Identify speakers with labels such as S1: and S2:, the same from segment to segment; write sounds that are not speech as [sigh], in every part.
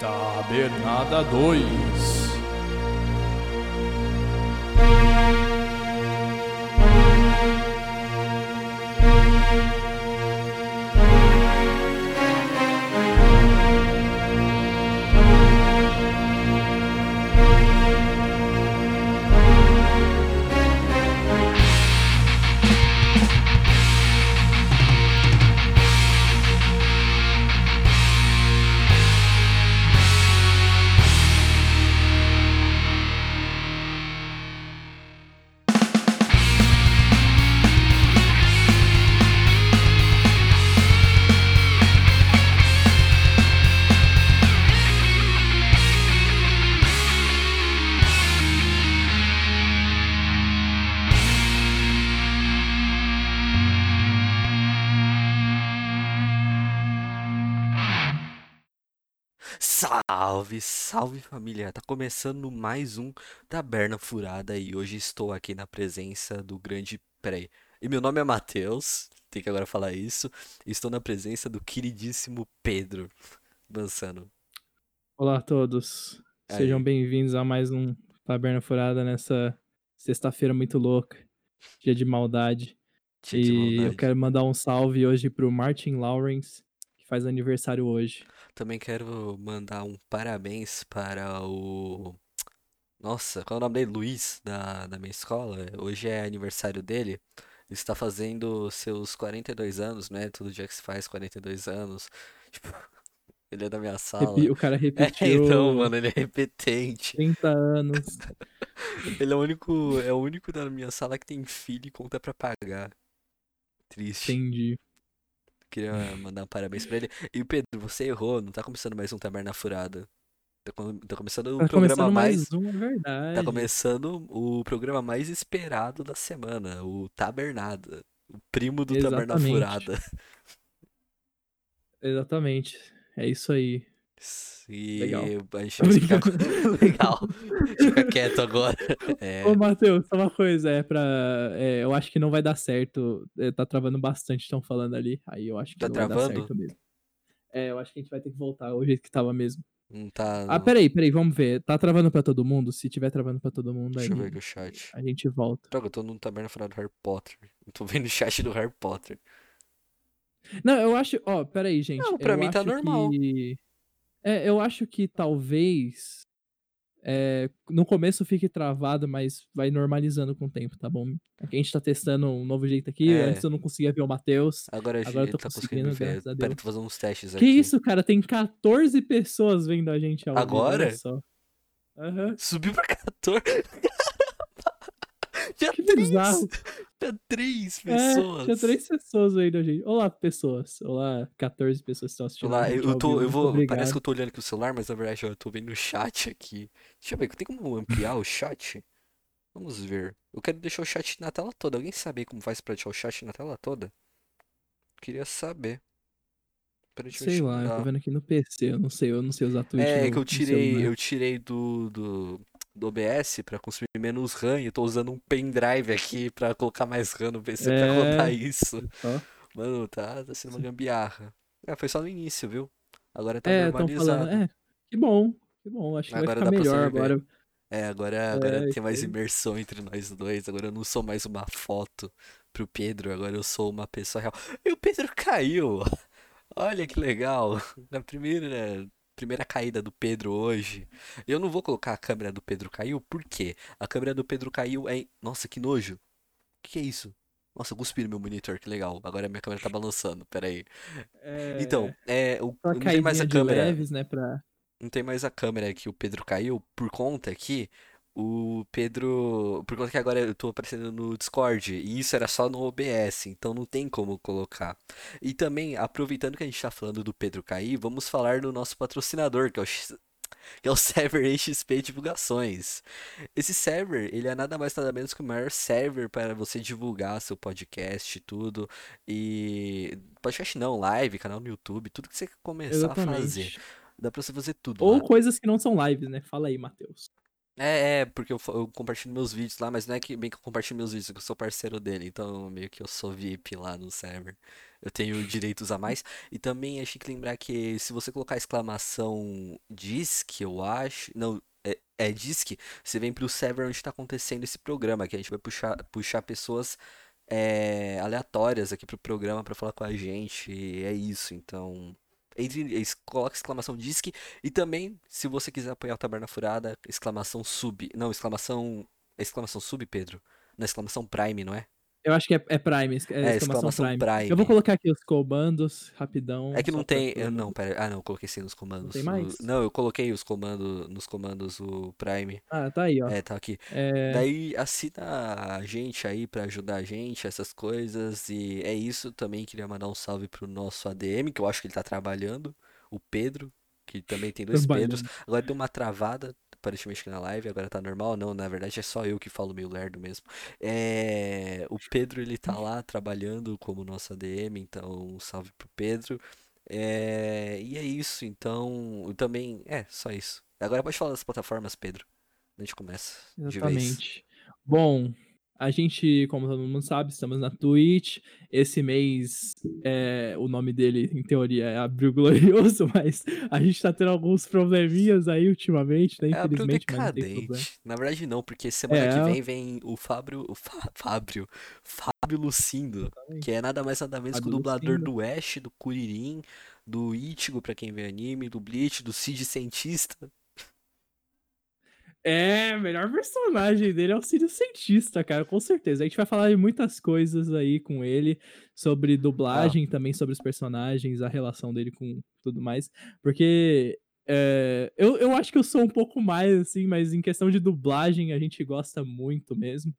S1: Tabernada 2
S2: Salve, salve família! Tá começando mais um Taberna Furada e hoje estou aqui na presença do grande. Peraí. E meu nome é Matheus, tem que agora falar isso. Estou na presença do queridíssimo Pedro Dançando.
S3: Olá a todos,
S2: Aí.
S3: sejam bem-vindos a mais um Taberna Furada nessa sexta-feira muito louca, dia de maldade.
S2: Dia de
S3: e eu
S2: maldade.
S3: quero mandar um salve hoje pro Martin Lawrence, que faz aniversário hoje.
S2: Também quero mandar um parabéns para o. Nossa, qual é o nome dele? Luiz, da, da minha escola. Hoje é aniversário dele. Ele está fazendo seus 42 anos, né? Todo dia que se faz 42 anos. [laughs] Tipo, ele é da minha sala.
S3: O cara [laughs]
S2: É,
S3: repetiu
S2: então, mano, ele é repetente.
S3: 30 anos. [laughs]
S2: Ele é o único, é o único da minha sala que tem filho e conta pra pagar. Triste.
S3: Entendi.
S2: Queria mandar um parabéns pra ele. E Pedro, você errou, não tá começando mais um Taberna Furada. Tá, com- tá começando o
S3: Tá
S2: programa
S3: começando
S2: mais.
S3: mais um, é verdade.
S2: Tá começando o programa mais esperado da semana, o Tabernada. O primo do Taberna
S3: Exatamente.
S2: Furada. [laughs]
S3: Exatamente, é isso aí.
S2: E
S3: Legal.
S2: a gente vai ficar. [laughs] Legal. Fica quieto agora. [laughs] É,
S3: Ô, Matheus, só uma coisa, é pra. é, eu acho que não vai dar certo. é, tá travando bastante, estão falando ali. Aí eu acho que
S2: Tá
S3: não vai dar
S2: travando?
S3: certo mesmo. É, eu acho que a gente vai ter que voltar ao jeito que tava mesmo.
S2: não tá.
S3: Ah,
S2: não-
S3: peraí, peraí, vamos ver. Tá travando pra todo mundo? Se tiver travando pra todo mundo, aí
S2: Deixa eu ver aqui o chat.
S3: a gente volta.
S2: Droga, eu tô no Taberna Furada do Harry Potter. Eu tô vendo o chat do Harry Potter.
S3: Não, eu acho. Ó, peraí, gente.
S2: Não, pra
S3: eu
S2: mim tá normal.
S3: que- É, eu acho que talvez. é, no começo fique travado, mas vai normalizando com o tempo, tá bom? Aqui a gente tá testando um novo jeito aqui.
S2: É.
S3: Antes eu não conseguia ver o Matheus.
S2: Agora
S3: Agora eu tô
S2: tá conseguindo
S3: conseguindo,
S2: ver.
S3: graças
S2: Pera, tô fazendo uns testes
S3: Que
S2: aqui.
S3: isso, cara? Tem 14 pessoas vendo a gente ao vivo,
S2: Agora?
S3: só. Aham.
S2: Subiu pra 14. [laughs] Tinha
S3: Que
S2: três.
S3: bizarro.
S2: Tinha três
S3: É,
S2: pessoas.
S3: tinha três pessoas vendo a gente. Olá, pessoas. Olá, 14 pessoas que estão assistindo.
S2: Olha
S3: a
S2: lá,
S3: gente
S2: eu tô,
S3: vivo.
S2: eu vou,
S3: obrigado.
S2: parece que eu tô olhando aqui o celular, mas na verdade eu tô vendo o chat aqui. Deixa eu ver, tem como ampliar o chat? Vamos ver. Eu quero deixar o chat na tela toda. Alguém sabe como faz pra deixar o chat na tela toda? Queria saber.
S3: Sei lá, eu tô vendo aqui no PC, eu não sei, eu não sei usar Twitch
S2: É
S3: no,
S2: que eu tirei, eu tirei do, do, do OBS pra consumir menos RAM e eu tô usando um pendrive aqui pra colocar mais RAM no PC pra
S3: É.
S2: rodar isso.
S3: Ó.
S2: Mano, tá, tá sendo uma gambiarra. É, foi só no início, viu? Agora tá
S3: É,
S2: normalizado.
S3: falando, é, que bom, que bom, acho que
S2: Agora
S3: vai ficar
S2: pra
S3: melhor agora.
S2: É, agora, agora
S3: É,
S2: tem mais
S3: aí.
S2: imersão entre nós dois. Agora eu não sou mais uma foto pro Pedro, agora eu sou uma pessoa real. E o Pedro caiu! [laughs] Olha que legal! Na primeira, primeira caída do Pedro hoje. Eu não vou colocar a câmera do Pedro caiu, por quê? A câmera do Pedro caiu é. Nossa, que nojo! O que, que é isso? Nossa, eu cuspi no meu monitor, que legal. Agora minha câmera tá balançando, peraí.
S3: É,
S2: Então, é, o, não tem mais a câmera.
S3: leves, né, pra...
S2: Não tem mais a câmera que o Pedro caiu por conta que o Pedro. Por conta que agora eu tô aparecendo no Discord e isso era só no OBS, então não tem como colocar. E também, aproveitando que a gente tá falando do Pedro cair, vamos falar do nosso patrocinador, que é o, que é o [laughs] Server XP Divulgações. Esse server, ele é nada mais nada menos que o maior server para você divulgar seu podcast e tudo. E. Podcast não, live, canal no YouTube, tudo que você começar a fazer.
S3: Exatamente.
S2: Dá pra você fazer tudo
S3: Ou
S2: lá.
S3: coisas que não são lives, né? Fala aí, Matheus.
S2: É, é, porque eu, eu compartilho meus vídeos lá, mas não é que bem que eu compartilho meus vídeos, é eu sou parceiro dele, então meio que eu sou VIP lá no server. Eu tenho direitos a mais. E também achei que lembrar que se você colocar exclamação DISC, eu acho. Não, é, é você vem pro server onde tá acontecendo esse programa, que a gente vai puxar, puxar pessoas é, aleatórias aqui pro programa pra falar com a gente. É isso, então. Entre, coloca exclamação DISC e também, se você quiser apoiar o Taberna Furada, exclamação sub. Não, exclamação. é Exclamação sub, Pedro? Não, exclamação Prime, não é?
S3: Eu acho que é, é Prime, é
S2: É,
S3: exclamação
S2: exclamação
S3: Prime.
S2: Prime.
S3: Eu vou colocar aqui os comandos rapidão.
S2: É que não tem. Eu, não, pera. Ah, não, eu coloquei sim nos comandos.
S3: tem
S2: o-
S3: mais?
S2: Não, eu coloquei os comandos nos comandos o Prime.
S3: Ah, tá aí, ó.
S2: É, tá aqui.
S3: É,
S2: Daí assina a gente aí pra ajudar a gente, essas coisas. E é isso. Também queria mandar um salve pro nosso ADM, que eu acho que ele tá trabalhando. O Pedro, que também tem dois Pedros. Agora deu uma travada, aparentemente na live, agora tá normal. Não, na verdade é só eu que falo meio lerdo mesmo. É, o Pedro, ele tá lá trabalhando como nosso ADM, então um salve pro Pedro. É, e é isso, então, eu também, é, só isso. Agora pode falar das plataformas, Pedro. A gente começa.
S3: Exatamente. Bom, a gente, como todo mundo sabe, estamos na Twitch. Esse mês, é, o nome dele, em teoria, é Abril Glorioso, [laughs] mas a gente tá tendo alguns probleminhas aí ultimamente, né?
S2: É Abril
S3: Infelizmente, mas não tem problema.
S2: Decadente. Na verdade não, porque semana
S3: É.
S2: que vem vem o Fábio, o Fá- Fábio, Fábio Lucindo, que é nada mais nada menos que o
S3: Fábio
S2: dublador
S3: Lucindo.
S2: do Ash, do Kuririn, do Ichigo pra quem vê anime, do Bleach, do Cid Cientista.
S3: É, melhor personagem dele é o Círio Cientista, cara, com certeza. A gente vai falar de muitas coisas aí com ele, sobre dublagem, também sobre os personagens, a relação dele com tudo mais. Porque é, eu, eu acho que eu sou um pouco mais, assim, mas em questão de dublagem a gente gosta muito mesmo.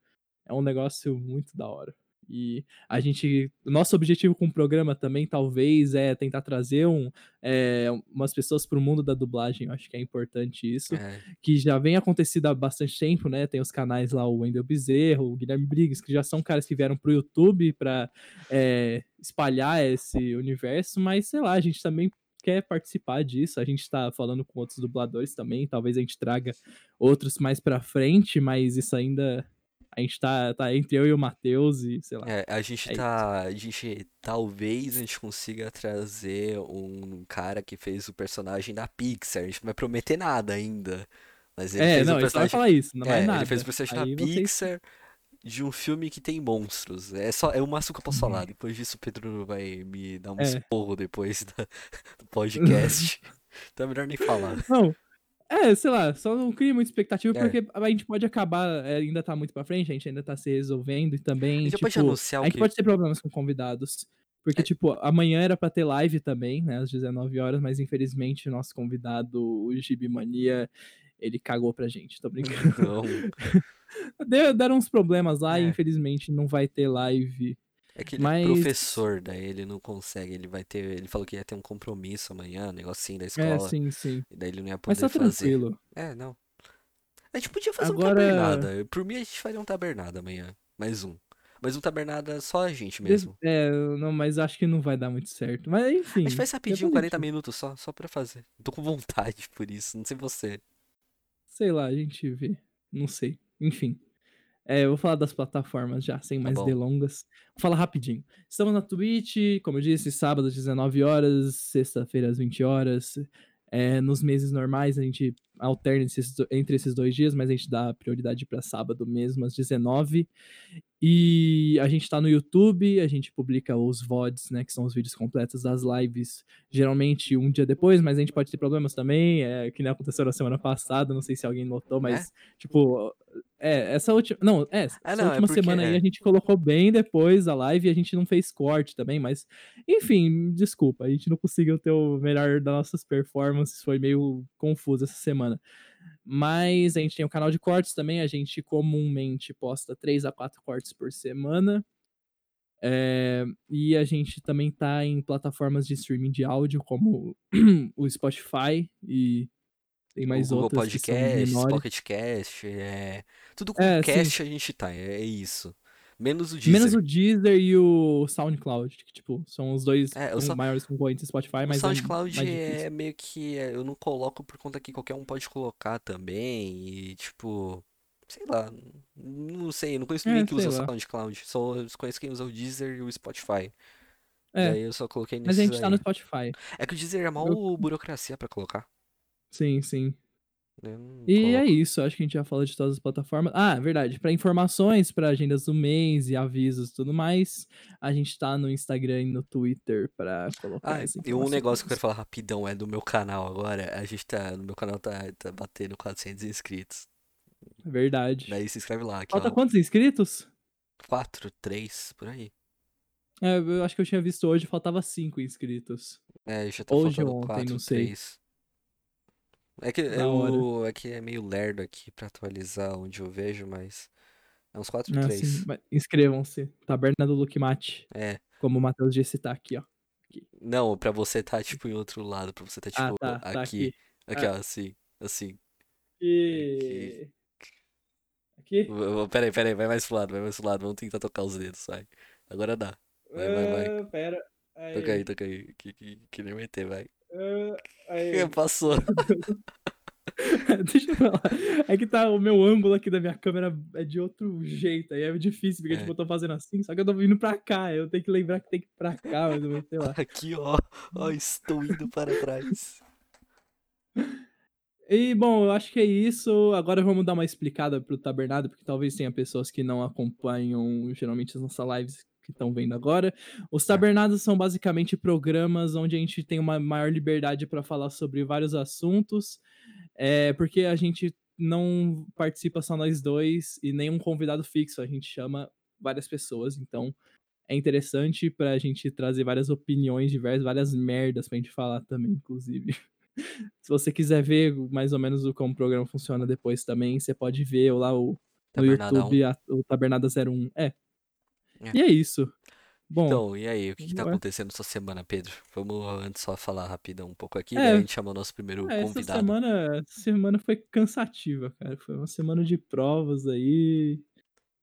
S3: É um negócio muito da hora. E a gente. Nosso objetivo com o programa também, talvez, é tentar trazer um, é, umas pessoas para o mundo da dublagem. Eu acho que é importante isso
S2: É,
S3: que já vem acontecido há bastante tempo, né? Tem os canais lá, o Wendel Bezerro, o Guilherme Briggs, que já são caras que vieram pro YouTube pra é, espalhar esse universo, mas sei lá, a gente também quer participar disso. A gente tá falando com outros dubladores também, talvez a gente traga outros mais pra frente, mas isso ainda. A gente tá, tá entre eu e o Matheus e sei lá.
S2: é, a gente
S3: é
S2: tá, a gente, talvez a gente consiga trazer um cara que fez o personagem da Pixar, a gente não vai prometer nada ainda, mas ele
S3: É,
S2: fez o
S3: não, vai
S2: personagem
S3: falar isso, não
S2: É,
S3: nada.
S2: ele fez o personagem
S3: Aí
S2: da Pixar de um filme que tem monstros. É só, é o máximo que eu posso
S3: Uhum.
S2: falar. Depois disso, o Pedro vai me dar um
S3: É.
S2: esporro depois [laughs] da- do podcast. [laughs] então é melhor nem falar.
S3: Não. É, sei lá, só não cria muita expectativa,
S2: É.
S3: porque a gente pode acabar, é, ainda tá muito pra frente, a gente ainda tá se resolvendo e
S2: A
S3: também,
S2: gente já pode
S3: tipo,
S2: anunciar
S3: a
S2: o
S3: gente
S2: que.
S3: pode ter problemas com convidados. Porque,
S2: É.
S3: tipo, amanhã era pra ter live também, né, às 19 horas, mas infelizmente o nosso convidado, o Gibi Mania, ele cagou pra gente, tô brincando. [laughs]
S2: Não. [laughs]
S3: Deram uns problemas lá e
S2: É.
S3: infelizmente não vai ter live.
S2: É que ele
S3: Mas-
S2: é professor, daí ele não consegue. Ele vai ter. Ele falou que ia ter um compromisso amanhã, um negocinho da
S3: É,
S2: escola.
S3: sim, sim.
S2: E daí ele não ia
S3: Mas
S2: poder
S3: tá
S2: fazer.
S3: tranquilo.
S2: É, não. A gente podia fazer um
S3: Agora-
S2: tabernada. Por mim, a gente faria um tabernada amanhã. Mais um. Mas um tabernada só a gente mesmo.
S3: É, não, mas acho que não vai dar muito certo. Mas enfim.
S2: A gente faz rapidinho,
S3: a
S2: 40
S3: gente-
S2: minutos só, só pra fazer. Tô com vontade [laughs] por isso, não sei você.
S3: Sei lá, a gente vê. Não sei. Enfim. É, eu vou falar das plataformas já, sem mais
S2: Tá
S3: delongas. Vou falar rapidinho. Estamos na Twitch, como eu disse, sábado às 19 horas, sexta-feira às 20 horas. É, nos meses normais a gente alterna esses entre esses dois dias, mas a gente dá prioridade para sábado mesmo, às 19 E a gente tá no YouTube, a gente publica os VODs, né, que são os vídeos completos das lives, geralmente um dia depois, mas a gente pode ter problemas também, é, que nem aconteceu na semana passada, não sei se alguém notou, mas, tipo, é, essa última, não, é, essa
S2: Ah, não, é
S3: última
S2: porque-
S3: semana aí
S2: é.
S3: a gente colocou bem depois a live e a gente não fez corte também, mas, enfim, desculpa, a gente não conseguiu ter o melhor das nossas performances, foi meio confuso essa semana. Mas a gente tem o canal de cortes também, a gente comumente posta 3 a 4 cortes por semana. É, e a gente também tá em plataformas de streaming de áudio, como [clears throat] o Spotify e tem mais
S2: o Google
S3: outras
S2: Podcast. Pocket Cast, é... Tudo com
S3: É, sim.
S2: cast a gente tá, é, é isso. Menos o Deezer.
S3: Menos o Deezer e o SoundCloud, que, tipo, são os dois
S2: É, o Sou-
S3: maiores concorrentes do Spotify,
S2: O
S3: mas
S2: SoundCloud
S3: é mais
S2: é meio que. é, Eu não coloco por conta que qualquer um pode colocar também. E tipo. Sei lá. Não sei, eu não conheço
S3: É,
S2: ninguém que usa
S3: lá.
S2: SoundCloud. Só conheço quem usa o Deezer e o Spotify. E
S3: É,
S2: aí eu só coloquei
S3: mas a gente tá
S2: aí.
S3: no Spotify.
S2: É que o Deezer é mal
S3: Eu-
S2: burocracia pra colocar.
S3: Sim, sim.
S2: Não
S3: E é
S2: coloco.
S3: isso, acho que a gente já falou de todas as plataformas. Ah, verdade, para informações, para agendas do mês e avisos e tudo mais, a gente tá no Instagram e no Twitter pra colocar
S2: Ah, e um negócio que eu quero falar rapidão é do meu canal agora. A gente tá. No meu canal tá, tá batendo 400 inscritos.
S3: Verdade.
S2: Daí se inscreve lá, aqui,
S3: Falta quantos inscritos?
S2: 4, 3, por aí.
S3: É, eu acho que eu tinha visto hoje, faltava cinco inscritos.
S2: É, já tá
S3: Hoje
S2: faltando
S3: ou ontem,
S2: 4,
S3: não sei.
S2: 3. É que, é,
S3: hora.
S2: o, é que é meio lerdo aqui pra atualizar onde eu vejo, mas. É uns 4,
S3: Ah,
S2: 3.
S3: sim, mas inscrevam-se. Taberna do Luke Mate,
S2: É.
S3: como o Matheus disse, tá aqui, ó.
S2: Não, pra você tá tipo em outro lado, pra você tá
S3: Ah,
S2: tipo
S3: tá, tá
S2: aqui.
S3: aqui.
S2: Aqui,
S3: Ah.
S2: ó, assim, assim.
S3: E... Aqui?
S2: V- v- Pera aí, pera aí, vai mais pro lado, vai mais pro lado. Vamos tentar tocar os dedos, vai. Agora dá. Vai, vai, vai.
S3: Ah, pera.
S2: Toca aí, toca aí. Que, que, que nem vai ter, vai.
S3: Ah, aí.
S2: Passou. [laughs]
S3: Deixa eu falar. É que tá o meu ângulo aqui da minha câmera é de outro jeito. Aí é difícil, porque
S2: É.
S3: tipo, eu tô fazendo assim, só que eu tô vindo pra cá. Eu tenho que lembrar que tem que ir pra cá, mas eu sei lá. [laughs]
S2: Aqui, ó. Ó, estou indo para trás.
S3: E bom, eu acho que é isso. Agora vamos dar uma explicada pro Tabernado, porque talvez tenha pessoas que não acompanham geralmente as nossas lives que estão vendo agora. Os Tabernados são basicamente programas onde a gente tem uma maior liberdade para falar sobre vários assuntos, é, porque a gente não participa só nós dois e nenhum convidado fixo, a gente chama várias pessoas, então é interessante pra gente trazer várias opiniões diversas, várias merdas pra gente falar também, inclusive. [laughs] Se você quiser ver mais ou menos como o programa funciona depois também, você pode ver lá o, no
S2: Tabernada
S3: YouTube a- o Tabernada 01. É.
S2: É.
S3: E é isso. Bom,
S2: Então, e aí, o que, tá
S3: Ué.
S2: acontecendo essa semana, Pedro? Vamos antes só falar rapidão um pouco aqui,
S3: É.
S2: daí a gente chama o nosso primeiro
S3: é, essa
S2: convidado.
S3: semana, essa semana foi cansativa, cara. Foi uma semana de provas aí.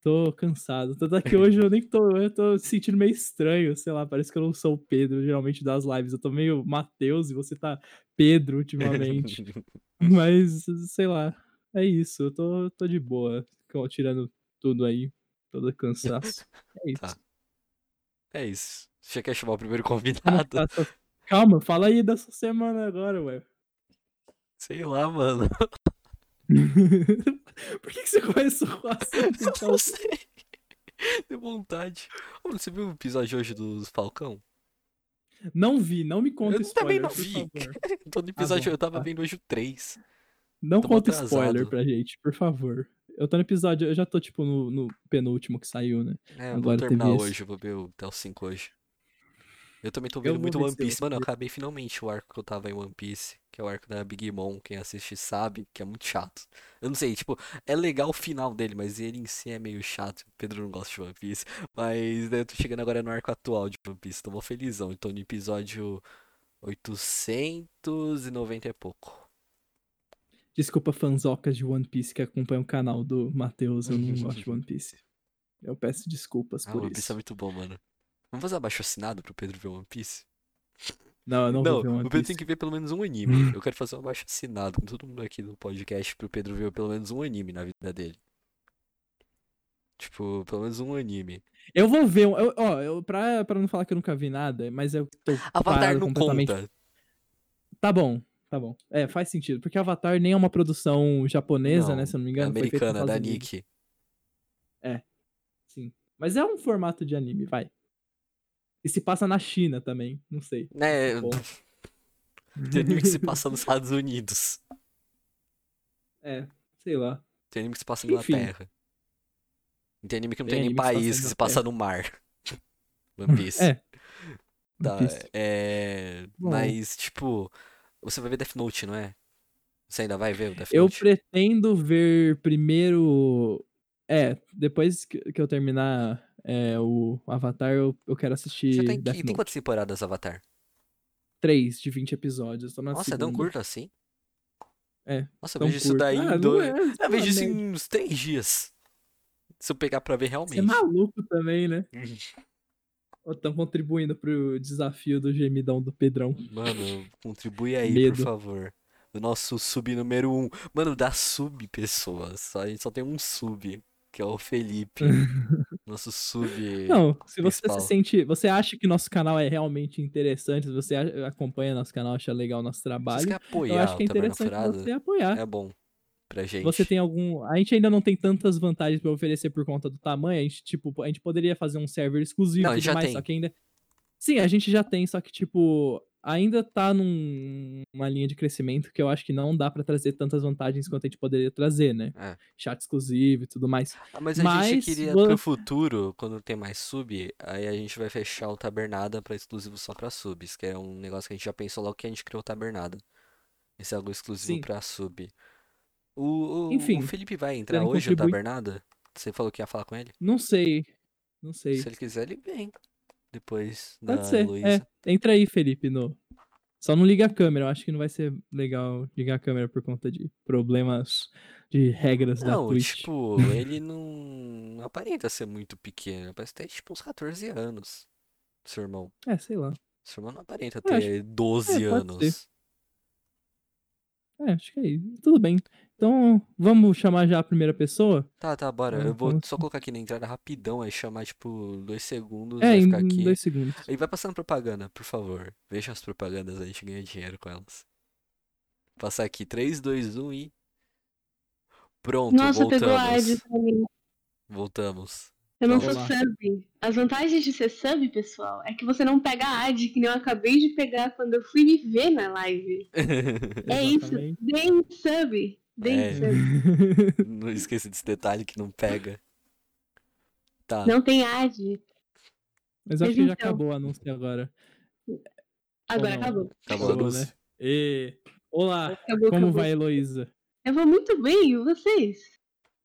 S3: Tô cansado. Tanto é que [laughs] hoje eu nem tô, eu tô sentindo meio estranho, sei lá, parece que eu não sou o Pedro, geralmente das lives. Eu tô meio Matheus e você tá Pedro ultimamente. [laughs] Mas, sei lá, é isso. Eu tô, tô de boa, tirando tudo aí, todo cansaço. [laughs] É isso.
S2: Tá. É isso. Você quer chamar o primeiro convidado?
S3: tá Calma, fala aí dessa semana agora, ué.
S2: Sei lá, mano. [laughs]
S3: Por que, que você começou com assunto,
S2: Eu [laughs]
S3: então?
S2: não sei. Deu vontade. Ô, você viu o episódio hoje dos Falcão?
S3: Não vi, não me conta
S2: Eu
S3: spoiler,
S2: também não vi. Tô no episódio,
S3: bom,
S2: eu tava
S3: tá.
S2: vendo hoje o 3.
S3: Não conta spoiler pra gente, por favor. Eu tô no episódio, eu já tô, tipo, no, no penúltimo que saiu, né?
S2: É, eu
S3: Agora
S2: vou terminar
S3: esse.
S2: hoje, eu vou ver o até o 5 hoje. Eu também tô
S3: Eu
S2: vendo muito One
S3: eu-
S2: Piece. Mano, eu acabei finalmente o arco que eu tava em One Piece, que é o arco da Big Mom. Quem assiste sabe que é muito chato. Eu não sei, tipo, é legal o final dele, mas ele em si é meio chato. O Pedro não gosta de One Piece. Mas né, eu tô chegando agora no arco atual de One Piece. Tô mó felizão. Tô no episódio 890 e pouco.
S3: Desculpa, fanzocas de One Piece que acompanham o canal do Matheus, eu não [laughs] gosto de One Piece. Eu peço desculpas
S2: Ah,
S3: por
S2: One Piece é
S3: isso.
S2: muito bom, mano. Vamos fazer abaixo assinado pro Pedro ver One Piece?
S3: Não, eu não,
S2: Não,
S3: vou ver One
S2: o Pedro
S3: Piece.
S2: tem que ver pelo menos um anime. [laughs] Eu quero fazer um abaixo assinado com todo mundo aqui no podcast pro Pedro ver pelo menos um anime na vida dele. Tipo, pelo menos um anime.
S3: Eu vou ver, um- eu, ó, eu, pra, pra não falar que eu nunca vi nada, mas eu tô
S2: Avatar não
S3: completamente.
S2: conta.
S3: Tá bom, tá bom. É, faz sentido, porque Avatar nem é uma produção japonesa, né,
S2: Não,
S3: se eu não me
S2: é
S3: engano. nos
S2: americana, da
S3: Estados Unidos.
S2: Nick.
S3: Sim. Mas é um formato de anime, vai. E se passa na China também, não sei.
S2: Né,
S3: Bom. [laughs]
S2: tem anime que se passa nos [laughs] Estados Unidos.
S3: É, sei lá.
S2: Tem anime que se passa na
S3: Enfim.
S2: Inglaterra. Tem anime que não
S3: Tem
S2: tem nem país, que se passa no mar. [laughs] One Piece.
S3: É.
S2: Tá,
S3: One Piece.
S2: é...
S3: Bom.
S2: Mas, tipo, você vai ver Death Note, não é? Você ainda vai ver o Death
S3: Eu
S2: Note?
S3: pretendo ver primeiro. É, depois que eu terminar é, o Avatar, eu, eu quero assistir
S2: Já tem,
S3: Death
S2: tem
S3: Note.
S2: quantas temporadas Avatar?
S3: 3 de 20 episódios. Tô na
S2: Nossa, é tão
S3: segunda.
S2: curto assim?
S3: É,
S2: Nossa, eu vejo isso
S3: curto.
S2: daí
S3: Ah,
S2: em dois...
S3: é, [laughs]
S2: Eu vejo isso em uns três dias. Se eu pegar pra ver
S3: Você é
S2: realmente.
S3: maluco também, né? Ou tão contribuindo pro desafio do gemidão do Pedrão.
S2: Mano, contribui aí, por
S3: Medo.
S2: favor. O nosso sub número um. Mano, dá sub, pessoas. A gente só tem um sub, que é o Felipe. [laughs] Nosso sub.
S3: Não, se você
S2: principal.
S3: se sente. Você acha que nosso canal é realmente interessante, se você acompanha nosso canal, acha legal o nosso
S2: Se você
S3: trabalho,
S2: quer
S3: eu
S2: apoiar
S3: acho que é interessante você apoiar.
S2: é bom pra gente.
S3: Você tem algum. A gente ainda não tem tantas vantagens pra oferecer por conta do tamanho. A gente, tipo, a gente poderia fazer um server exclusivo
S2: Não,
S3: e tudo
S2: já
S3: mais,
S2: tem.
S3: só que ainda. Sim, a gente já tem, só que, tipo, ainda tá num- numa linha de crescimento que eu acho que não dá pra trazer tantas vantagens quanto a gente poderia trazer, né?
S2: É.
S3: Chat exclusivo e tudo mais.
S2: Ah, mas a
S3: Mas
S2: gente queria pro futuro, quando tem mais sub, aí a gente vai fechar o Tabernada pra exclusivo só pra subs, que é um negócio que a gente já pensou logo que a gente criou o Tabernada. Esse é algo exclusivo pra sub. O, o,
S3: Enfim,
S2: o Felipe vai entrar hoje no
S3: contribuir?
S2: Tabernada? Você falou que ia falar com ele?
S3: Não sei. Não sei.
S2: Se ele quiser, ele vem. Depois
S3: Pode
S2: da
S3: ser.
S2: Heloísa.
S3: É, entra aí, Felipe, no. Só não liga a câmera, eu acho que não vai ser legal ligar a câmera por conta de problemas de regras da
S2: Não,
S3: Twitch.
S2: tipo, ele não [laughs] aparenta ser muito pequeno. Parece ter tipo uns 14 anos. Seu irmão.
S3: É, sei lá.
S2: Seu irmão não aparenta
S3: Eu acho-
S2: ter 12
S3: é, pode ser.
S2: anos.
S3: É, acho que é isso. Tudo bem. Então, vamos chamar já a primeira pessoa?
S2: Tá, tá, bora. Eu vou só colocar aqui na entrada rapidão, aí chamar, tipo, dois segundos,
S3: É,
S2: vai ficar aqui.
S3: dois segundos.
S2: E vai passando propaganda, por favor. Veja as propagandas, a gente ganha dinheiro com elas. Passar aqui, 3, 2, 1 e. Pronto,
S1: Nossa, pegou a
S2: voltamos.
S1: ad pra mim.
S2: Voltamos.
S1: Eu não
S3: Vamos
S1: sou
S3: lá.
S1: sub. As vantagens de ser sub, pessoal, é que você não pega a ad, que nem eu acabei de pegar quando eu fui me ver na live. [laughs] É isso. Deem sub.
S2: É. [laughs] Não esqueça desse detalhe que não pega. Tá.
S1: Não tem ad.
S3: Mas acho
S1: Mas
S3: que já
S1: então.
S3: acabou o anúncio agora.
S1: Agora acabou.
S2: Acabou
S3: né? E... Olá,
S1: Acabou,
S3: como
S1: acabou.
S3: vai, Heloísa?
S1: Eu vou muito bem, e vocês?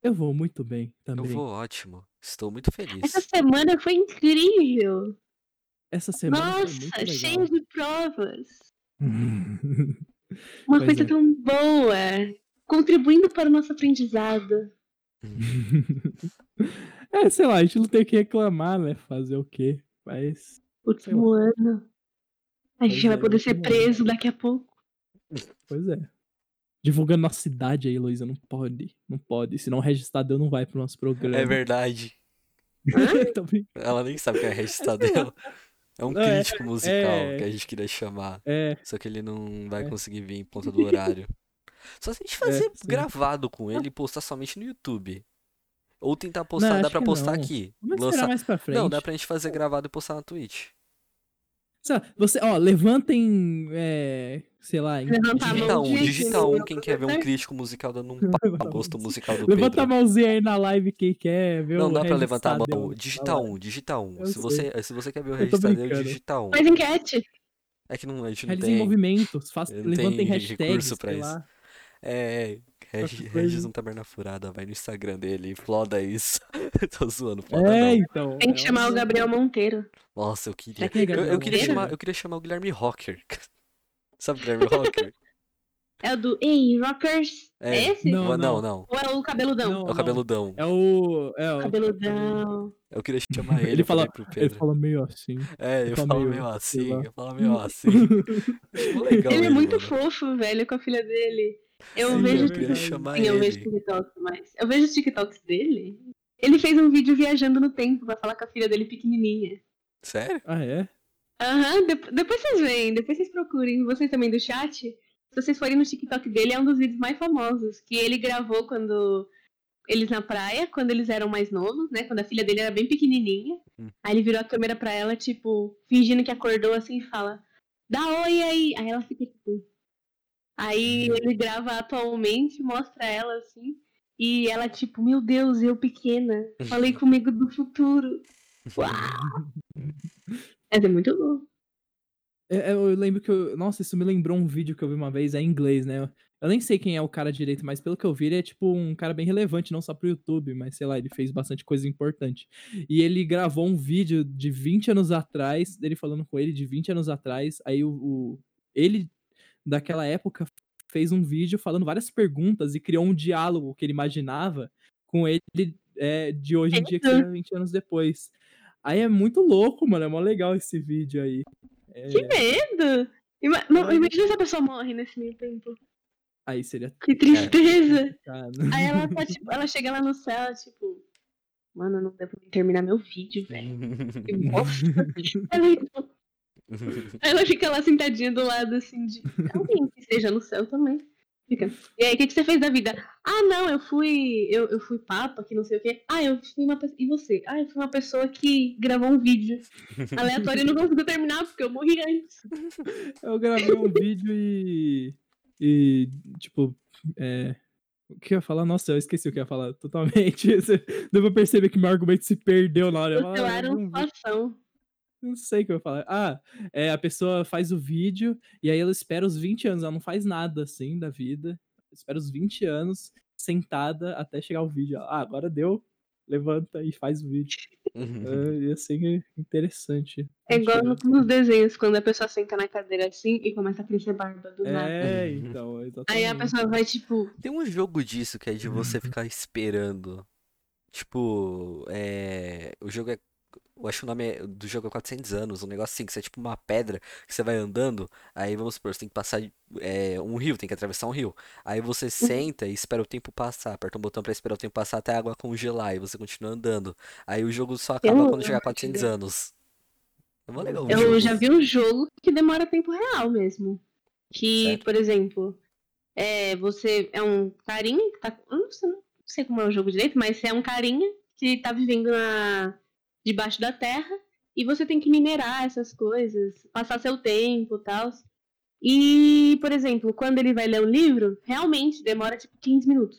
S3: Eu vou muito bem
S2: Eu
S3: também.
S2: vou ótimo. Estou muito feliz.
S1: Essa semana foi incrível.
S3: Essa semana foi
S1: Nossa,
S3: muito legal.
S1: cheio de provas. [laughs] Uma
S3: Pois
S1: coisa
S3: é.
S1: tão boa. Contribuindo para o nosso aprendizado. [laughs]
S3: é, sei lá, a gente não tem o que reclamar, né? Fazer o quê? Mas.
S1: Último ano. A gente
S3: Pois
S1: vai
S3: é,
S1: poder ser
S3: último ano.
S1: preso daqui a pouco.
S3: Pois é. Divulgando nossa cidade aí, Heloísa. Não pode. Não pode. Senão o Registadeu não vai pro nosso programa.
S2: É verdade. [laughs] Ela nem sabe quem é o dela. É um
S3: Não, é-
S2: crítico musical
S3: é-
S2: que a gente queria chamar.
S3: É,
S2: Só que ele não vai
S3: É.
S2: conseguir vir por conta do horário. Só se a gente fazer
S3: sim.
S2: gravado com ele e postar somente no YouTube. Ou tentar postar,
S3: Não,
S2: dá pra postar
S3: não.
S2: aqui.
S3: vamos
S2: Lançar-
S3: mais pra frente.
S2: Não, dá pra gente fazer gravado e postar na Twitch.
S3: Você, ó, levantem, é, sei lá, em-
S1: Levantar a
S2: Digita um, digita um quem quer ver um crítico musical dando um [laughs]
S3: Levanta
S2: pau
S3: a
S2: no gosto musical do
S3: Levanta a
S2: Pedro.
S3: mãozinha aí na live quem quer ver
S2: Não
S3: o
S2: dá pra levantar a mão. Digita um, digita um.
S3: Eu
S2: Se você, se você quer ver o
S3: brincando.
S2: digita um.
S1: Faz enquete.
S2: É que não, a gente não
S3: Realizem
S2: tem.
S3: movimentos, faz, levantem [laughs]
S2: tenho
S3: hashtags,
S2: recurso pra
S3: sei
S2: isso.
S3: lá.
S2: É,
S3: Qualquer
S2: Regis não taberna furada, vai no Instagram dele, floda isso. [laughs] Tô zoando, floda
S3: É,
S2: não.
S3: então.
S1: Tem que
S3: é
S1: chamar
S3: um-
S1: o Gabriel Monteiro.
S2: Nossa, eu queria.
S1: É
S2: Eu, eu queria chamar, eu queria chamar o Guilherme Rocker. [laughs] Sabe o Guilherme Rocker?
S1: É o do Ei, Rockers. É,
S2: É.
S1: esse?
S3: Não,
S2: não,
S3: não.
S2: não.
S1: Ou é o cabeludão?
S2: É o
S3: não.
S2: cabeludão.
S3: É o. É o
S1: Cabeludão.
S2: Eu queria chamar ele,
S3: Ele
S2: eu
S3: fala-
S2: pro
S3: Ele
S2: Pedro.
S3: fala meio assim.
S2: É, ele
S3: fala
S2: fala
S3: meio,
S2: meio assim, ele fala meio assim. [laughs] Legal
S1: ele é muito
S2: mano.
S1: fofo, velho, com a filha dele. Eu
S3: Sim,
S1: vejo
S2: Eu queria chamar
S1: Sim, eu vejo
S2: ele.
S1: TikTok, mas. Eu vejo os TikToks dele. Ele fez um vídeo viajando no tempo pra falar com a filha dele pequenininha.
S2: Sério?
S3: Ah, é?
S1: Aham, dep- depois vocês veem, depois vocês procurem. Vocês também do chat. Se vocês forem no TikTok dele, é um dos vídeos mais famosos. Que ele gravou quando eles na praia, quando eles eram mais novos, né? Quando a filha dele era bem pequenininha.
S2: Hum.
S1: Aí ele virou a câmera pra ela, tipo, fingindo que acordou assim e fala: Dá oi aí. Aí ela fica tipo. Aí ele grava atualmente, mostra ela assim. E ela, tipo, meu Deus, eu pequena. Falei [laughs] comigo do futuro. [laughs] Uau! Mas é muito bom.
S3: É, é, Eu lembro que eu. Nossa, isso me lembrou um vídeo que eu vi uma vez, é em inglês, né? Eu nem sei quem é o cara direito, mas pelo que eu vi, ele é tipo um cara bem relevante, não só pro YouTube, mas sei lá, ele fez bastante coisa importante. E ele gravou um vídeo de 20 anos atrás, dele falando com ele de 20 anos atrás. Aí o, o- ele, daquela época, fez um vídeo falando várias perguntas e criou um diálogo que ele imaginava com ele é, de hoje em dia, que
S1: Eita.
S3: seria 20 anos depois. Aí é muito louco, mano. É mó legal esse vídeo aí. É,
S1: Que medo! Ima- não,
S3: É.
S1: imagina se a pessoa morre nesse meio tempo.
S3: aí seria.
S1: Que tristeza!
S3: Cara.
S1: Aí ela tá, [laughs] tipo, ela chega lá no céu, tipo, mano, não deu pra terminar meu vídeo, velho. [laughs] Que bosta. Ela, [laughs] aí ela fica lá sentadinha do lado, assim, de alguém que esteja no céu também. Fica. E aí, o que, que você fez da vida? Ah, não, eu fui. Eu, eu fui papa, que não sei o quê. Ah, eu fui uma pessoa. E você? Ah, eu fui uma pessoa que gravou um vídeo [laughs] aleatório e não conseguiu terminar porque eu morri antes.
S3: Eu gravei um vídeo e. E, tipo, é. O que eu ia falar? Nossa, eu esqueci o que eu ia falar totalmente. [laughs] Deu pra perceber que meu argumento se perdeu na hora. Eu
S1: era
S3: "Ah,
S1: uma
S3: um vídeo." Não sei o que eu ia falar. Ah, é, a pessoa faz o vídeo e aí ela espera os 20 anos, ela não faz nada assim da vida. Espera os 20 anos sentada até chegar o vídeo. Ah, agora deu. Levanta e faz o vídeo. É, e assim é interessante.
S1: É igual
S3: Muito-
S1: no- nos desenhos, quando a pessoa senta na cadeira assim e começa a crescer barba do nada.
S3: É, então, exatamente.
S1: Aí a pessoa vai, tipo,
S2: Tem um jogo disso que é de você
S3: Uhum.
S2: ficar esperando. Tipo, é. O jogo é. Eu acho que o nome é- do jogo é 400 anos, um negócio assim, que você é tipo uma pedra que você vai andando, aí vamos supor, você tem que passar é, um rio, tem que atravessar um rio. Aí você senta e espera o tempo passar, aperta um botão pra esperar o tempo passar até a água congelar e você continua andando. Aí o jogo só acaba
S1: Eu
S2: quando chegar a
S1: amo
S2: 400
S1: esse
S2: anos. É mó legal
S1: eu
S2: jogo.
S1: já vi um jogo que demora tempo real mesmo. Que,
S2: Sério?
S1: por exemplo, é, você é um carinha que tá. Eu não sei, não sei como é o jogo direito, mas você é um carinha que tá vivendo na, debaixo da terra e você tem que minerar essas coisas, passar seu tempo e tal. E, por exemplo, quando ele vai ler o livro, realmente demora tipo 15 minutos.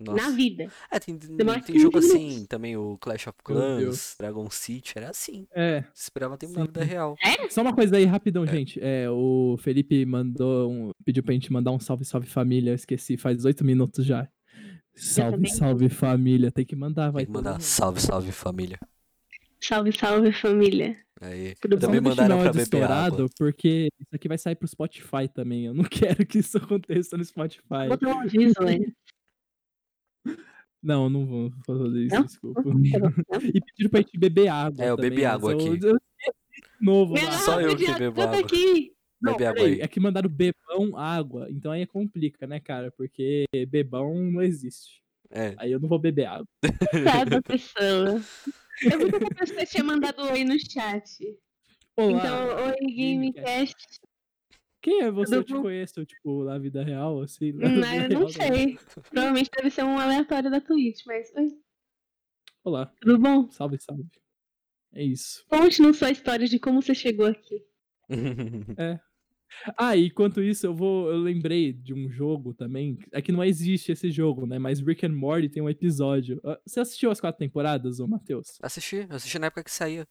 S1: Na
S2: Nossa.
S1: vida.
S2: É, tem,
S1: Demora
S2: tem jogo
S1: 15
S2: assim
S1: minutos.
S2: também, o Clash of Clans. Dragon City, era assim.
S3: É,
S2: Você esperava tempo na
S3: Sim.
S2: vida real.
S3: Só uma coisa aí, rapidão, gente. É, o Felipe mandou um, pediu pra gente mandar um salve, salve família. Eu esqueci, faz oito minutos já. Salve, salve família. Tem que mandar, vai.
S2: Tem que mandar salve, salve família.
S1: Salve, salve, família.
S2: Aí,
S1: Tudo bom?
S2: também
S3: deixa
S2: mandaram
S3: dar
S2: pra
S3: uma
S2: beber água.
S3: porque isso aqui vai sair pro Spotify também. Eu não [laughs] quero que isso aconteça no Spotify.
S1: Vou dar um aviso, né?
S3: Não, não vou fazer isso,
S1: Não?
S3: desculpa.
S1: Tá bom, não? [laughs]
S3: E pediram pra gente beber água.
S2: É, eu
S3: também,
S2: bebi água
S3: eu-
S2: aqui.
S3: eu novo lá.
S2: Só eu que bebo
S1: água tá
S2: água.
S1: aqui.
S3: Não,
S2: Bebe água
S3: peraí,
S2: aí.
S3: é que mandaram bebão água, então aí complica, né, cara? Porque bebão não existe.
S2: É.
S3: Aí eu não vou beber água. [laughs]
S1: Cada pessoa. Eu vi que essa pessoa tinha mandado oi no chat.
S3: Olá,
S1: Então, oi, Gamecast.
S3: quem é você? Eu
S1: tudo
S3: te
S1: bom?
S3: conheço, tipo, na vida real, assim? na
S1: Hum, eu não
S3: real,
S1: sei. Provavelmente deve ser um aleatório da Twitch, mas oi,
S3: Olá,
S1: tudo bom?
S3: salve, salve. É isso.
S1: Conte-nos sua história de como você chegou aqui. [laughs]
S3: Ah, e enquanto isso, eu vou. Eu lembrei de um jogo também. É que não existe esse jogo, né? Mas Rick and Morty tem um episódio. Ah, Você assistiu as quatro temporadas, ô Matheus?
S2: assisti, assisti na época que saía.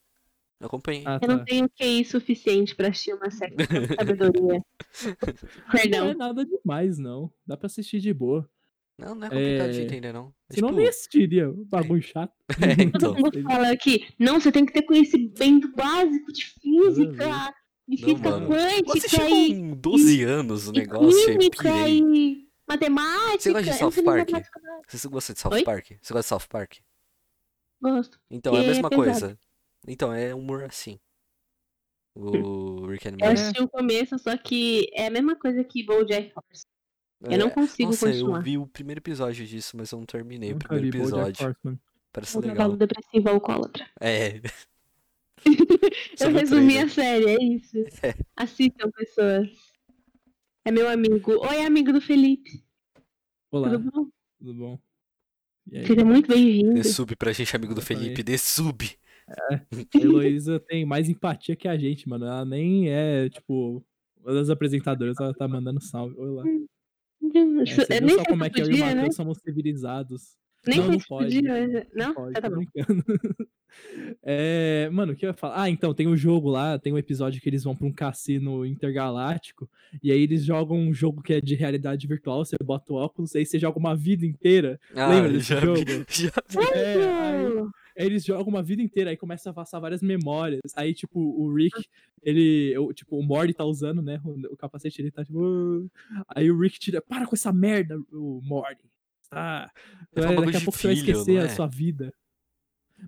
S2: Eu acompanhei.
S3: Ah,
S1: Eu não
S3: tá.
S1: tenho QI suficiente pra assistir uma série com [laughs] sabedoria.
S3: Não
S1: Perdão.
S3: é nada demais, não. Dá pra assistir de boa.
S2: Não, não é complicado de
S3: É,
S2: entender, não. É
S3: Senão
S2: tipo,
S3: nem assistiria. Bagulho chato. [laughs]
S2: É, então.
S1: Todo mundo fala que, não, você tem que ter conhecimento básico de física, de
S2: Não,
S1: física
S2: mano. Eu assisti
S1: quântica e,
S2: com 12 anos o
S1: e
S2: negócio e
S1: química
S2: pirei.
S1: e matemática.
S2: Você gosta de
S1: Eu
S2: South Park? Você gosta de South
S1: Oi?
S2: Park? Você gosta de South Park?
S1: Gosto.
S2: Então, é a
S1: E é
S2: mesma
S1: pesado.
S2: coisa. Então, é humor assim. O Rick and
S1: Eu
S2: Morty.
S1: assisti o começo, só que é a mesma coisa que BoJack Horseman. Eu não
S2: É,
S1: consigo
S2: Nossa,
S1: continuar.
S2: eu vi o primeiro episódio disso, mas eu não terminei o
S3: Nunca
S2: primeiro
S3: vi BoJack
S2: episódio. Parece
S1: Um
S2: legal.
S1: cavalo depressivo alcoólatra.
S2: É. [laughs]
S1: Eu resumi
S2: trailer.
S1: a série, é isso.
S2: É.
S1: Assistam, pessoas. É meu amigo. Oi, amigo do Felipe.
S3: Olá,
S1: Tudo bom?
S3: tudo bom?
S1: Seja muito bem-vindo.
S2: Dê sub pra gente, amigo do. Felipe. Dê sub.
S3: A Heloísa tem mais empatia que a gente, mano. Ela nem é, tipo, uma das apresentadoras, ela tá mandando salve. Oi lá. É,
S1: nem
S3: só como é que eu e o
S1: podia, né?
S3: Matheus somos civilizados.
S1: Nem
S3: Não, não pode.
S1: podia. Não?
S3: Pode,
S1: Tá, tá bom.
S3: brincando. [laughs] É, mano, o que eu ia falar? Ah, então, tem um jogo lá, tem um episódio que eles vão pra um cassino intergaláctico, e aí eles jogam um jogo que é de realidade virtual, você bota o óculos, aí você joga uma vida inteira.
S2: Ah,
S3: Lembra desse
S2: já
S3: jogo?
S2: vi. [laughs] Já vi.
S3: É, aí, eles jogam uma vida inteira, aí começa a passar várias memórias. Aí, tipo, o Rick, ele. o- Tipo, o Morty tá usando, né? O, o capacete ele tá tipo. "Ah". Aí o Rick tira. Para com essa merda, o Morty. Ah,
S2: É
S3: é,
S2: bagulho
S3: daqui a pouco você vai
S2: filho,
S3: esquecer
S2: não
S3: a
S2: é?
S3: sua vida.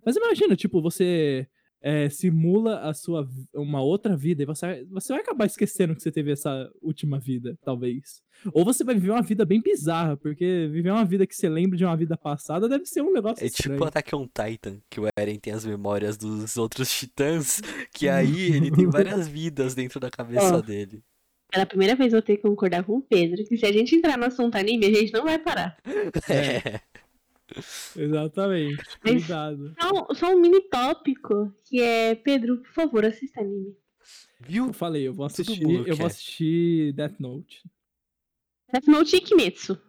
S3: Mas imagina, tipo, você é, simula a sua uma outra vida e você, vai- você vai acabar esquecendo que você teve essa última vida, talvez. Ou você vai viver uma vida bem bizarra, porque viver uma vida que você lembra de uma vida passada deve ser um negócio
S2: É tipo
S3: estranho.
S2: Attack on Titan, que o Eren tem as memórias dos outros titãs, que [laughs] aí ele tem várias vidas dentro da cabeça
S1: Ó.
S2: dele.
S1: Pela primeira vez eu tenho que concordar com o Pedro, que se a gente entrar no assunto anime, a gente não vai parar.
S2: É. [laughs]
S3: Exatamente.
S1: Mas-
S3: Cuidado.
S1: Só, só um mini tópico, que é, Pedro, por favor, assista anime.
S2: Viu?
S3: Eu falei, eu vou assistir,
S2: mundo
S3: eu vou assistir Death Note.
S1: Death Note e Kimetsu.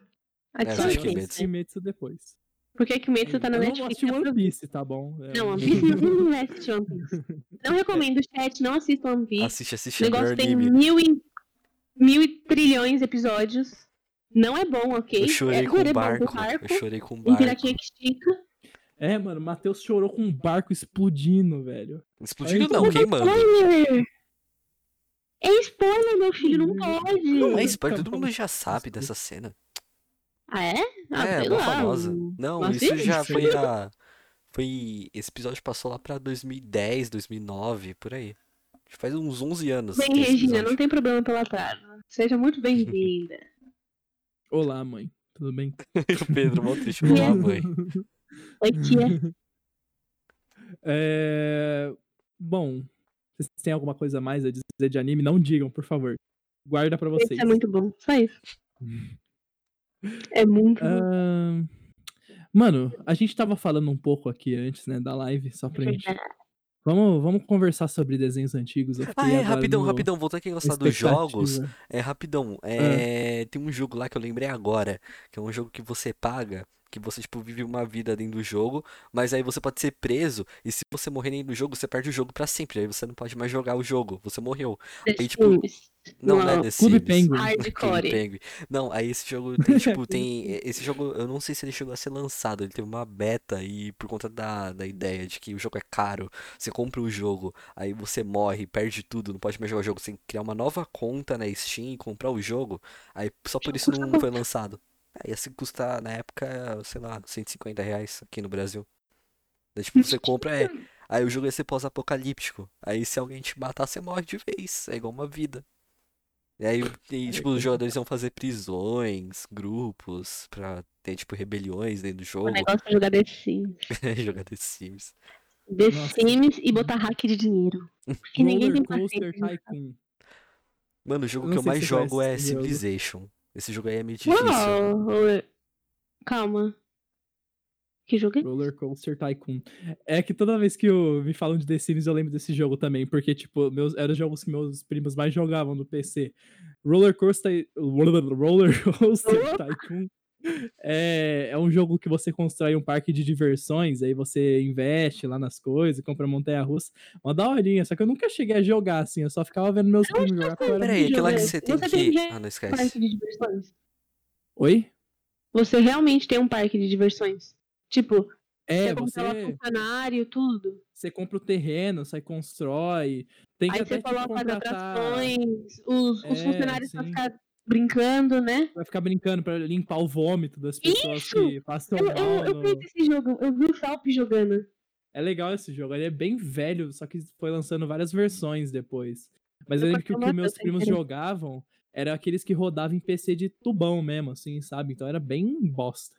S2: É,
S1: Adiciona
S2: assiste
S1: o
S2: Kimetsu.
S1: Kimetsu.
S3: Kimetsu depois.
S1: Porque Kimetsu tá na
S3: eu não vou
S1: Netflix.
S3: assistir One. Piece, tá bom? É,
S1: Não, One Piece não vai assistir One Piece. [laughs] Não recomendo, chat, não assista One Piece.
S2: Assiste,
S1: O
S2: assiste o
S1: negócio tem
S2: anime.
S1: mil e, mil e trilhões de episódios. Não é bom, ok?
S2: Eu chorei
S1: é,
S2: com
S1: é
S2: o
S1: bom
S2: barco.
S1: barco.
S2: Eu chorei com o
S1: Um
S2: barco.
S1: piratinha que estica.
S3: É, mano, o Matheus chorou com um barco explodindo, velho.
S2: Explodindo não, queimando.
S1: É spoiler, meu filho, não pode.
S2: Não é spoiler, todo mundo já sabe dessa cena.
S1: Ah, é? Ah,
S2: é,
S1: lá.
S2: famosa. Não,
S1: Não
S2: isso já foi na. Foi. Esse episódio passou lá pra 2010, 2009, por aí. Faz uns 11 anos.
S1: Bem, Regina, não tem problema pela atraso. Seja muito bem-vinda. [laughs]
S3: Olá, mãe. Tudo bem?
S2: o [laughs] Pedro, mó triste. Olá, mãe. [laughs]
S1: Oi, tia.
S3: É... Bom, vocês têm alguma coisa mais a dizer de anime? Não digam, por favor. Guarda pra vocês.
S1: Isso é muito bom. Só isso. É muito bom.
S3: Ahn, Mano, a gente tava falando um pouco aqui antes, né, da live, só pra gente. Vamos, vamos conversar sobre desenhos antigos.
S2: Ah, é, rapidão,
S3: no-
S2: rapidão. Voltando aqui a gostar dos jogos. É, rapidão. É, Tem um jogo lá que eu lembrei agora, que é um jogo que você paga, que você, tipo, vive uma vida dentro do jogo, mas aí você pode ser preso, e se você morrer dentro do jogo, você perde o jogo pra sempre. Aí você não pode mais jogar o jogo, você morreu.
S1: The
S2: aí, tipo. Não, não é
S1: Não,
S2: The
S3: Clube. Penguin.
S2: Clube. Penguin. Não, aí esse jogo tem, [laughs] tipo, tem. Esse jogo, eu não sei se ele chegou a ser lançado, ele teve uma beta e por conta da, da ideia de que o jogo é caro, você compra o jogo, aí você morre, perde tudo, não pode mais jogar o jogo, você tem que criar uma nova conta na Steam e comprar o jogo, aí só por isso não foi lançado. Aí assim custa, na época, sei lá, 150 reais aqui no Brasil. Daí, tipo, você compra, é. Aí o jogo ia ser pós-apocalíptico. Aí se alguém te matar, você morre de vez. É igual uma vida. E aí, e, tipo, os jogadores iam fazer prisões, grupos, pra ter, tipo, rebeliões dentro do
S1: O
S2: jogo.
S1: negócio é jogar The Sims. [laughs]
S2: Jogar The Sims.
S1: The
S3: Nossa.
S1: Sims e botar hack de dinheiro. Porque ninguém tem paciência.
S2: Mano, o jogo que eu mais
S3: se
S2: jogo é. Civilization. Esse jogo aí é meio difícil.
S1: Uau! oi. Calma. Que jogo é?
S3: Roller Coaster Tycoon. É que toda vez que eu, me falam de The Sims, eu lembro desse jogo também, porque, tipo, meus, eram os jogos que meus primos mais jogavam no PC. Roller Coaster, Roller Coaster Tycoon [laughs] é, é um jogo que você constrói um parque de diversões, aí você investe lá nas coisas, compra montanha-russa. Uma daorinha, só que eu nunca cheguei a jogar assim, eu só ficava vendo meus primos jogar.
S2: Peraí, aquilo lá que você tem
S1: Você
S2: que. Ah, não esquece.
S1: Parque de diversões.
S3: Oi?
S1: Você realmente tem um parque de diversões. Tipo,
S3: É,
S1: você controla
S3: você,
S1: funcionário, tudo.
S3: você compra o terreno, você constrói. Tem que
S1: Aí
S3: até
S1: você
S3: tipo,
S1: coloca as
S3: contratar.
S1: atrações, os, os
S3: É,
S1: funcionários pra
S3: sim.
S1: ficar brincando, né?
S3: Vai ficar brincando pra limpar o vômito das pessoas
S1: Isso!
S3: que passam
S1: Eu,
S3: mal.
S1: eu, eu
S3: no-
S1: esse jogo, eu vi o Felp jogando.
S3: É legal esse jogo. Ele é bem velho, só que foi lançando várias versões depois. Mas eu
S1: Eu
S3: lembro que o que meus primos
S1: querer.
S3: jogavam era aqueles que rodavam em PC de tubão mesmo, assim, sabe? Então era bem bosta.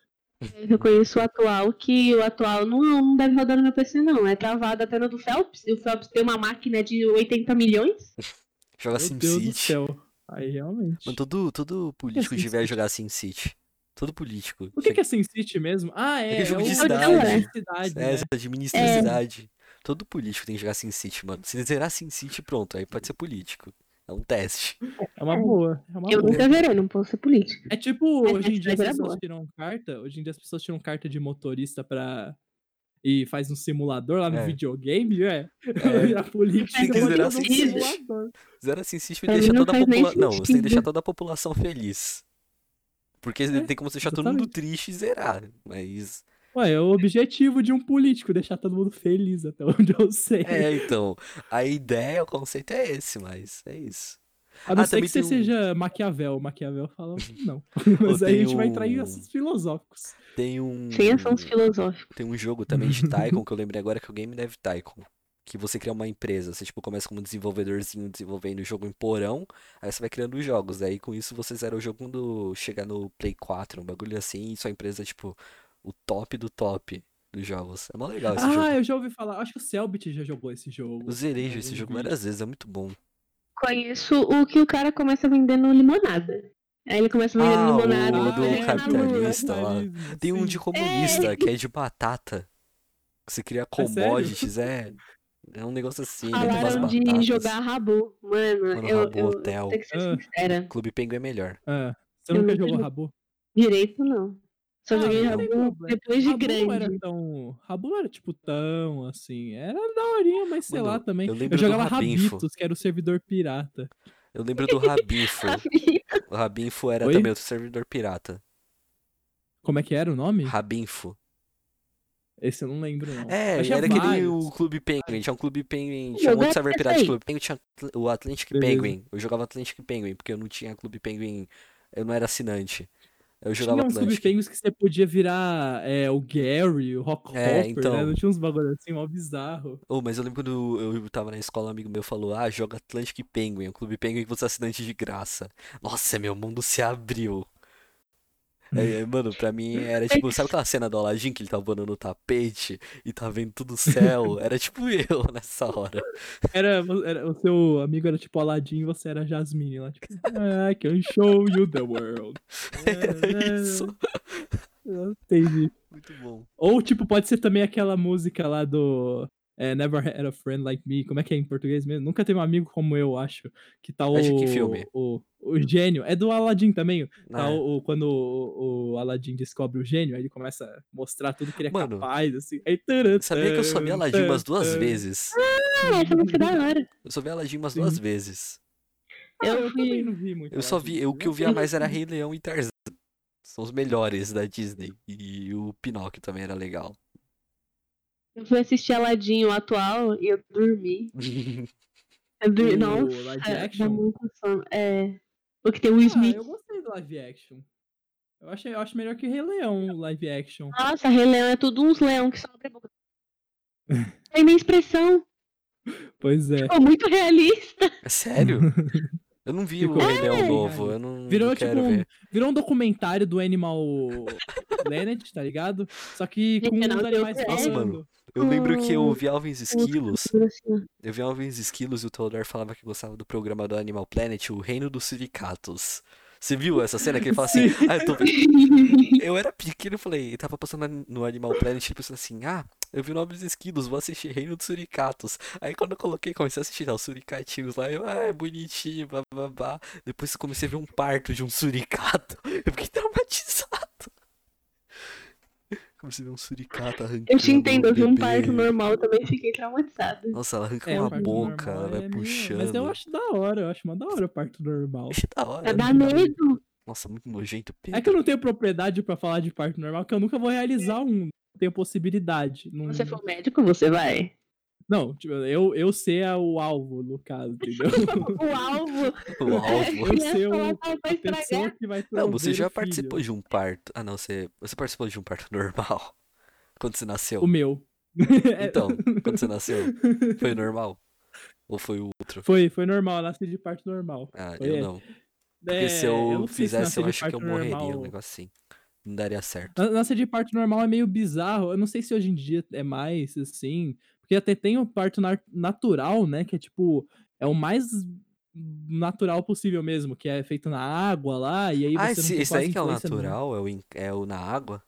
S1: Eu conheço o atual, que o atual não, não deve rodar no meu PC, não. É travado até no do Phelps. E o Phelps tem uma máquina de 80 milhões. [laughs]
S2: Joga
S3: Meu Deus do
S2: SimCity.
S3: céu. Aí realmente.
S2: Mano, todo, todo político
S3: SimCity?
S2: devia jogar SimCity. Todo político.
S3: O que, que é SimCity mesmo? Ah, é.
S2: Aquele jogo
S3: é
S2: de cidade.
S3: de cidade,
S2: É,
S3: né?
S2: você administra a cidade. Todo político tem que jogar SimCity, mano. Se zerar SimCity, pronto, aí pode ser político. É um teste.
S3: É uma boa. É uma
S1: Eu
S3: boa.
S1: nunca verei, não posso ser política.
S3: É tipo, hoje em dia as
S1: vai virar
S3: pessoas
S1: boa.
S3: tiram carta. Hoje em dia as pessoas tiram carta de motorista pra. E faz um simulador lá no
S2: É.
S3: videogame, é.
S2: É. [laughs]
S3: Virar político.
S1: Tem que
S3: um
S1: SimCity.
S3: simulador.
S2: Zerar SimCity
S1: Pra
S2: deixa toda a população. Não, você tem que deixar toda a população feliz. Porque
S3: É,
S2: tem como você deixar todo mundo
S3: exatamente.
S2: triste e zerar. Mas.
S3: Ué, é o objetivo de um político, deixar todo mundo feliz, até [laughs] onde eu sei.
S2: É, então. A ideia, o conceito é esse, mas é isso.
S3: A não
S2: Ah,
S3: ser que você
S2: um-
S3: seja Maquiavel. Maquiavel fala [laughs] não. Mas aí a gente vai entrar em
S2: um-
S3: assuntos filosóficos.
S2: Tem um.
S1: Sem assuntos filosóficos.
S2: Tem um jogo também de [laughs] Tycoon que eu lembrei agora que é o Game Dev Tycoon. Que você cria uma empresa. Você tipo começa como desenvolvedorzinho desenvolvendo o jogo em porão. Aí você vai criando os jogos. Aí com isso você zera o jogo quando chegar no Play 4, um bagulho assim, e sua empresa é tipo o top do top dos jogos. É mó legal esse
S3: Ah,
S2: jogo.
S3: eu já ouvi falar. Acho que o Selbit já jogou esse jogo.
S2: Eu zerei esse jogo várias vezes, é muito bom.
S1: Conheço o que o cara começa vendendo limonada. Aí ele começa vendendo
S2: Ah, o
S1: limonada.
S2: do
S1: fica na
S2: capitalista lá. Tem um de comunista que é de batata. Você cria
S3: sério?
S2: commodities, é. É um negócio assim, né? Tem
S1: Falaram de
S2: batatas.
S1: jogar Rabu. Mano,
S2: Mano,
S1: eu,
S2: Rabu
S1: eu,
S2: Hotel.
S1: eu tenho que ser
S3: Ah.
S1: sincera.
S2: Clube Penguin é melhor.
S3: Ah, você nunca jogou. Rabu?
S1: Direito, não. Só
S3: Ah,
S1: joguei Rabu
S3: problema.
S1: depois de
S3: Rabu não era
S1: grande.
S3: tão. Rabu não era tipo tão assim. Era daorinha, mas sei
S2: Mano,
S3: lá também.
S2: eu
S3: Eu,
S2: lembro do
S3: jogava
S2: Rabinfo.
S3: Rabitos, que era o servidor pirata.
S2: Eu lembro do Rabinfo. [laughs] o Rabinfo era
S3: Oi?
S2: também outro servidor pirata.
S3: Como é que era o nome?
S2: Rabinfo.
S3: Esse eu não lembro, não.
S2: É, era que nem
S3: vários.
S2: o Clube Penguin. Tinha um Clube Penguin. Tinha um outro server pirata de. Clube Penguin. Tinha o Atlantic
S3: Beleza.
S2: Penguin. Eu jogava Atlantic Penguin, porque eu não tinha Clube Penguin. Eu não era assinante. Eu
S3: Tinha
S2: jogava
S3: uns
S2: Atlantic.
S3: subpenguins que você podia virar é, o Gary, o Rock
S2: É,
S3: Hopper,
S2: então.
S3: né? Não tinha uns bagulho assim, mó bizarro.
S2: Oh, mas eu lembro quando eu tava na escola, um amigo meu falou: Ah, joga Atlantic Penguin, o Clube Penguin que você é assinante de graça. Nossa, meu mundo se abriu. É, é, mano, pra mim era tipo, sabe aquela cena do Aladdin que ele tá voando no tapete e tá vendo tudo o céu? [laughs] Era tipo eu nessa hora.
S3: Era, era- o seu amigo era tipo Aladdin e você era Jasmine lá. Tipo, I can show you the world.
S2: Era [laughs] isso. [laughs]
S3: Entendi.
S2: Muito bom.
S3: Ou, tipo, pode ser também aquela música lá do é, Never Had a Friend Like Me. Como é que é em português mesmo? Nunca teve um amigo como eu, acho. Que tá o.
S2: É de que filme?
S3: O, o gênio. É do Aladdin também. Tá
S2: Ah,
S3: o, o- quando o, o Aladdin descobre o gênio, aí ele começa a mostrar tudo que ele é
S2: Mano,
S3: capaz, assim. Aí, taran,
S2: Sabia que eu só vi Aladdin umas duas vezes?
S1: Ah, essa música é da hora.
S2: Eu só vi Aladdin umas
S3: Sim.
S2: duas vezes.
S3: Ah,
S1: Eu
S3: eu também
S1: vi.
S3: não vi muito.
S2: Eu só vi, o que eu
S3: vi
S2: via mais era Rei Leão e Tarzan. São os melhores da Disney. E o Pinóquio também era legal.
S1: Eu fui assistir Aladdin, o atual, e eu dormi. [laughs] Eu dormi.
S3: O
S1: Nossa,
S3: live
S1: dá
S3: action?
S1: muito sono. É. O que tem o Will
S3: Ah,
S1: Smith.
S3: eu gostei do live action. Eu acho, eu acho melhor que Rei Leão, o live action.
S1: Nossa, Rei Leão é tudo uns leão que só abre a boca. Tem minha expressão. [laughs]
S3: Pois é.
S1: Ficou muito realista.
S2: É sério? [laughs] Eu não vi o Rei Leão
S3: bem
S2: novo, eu não,
S3: Virou
S2: não
S3: tipo
S2: quero
S3: um,
S2: ver.
S3: virou um documentário do Animal [laughs] Planet, tá ligado? Só que com os animais
S1: eu-
S2: Nossa, mano. Eu lembro que eu
S1: Hum,
S2: vi Alvins
S1: Os-
S2: Esquilos. Eu vi Alvins Esquilos e o Theodore falava que gostava do programa do Animal Planet, o Reino dos Suricatos. Você viu essa cena que ele fala assim?
S3: Sim.
S2: Ah, eu tô [laughs] Eu era pequeno e falei, tava passando no Animal Planet, ele pensou assim, ah, eu vi Novos Esquilos, vou assistir Reino dos Suricatos. Aí quando eu coloquei, comecei a assistir tá, os suricatinhos lá, eu, ah, é bonitinho, babá. Depois comecei a ver um parto de um suricato. [laughs] Eu fiquei traumatizado. Comecei a ver um suricato arrancando
S1: Eu te entendo, eu vi um parto normal, eu também fiquei traumatizada.
S2: Nossa, ela arranca
S3: É,
S2: uma boca, ela vai
S3: é
S2: puxando.
S3: Mas eu acho da hora, eu acho uma da hora o parto normal.
S2: Achei da hora.
S1: É dar medo.
S2: Nossa, muito nojento.
S3: É que eu não tenho propriedade pra falar de parto normal, que eu nunca vou realizar um. Não tenho possibilidade. Não,
S1: Se você for médico, você vai.
S3: não tipo, eu, eu ser a- o alvo, no caso, entendeu? [laughs]
S1: O alvo.
S2: O alvo.
S3: Eu sei o- a pessoa
S1: estragar.
S3: que vai
S2: Não, você já participou
S3: filho.
S2: de um parto. Ah, não, você, você participou de um parto normal. [laughs] Quando você nasceu.
S3: O meu. [laughs] É,
S2: Então, quando você nasceu, foi normal? Ou foi o outro?
S3: Foi, foi normal, eu nasci de parto normal.
S2: Ah,
S3: Foi,
S2: eu
S3: é.
S2: não. Porque
S3: É,
S2: se eu,
S3: se
S2: fizesse,
S3: nascer
S2: eu acho que eu morreria, um
S3: normal-
S2: negócio assim. Não daria certo.
S3: Na- Nascer de parto normal é meio bizarro. Eu não sei se hoje em dia é mais assim. Porque até tem o parto na- natural, né? Que é tipo. É o mais natural possível mesmo. Que é feito na água lá. E aí
S2: Ah,
S3: você
S2: esse,
S3: não
S2: esse aí que é o natural? É o, in- é o na água?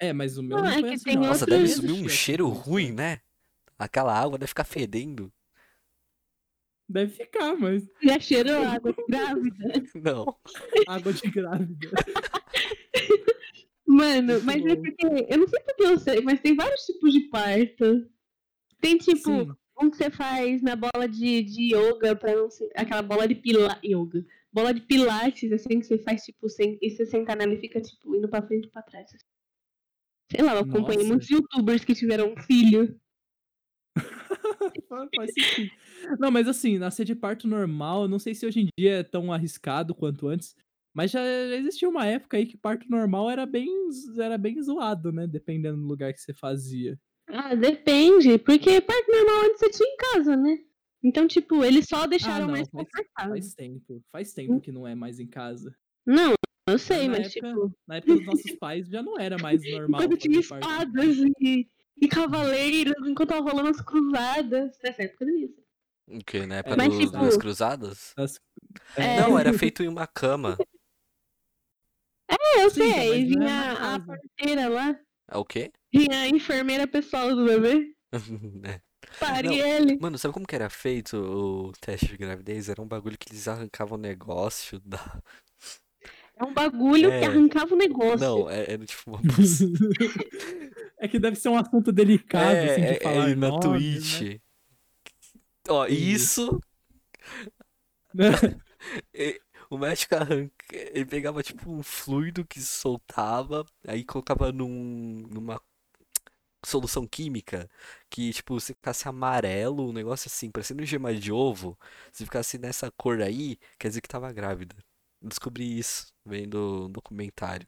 S3: É, mas o meu
S1: Não,
S3: não,
S1: é
S3: foi
S1: que
S3: assim,
S1: tem
S3: não.
S2: Nossa, deve subir um
S3: Existe
S2: cheiro ruim,
S3: coisa.
S2: né? Aquela água deve ficar fedendo.
S3: Deve ficar, mas
S1: Já cheirou água de grávida.
S2: Não.
S3: água de grávida.
S1: Mano,
S3: Muito
S1: mas é
S3: bom.
S1: porque. Eu não sei porque eu sei, mas tem vários tipos de parto. Tem tipo.
S3: Sim.
S1: Um que você faz na bola de, de yoga pra não ser. Aquela bola de pila, yoga. Bola de pilates, assim, que você faz, tipo, sem, e você sentar nela e fica, tipo, indo pra frente e pra trás. assim. Sei lá, eu acompanhei
S3: Nossa.
S1: muitos youtubers que tiveram um filho. [laughs]
S3: Faz sentido. Não, mas assim, nascer de parto normal, não sei se hoje em dia é tão arriscado quanto antes, mas já existia uma época aí que parto normal era bem, era bem zoado, né? Dependendo do lugar que você fazia.
S1: Ah, depende, porque parto normal antes você tinha em casa, né? Então, tipo, eles só
S3: Ah,
S1: deixaram
S3: não,
S1: mais
S3: faz,
S1: confortável.
S3: faz tempo. Faz tempo que não é mais em casa.
S1: Não, eu sei,
S3: na
S1: mas,
S3: época,
S1: tipo,
S3: na época dos nossos pais já não era mais [laughs] normal
S1: enquanto tinha espadas e, e cavaleiros, enquanto tava rolando as cruzadas. Nessa época não ia ser.
S2: O quê? Na época
S3: Mas,
S2: do-
S1: tipo-
S2: das cruzadas?
S3: As-
S1: É.
S2: Não, era feito em uma cama.
S1: É, eu
S3: Sim,
S1: sei,
S3: não é
S1: vinha a
S3: casa.
S1: parteira lá,
S2: É o quê?
S1: vinha a enfermeira pessoal do bebê, [laughs]
S2: É.
S1: paria ele.
S2: Mano, sabe como que era feito o teste de gravidez? Era um bagulho que eles arrancavam o negócio da. [laughs]
S1: É um bagulho que
S2: É.
S1: arrancava o negócio.
S2: Não, é- era tipo uma [laughs]
S3: é que deve ser um assunto delicado,
S2: É,
S3: assim, de
S2: é,
S3: falar
S2: é, na
S3: nomes,
S2: Twitch. Ó,
S3: Entendi.
S2: isso. [laughs] O médico arranca. Ele pegava tipo um fluido que soltava, aí colocava num, numa solução química que, tipo, se ficasse amarelo, um negócio assim, parecendo gema de ovo, se ficasse nessa cor aí, quer dizer que tava grávida. Descobri isso vendo um documentário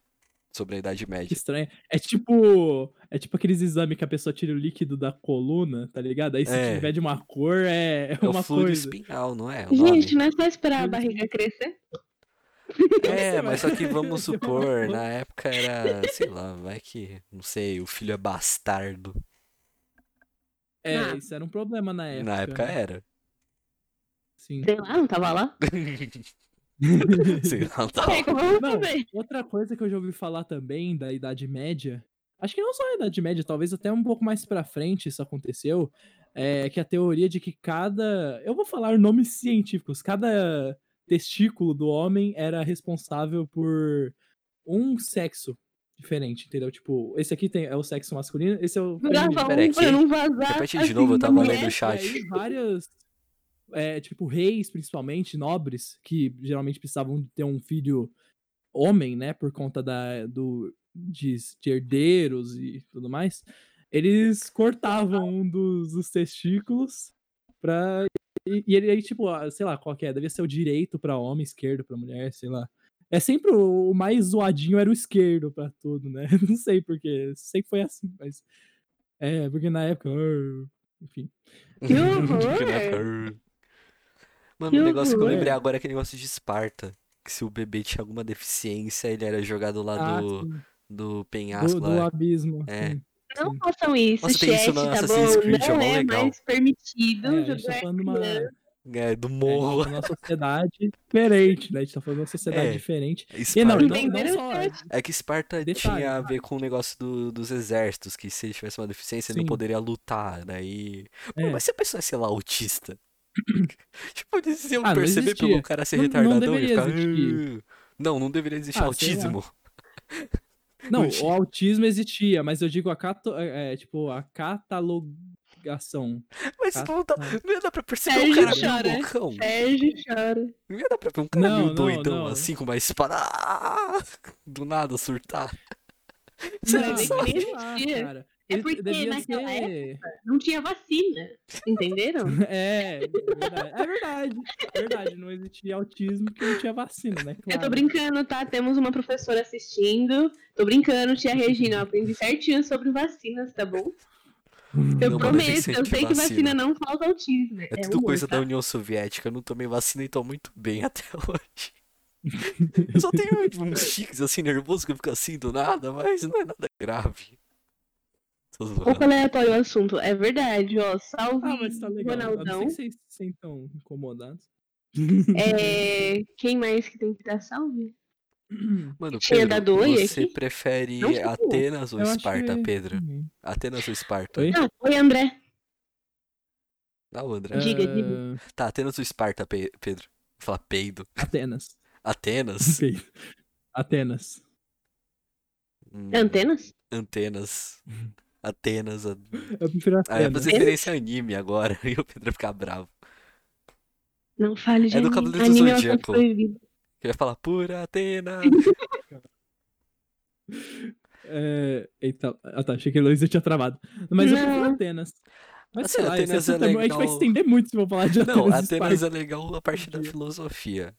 S2: sobre a Idade
S3: Que
S2: Média.
S3: estranho. É tipo. É tipo aqueles exames que a pessoa tira o líquido da coluna, tá ligado? Aí se
S2: É.
S3: tiver de uma cor, é, é
S2: É o
S3: uma
S2: fluido
S3: coisa.
S2: espinhal, não é? O nome?
S1: Gente, não é só esperar a barriga crescer?
S2: É, [laughs] mas só que vamos
S3: uma
S2: supor, na época era, sei lá, vai que, não sei, o filho é bastardo.
S3: É,
S1: Ah.
S3: isso era um problema na época.
S2: Na época era.
S3: Sim.
S1: Sei lá, não tava lá? [laughs] [laughs]
S2: Não tá.
S3: Não, outra coisa que eu já ouvi falar também da Idade Média, acho que não só a Idade Média, talvez até um pouco mais pra frente isso aconteceu, é que a teoria de que cada, eu vou falar nomes científicos, cada testículo do homem era responsável por um sexo diferente, entendeu? Tipo, esse aqui tem, é o sexo masculino, esse é o
S2: Pera
S1: um
S2: aqui.
S1: pra não vazar.
S2: Repete de
S1: assim,
S2: novo, eu tava lendo o chat.
S3: Aí, várias, é, tipo, reis, principalmente, nobres, que geralmente precisavam ter um filho homem, né, por conta da, do, de, de herdeiros e tudo mais, eles cortavam um dos, dos testículos pra... E, e ele aí, tipo, ah, sei lá, qual que é, devia ser o direito pra homem, esquerdo pra mulher, sei lá. É sempre o, o mais zoadinho era o esquerdo pra tudo, né? [laughs] Não sei porque, sempre foi assim, mas... É, porque na época... Enfim. [laughs]
S1: Que horror!
S2: Mano, o negócio que eu lembrei agora é aquele negócio de Esparta. Que se o bebê tinha alguma deficiência, ele era jogado lá
S3: Ah,
S2: do,
S3: sim.
S2: do penhasco
S3: do, do
S2: lá.
S3: abismo.
S2: É.
S3: sim.
S1: Não
S3: Sim.
S1: façam isso,
S2: Nossa, tem
S1: chat,
S2: isso no
S1: tá
S2: Assassin's
S1: bom?
S2: Creed, é
S1: Não é
S2: legal.
S1: mais permitido
S3: É, tá
S1: jogar
S3: falando de uma, é,
S2: É, do
S3: a gente
S2: morro.
S3: tá falando de uma sociedade diferente, né? A gente tá falando de uma sociedade
S2: É.
S3: diferente. E não,
S2: Esparta.
S3: não, não
S1: Entenderam,
S3: só.
S1: chat?
S2: É que Esparta
S3: Detalhe,
S2: tinha a ver com o negócio do- dos exércitos, que se ele tivesse uma deficiência, ele não poderia lutar. Daí. Pô,
S3: É.
S2: mas se a pessoa é, sei lá, autista? [laughs] tipo, eles iam
S3: Ah, não
S2: perceber pelo cara ser
S3: Não- não
S2: retardadão e
S3: deveria
S2: ficar.
S3: existir.
S2: "Ah". Não, não deveria existir
S3: Ah,
S2: autismo.
S3: Não, [laughs] o autismo existia, mas eu digo a cato, é, é, tipo, a catalogação.
S2: Mas
S3: Tá.
S2: não, dá,
S3: Ah.
S2: não ia dar pra perceber
S1: Sérgio
S2: um cara meio
S1: chora.
S2: loucão.
S1: Sérgio chora.
S2: Não ia dar pra ver um cara
S3: Não,
S2: meio
S3: não,
S2: doidão
S3: não.
S2: assim, com uma espada. Ah! Do nada surtar.
S1: Não,
S3: Não, sei lá,
S1: existia.
S3: cara.
S1: É porque naquela
S3: ser-
S1: Não tinha vacina. Entenderam?
S3: É, [laughs] é verdade. É verdade. É verdade. Não existia autismo porque não tinha vacina, né?
S1: Eu tô
S3: Claro.
S1: brincando, tá? Temos uma professora assistindo. Tô brincando, tia Regina. Eu aprendi [laughs] certinho sobre vacinas, tá bom? Eu
S2: Não,
S1: prometo, eu sei que
S2: vacina.
S1: vacina não causa autismo.
S2: É
S1: É
S2: tudo
S1: humor,
S2: coisa
S1: tá?
S2: da União Soviética. Eu não tomei vacina e tô muito bem [laughs] até hoje. Eu só tenho tipo, uns tiques assim nervoso que eu fico assim do nada, mas não é nada grave.
S1: Um pouco aleatório o assunto. É verdade, ó. Salve
S3: Ah, mas tá legal. A não
S1: Ronaldão.
S3: ser que vocês se sintam incomodados. [laughs]
S1: É... Quem mais que tem que dar salve? [clears throat]
S2: Mano,
S1: Tinha
S2: Pedro,
S1: dado oi
S2: você
S1: aqui?
S2: prefere
S1: Não.
S2: Atenas ou
S3: Eu
S2: Esparta,
S3: que-
S2: Pedro?
S3: Uhum.
S2: Atenas ou Esparta?
S3: Oi?
S1: Não, oi André.
S2: Ah, o André.
S1: Diga,
S3: Ah,
S2: Tá, Atenas ou Esparta, Pe- Pedro? Vou falar peido.
S3: Atenas. [laughs]
S2: Atenas? [laughs]
S3: Atenas.
S2: Hum,
S1: Antenas?
S2: Antenas. Atenas. a-
S3: Eu prefiro
S2: Ah, é
S3: Atenas.
S2: fazer referência a anime agora. [laughs] E o Pedro ficar bravo.
S1: Não fale de
S2: É do
S1: anime.
S2: Cavaleiro do
S1: Anime é uma
S2: Zodíaco. Ele vai falar, pura Atena. [laughs]
S3: É, Eita, ah tá, achei que a Heloísa tinha travado. Mas eu prefiro
S1: Não.
S3: Atenas. Mas
S2: Assim,
S3: sei lá,
S2: Atenas é
S3: assunto é a gente vai
S2: legal.
S3: estender muito se for falar de
S2: Não,
S3: Atenas e
S2: Atenas é legal a parte da filosofia.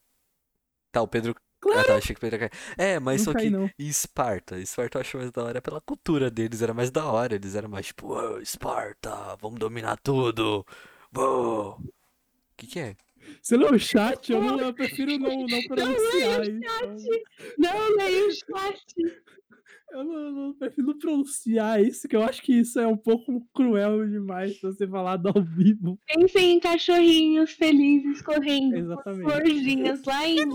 S2: Tá, o Pedro.
S3: Claro.
S2: Ah, tá, achei que Pedro ia cair. É, mas
S3: Não
S2: só
S3: cai,
S2: que.
S3: não.
S2: Esparta? Esparta eu acho mais da hora pela cultura deles, era mais da hora. Eles eram mais tipo, "Ô, Esparta, vamos dominar tudo. O que que é?
S3: Você leu o chat? Eu, não, eu prefiro não, não pronunciar isso.
S1: Não, leia o chat.
S3: Eu não, não prefiro não pronunciar isso, que eu acho que isso é um pouco cruel demais pra você falar ao vivo.
S1: Pensem em cachorrinhos felizes correndo.
S3: Exatamente.
S1: Florzinhas lá em. [laughs]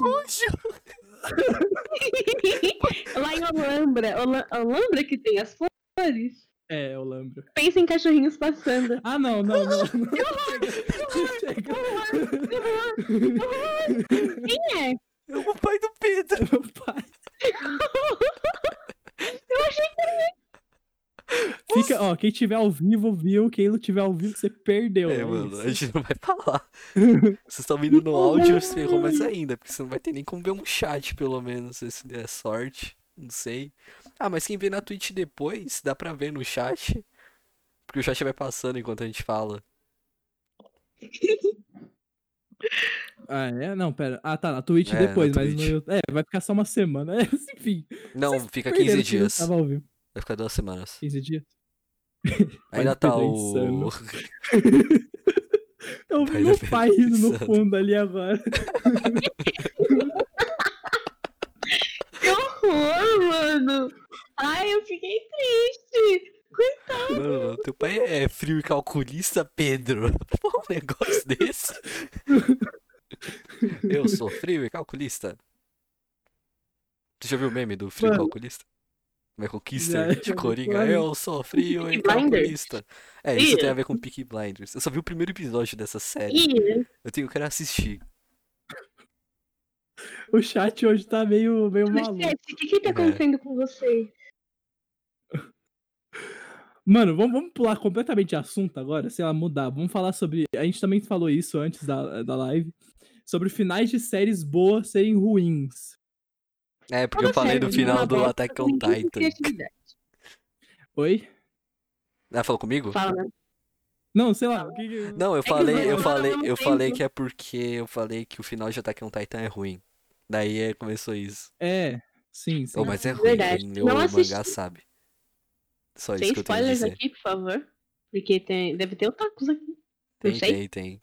S1: [laughs] lá em Olambra. Ola- Olambra que tem as flores.
S3: É, eu lembro.
S1: Pensem em cachorrinhos passando.
S3: Ah, não, não, não. não. Chega.
S1: Quem é?
S2: É o pai do Pedro.
S3: Meu pai. [laughs]
S1: Eu achei
S3: Fica, ó, quem tiver ao vivo viu, quem não tiver ao vivo você perdeu.
S2: É,
S3: é
S2: mano,
S3: isso.
S2: a gente não vai falar. [laughs] Vocês estão vindo no áudio, você ferrou mais ainda, porque você não vai ter nem como ver um chat, pelo menos, se der sorte. Não sei. Ah, mas quem vê na Twitch depois, dá pra ver no chat. Porque o chat vai passando enquanto a gente fala. [laughs]
S3: Ah, é? Não, pera. Ah, tá, na Twitch
S2: É, na
S3: depois, mas no
S2: Twitch.
S3: YouTube. É, vai ficar só uma semana. [laughs] É, enfim.
S2: Não,
S3: Vocês
S2: fica
S3: perderam
S2: 15
S3: que não
S2: dias.
S3: Tava ao vivo.
S2: Vai ficar duas semanas.
S3: 15 dias? [laughs]
S2: Ainda tá o.
S3: Eu
S2: Pai
S3: vi meu pai rindo no fundo ali agora.
S1: que horror, mano. Ai, eu fiquei triste.
S2: Mano, teu pai é frio e calculista, Pedro. [laughs] Pô, um negócio desse. [laughs] Eu sou frio e calculista. Você já viu o meme do frio e
S3: Mano.
S2: calculista? Michael Kister
S3: Já,
S2: de Coringa. Eu sou frio e calculista. É, isso tem a ver com Peaky Blinders. Eu só vi o primeiro episódio dessa série. Eu tenho que assistir.
S3: O chat hoje tá meio, meio
S1: mas,
S3: maluco.
S1: Chat, o que que tá
S2: É.
S1: acontecendo com você?
S3: Mano, vamos, vamos pular completamente de assunto agora, sei lá, mudar. Vamos falar sobre. A gente também falou isso antes da, da live. Sobre finais de séries boas serem ruins.
S2: É, porque eu falei
S1: tem
S2: final do Attack on Titan.
S3: Oi?
S2: Ah, falou comigo?
S1: Fala, né?
S3: Não, sei lá. o que
S2: Não, eu
S1: que
S2: falei, eu falei, eu falei que é porque eu falei que o final de Attack on Titan é ruim. Daí é, começou isso.
S3: É, sim, sim.
S2: Oh, mas é ruim,
S1: Verdade.
S2: o
S1: assisti.
S2: mangá sabe. Só isso
S1: Sem
S2: que eu tenho
S1: spoilers
S2: dizer.
S1: aqui, por favor. Porque tem, deve ter otakus aqui.
S2: Tem,
S1: sei.
S2: tem, tem.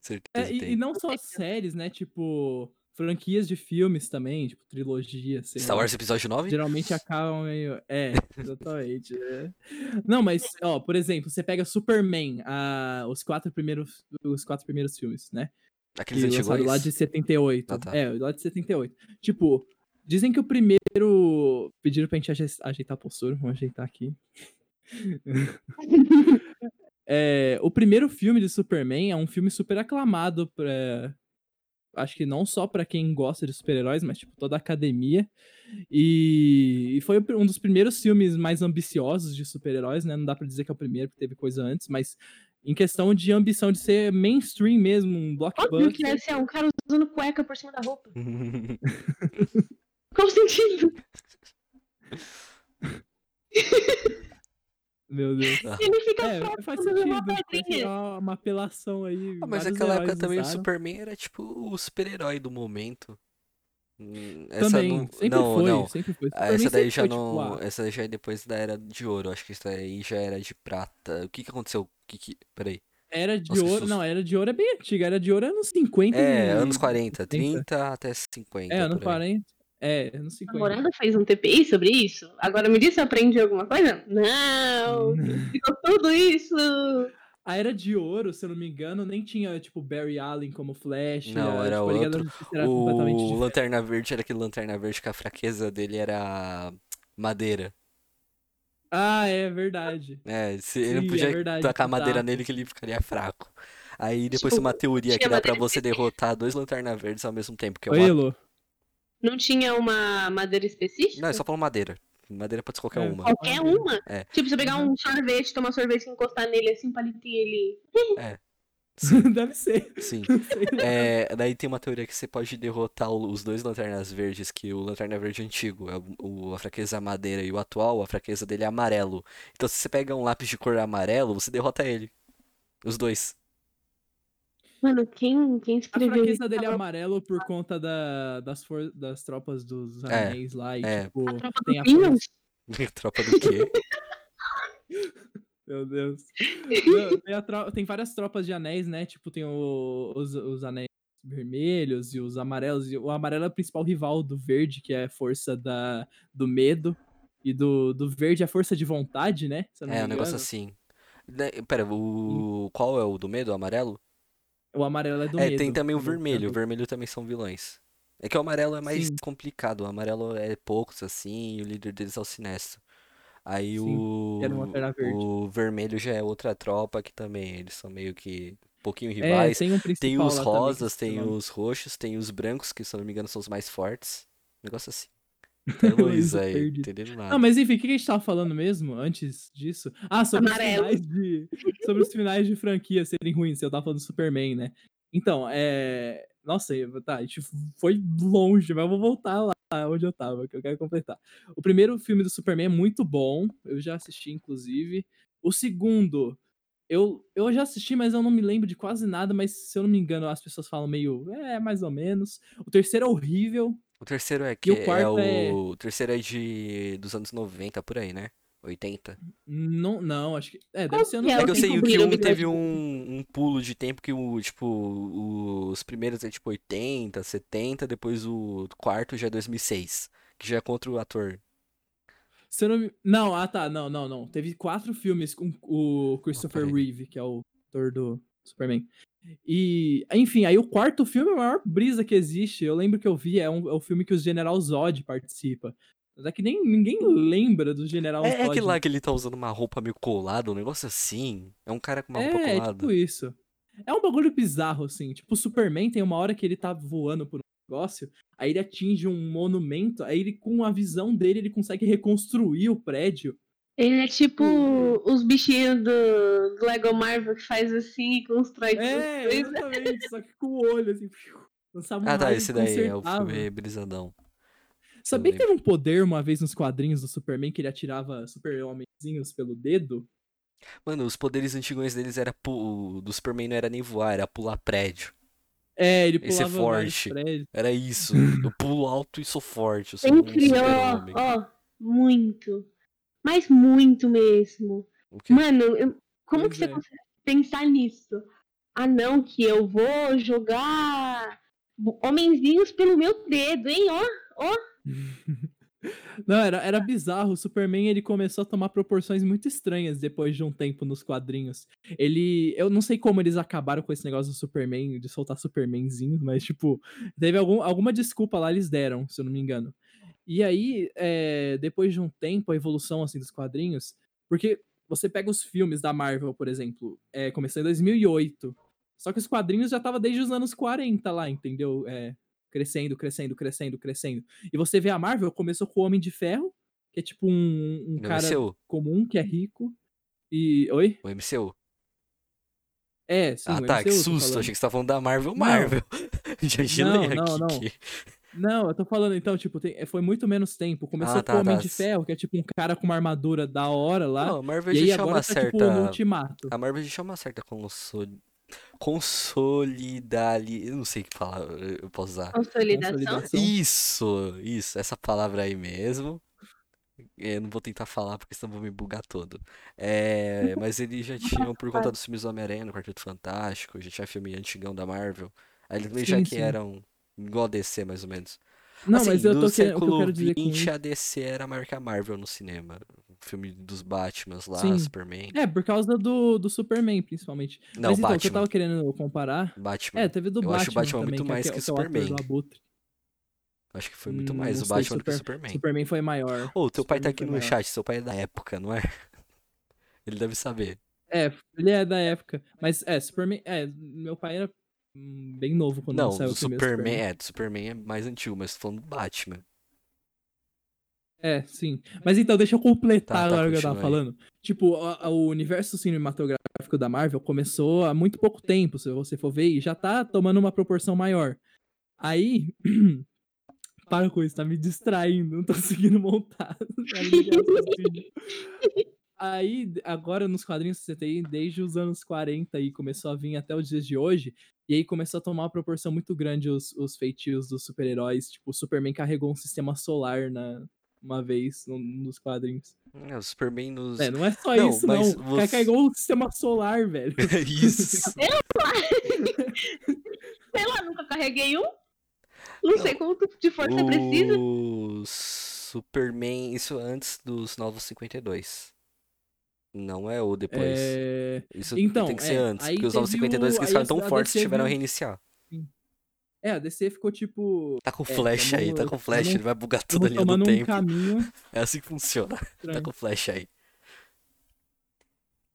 S2: Certeza
S3: É, e,
S2: tem.
S3: e não só séries, né? Tipo, franquias de filmes também, tipo, trilogia, sei
S2: Star
S3: lá.
S2: Wars Episódio 9?
S3: Geralmente acabam meio. É, exatamente. é. Não, mas, ó, por exemplo, você pega Superman, a, os, quatro primeiros, os quatro primeiros filmes, né?
S2: Aqueles
S3: que lançaram lá
S2: antigos?
S3: de 78.
S2: Ah, tá.
S3: É, lá de 78. Tipo, dizem que o primeiro. Pediram pra gente aje- ajeitar a postura, vamos ajeitar aqui. [laughs] É, o primeiro filme de Superman é um filme super aclamado pra. Acho que não só pra quem gosta de super-heróis, mas tipo toda a academia. E, e foi um dos primeiros filmes mais ambiciosos de super-heróis, né? Não dá pra dizer que é o primeiro, porque teve coisa antes, mas em questão de ambição de ser mainstream mesmo, um
S1: Óbvio que
S3: blockbuster.
S1: deve ser um cara usando cueca por cima da roupa. [laughs] Qual sentido?
S3: Meu Deus. Tá.
S1: Ele fica
S3: é, faz sentido, assim,
S1: é
S3: uma. Uma, apelação aí.
S2: Ah, mas naquela época também
S3: usaram.
S2: o Superman era tipo o super-herói do momento. Hum, essa
S3: também,
S2: não,
S3: sempre
S2: não,
S3: foi,
S2: não.
S3: Sempre foi.
S2: Ah, essa daí já
S3: foi,
S2: não.
S3: Tipo, ah...
S2: Essa já é depois da era de ouro. Acho que isso aí já era de prata. O que que aconteceu? O que que... Peraí.
S3: Era de
S2: Nossa,
S3: ouro. Não, era de ouro é bem antiga. Era de ouro anos 50.
S2: É,
S3: e...
S2: anos 40,
S3: 30
S2: até 50.
S3: É, anos 40. É, não sei como.
S1: É a namorada fez um TPI sobre isso? Agora me disse, se aprendi alguma coisa? Não! [laughs] Ficou tudo isso!
S3: A Era de Ouro, se eu não me engano, nem tinha, tipo, Barry Allen como Flash.
S2: Não, era,
S3: tipo,
S2: outro.
S3: Era
S2: o Lanterna Verde era aquele Lanterna Verde que a fraqueza dele era madeira.
S3: Ah, é verdade.
S2: É, se ele
S3: Sim,
S2: podia é
S3: verdade,
S2: tacar madeira nele que ele ficaria fraco. Aí depois
S1: tipo, tem
S2: uma teoria que dá
S1: para
S2: você derrotar dois lanternas verdes ao mesmo tempo. Que é uma...
S3: Oi,
S1: não tinha uma madeira específica?
S2: Não, é só falando madeira. Madeira pode ser qualquer
S3: É.
S2: uma.
S1: Qualquer uma?
S2: É.
S1: Tipo, você pegar
S3: Uhum.
S1: um sorvete, tomar sorvete e encostar nele assim, um palitinho ele. [laughs]
S3: Deve ser.
S2: Sim. [laughs] É, daí tem uma teoria que você pode derrotar os dois Lanternas Verdes, que o Lanterna Verde antigo é o, o- a fraqueza madeira e o atual, a fraqueza dele é amarelo. Então se você pega um lápis de cor amarelo, você derrota ele. Os dois.
S1: Mano, quem, quem
S3: A
S1: escreveu
S3: fraqueza
S1: isso?
S3: dele é amarelo por conta da, das, for, das tropas dos
S2: É,
S3: anéis lá. E,
S2: é.
S3: tipo,
S1: A tropa
S3: tem [laughs] a.
S2: Tropa do quê?
S3: Meu Deus. [laughs] Tem, a tro- tem várias tropas de anéis, né? Tipo, tem o- os, os anéis vermelhos e os amarelos. E o amarelo é o principal rival do verde, que é a força da, do medo. E do, do verde é a força de vontade, né?
S2: É, um negócio assim. Né, Pera, o. Qual é o do medo? O amarelo?
S3: O amarelo é do
S2: é,
S3: medo.
S2: tem também o vermelho. O vermelho também são vilões. É que o amarelo é mais
S3: Sim.
S2: complicado. O amarelo é poucos, assim, e o líder deles é o Sinestro. Aí
S3: Sim,
S2: o.
S3: Verde.
S2: O vermelho já é outra tropa que também. Eles são meio que um pouquinho
S3: É,
S2: rivais.
S3: tem um
S2: Tem os
S3: também,
S2: rosas,
S3: o
S2: tem os roxos, tem os brancos, que se eu não me engano são os mais fortes. Negócio assim. Até Luísa aí, entendendo nada.
S3: Não, mas enfim, o que a gente tava falando mesmo antes disso? Ah, sobre
S1: Amarelo.
S3: os finais de. Sobre os finais de franquia serem ruins. Eu tava falando do Superman, né? Então, é. Nossa, tá, a gente foi longe, mas eu vou voltar lá onde eu tava, que eu quero completar. O primeiro filme do Superman é muito bom, eu já assisti, inclusive. O segundo, eu, eu já assisti, mas eu não me lembro de quase nada, mas se eu não me engano, as pessoas falam meio. É, mais ou menos. O terceiro é horrível.
S2: O terceiro é que
S3: o
S2: é
S3: quarto
S2: o.
S3: é-
S2: O terceiro é de. dos anos 90, por aí, né? 80.
S3: Não, não, acho que. É, deve ser.
S1: que é
S2: É
S3: sei
S2: que eu sei o que um teve um, um pulo de tempo que o, tipo, os primeiros é tipo 80, 70, depois o quarto já é 2006, que já é contra o ator.
S3: Se não, me- não, ah tá, não, não, não. Teve quatro filmes com o Christopher
S2: peraí.
S3: Reeve, que é o ator do Superman. E, enfim, aí o quarto filme é a maior brisa que existe. Eu lembro que eu vi, é, um, é o filme que o General Zod participa. Mas é que nem ninguém lembra do General
S2: É, é
S3: Zod.
S2: aquele lá que ele tá usando uma roupa meio colada, um negócio assim. É um cara com uma roupa
S3: É, é
S2: colada.
S3: tipo isso. É um bagulho bizarro, assim. Tipo, o Superman tem uma hora que ele tá voando por um negócio, aí ele atinge um monumento, aí ele, com a visão dele, ele consegue reconstruir o prédio.
S1: Ele é tipo
S3: Uhum.
S1: os bichinhos do, do Lego Marvel que faz assim e constrói
S3: É,
S1: coisa. [laughs]
S3: exatamente, só que com o olho, assim. [laughs] Lançava um
S2: Ah, tá, esse daí é o filme brisadão.
S3: Sabia que teve um poder uma vez nos quadrinhos do Superman que ele atirava super-homenzinhos pelo dedo?
S2: Mano, os poderes antigos deles era pu... o do Superman não era nem voar, era pular prédio.
S3: É, ele
S2: Esse é
S3: pulava vários
S2: forte.
S3: prédios.
S2: Era isso. Eu pulo alto e sou forte. Eu sou um super-homem.
S1: ó, muito. Mas muito mesmo.
S2: O quê?
S1: Mano, eu- como
S3: Pois
S1: que você
S3: é.
S1: consegue pensar nisso? Ah, não, que eu vou jogar homenzinhos pelo meu dedo, hein? Ó, ó. [laughs]
S3: Não, era, era bizarro. O Superman ele começou a tomar proporções muito estranhas depois de um tempo nos quadrinhos. Ele. Eu não sei como eles acabaram com esse negócio do Superman, de soltar Supermanzinho, mas, tipo, teve algum, alguma desculpa lá eles deram, se eu não me engano. E aí, é, depois de um tempo, a evolução assim dos quadrinhos. Porque você pega os filmes da Marvel, por exemplo, é, começou em 2008. Só que os quadrinhos já estavam desde os anos 40 lá, entendeu? É, crescendo, crescendo, crescendo, crescendo. E você vê a Marvel começou com o Homem de Ferro, que é tipo um, um cara
S2: MCU.
S3: comum, que é rico. E. Oi?
S2: O MCU.
S3: É, sim.
S2: ah, tá, que
S3: MCU, tô
S2: susto. Achei que você tava falando da Marvel.
S3: Não.
S2: Marvel. [laughs] Já gelei
S3: Não, não,
S2: aqui.
S3: não. Não, eu tô falando, então, tipo, tem- foi muito menos tempo. Começou
S2: Ah,
S3: com o
S2: tá,
S3: Homem
S2: tá.
S3: de Ferro, que é tipo um cara com uma armadura da hora lá.
S2: Não, a Marvel
S3: e
S2: já chama
S3: agora
S2: uma
S3: tá
S2: certa.
S3: tipo no Ultimato.
S2: A Marvel já chama uma certa consol... consolidali... Eu não sei que palavra eu posso usar.
S1: Consolidação.
S3: Consolidação.
S2: Isso, isso, essa palavra aí mesmo. Eu não vou tentar falar porque senão vou me bugar todo. É, [laughs] mas eles já tinham, por conta dos filmes do Homem-Aranha, no Quarteto Fantástico, já tinha filme antigão da Marvel. Aí eles também já
S3: Sim,
S2: que
S3: sim.
S2: eram igual a DC, mais ou menos.
S3: Não,
S2: Assim,
S3: mas eu tô querendo, o que eu
S2: século
S3: quero dizer com
S2: XX,
S3: isso.
S2: a DC era maior que a Marvel no cinema. O filme dos Batmans lá,
S3: Sim.
S2: Superman.
S3: É, por causa do, do Superman, principalmente.
S2: Não,
S3: mas então, o que eu
S2: Batman.
S3: tava querendo comparar.
S2: Batman.
S3: É, teve do
S2: Eu
S3: Batman.
S2: acho o Batman
S3: também,
S2: muito
S3: que é
S2: mais que o
S3: que é o ator
S2: Superman. Acho que foi muito
S3: Hum,
S2: mais o
S3: sei,
S2: Batman do que o
S3: Super-
S2: Superman.
S3: Superman foi maior.
S2: Ô, teu pai tá
S3: Superman
S2: aqui no
S3: maior.
S2: chat, seu pai é da época, não é? [laughs] Ele deve saber.
S3: É, ele é da época. Mas é, Superman. É, meu pai era bem novo quando
S2: Não,
S3: saiu o primeiro
S2: Superman,
S3: Superman.
S2: é, do Superman é mais antigo, mas tô falando do Batman.
S3: É, sim. Mas então, deixa eu completar
S2: Tá, tá,
S3: agora o que eu tava
S2: aí.
S3: falando. Tipo, a- a- o universo cinematográfico da Marvel começou há muito pouco tempo, se você for ver, e já tá tomando uma proporção maior. Aí. [clears throat] Para com isso, tá me distraindo, não tô conseguindo montar. a linha de raciocínio. aí, agora nos quadrinhos você tem desde os anos 40 e começou a vir até os dias de hoje. E aí começou a tomar uma proporção muito grande os, os feitios dos super-heróis. Tipo, o Superman carregou um sistema solar na, uma vez no- nos quadrinhos.
S2: É, o Superman nos.
S3: É, não é só
S2: Não,
S3: isso,
S2: mas
S3: não. O cara
S2: você-
S3: carregou um sistema solar, velho. [laughs]
S2: Isso. [laughs] [laughs]
S1: Sei lá, nunca carreguei um. Não, sei quanto de força precisa.
S2: O Superman, isso antes dos Novos 52. Não é o depois.
S3: É...
S2: Isso
S3: então,
S2: tem que ser
S3: é,
S2: antes, porque os Novos
S3: teve
S2: 52
S3: o-
S2: que
S3: a-
S2: tão fortes
S3: DC
S2: tiveram a reiniciar.
S3: é, a DC ficou tipo.
S2: Tá com
S3: É,
S2: flash aí, tá com flash, ele vai bugar toda a linha do
S3: tomando um
S2: tempo.
S3: caminho. [laughs]
S2: É assim que funciona. Tá
S3: estranho.
S2: com flash aí.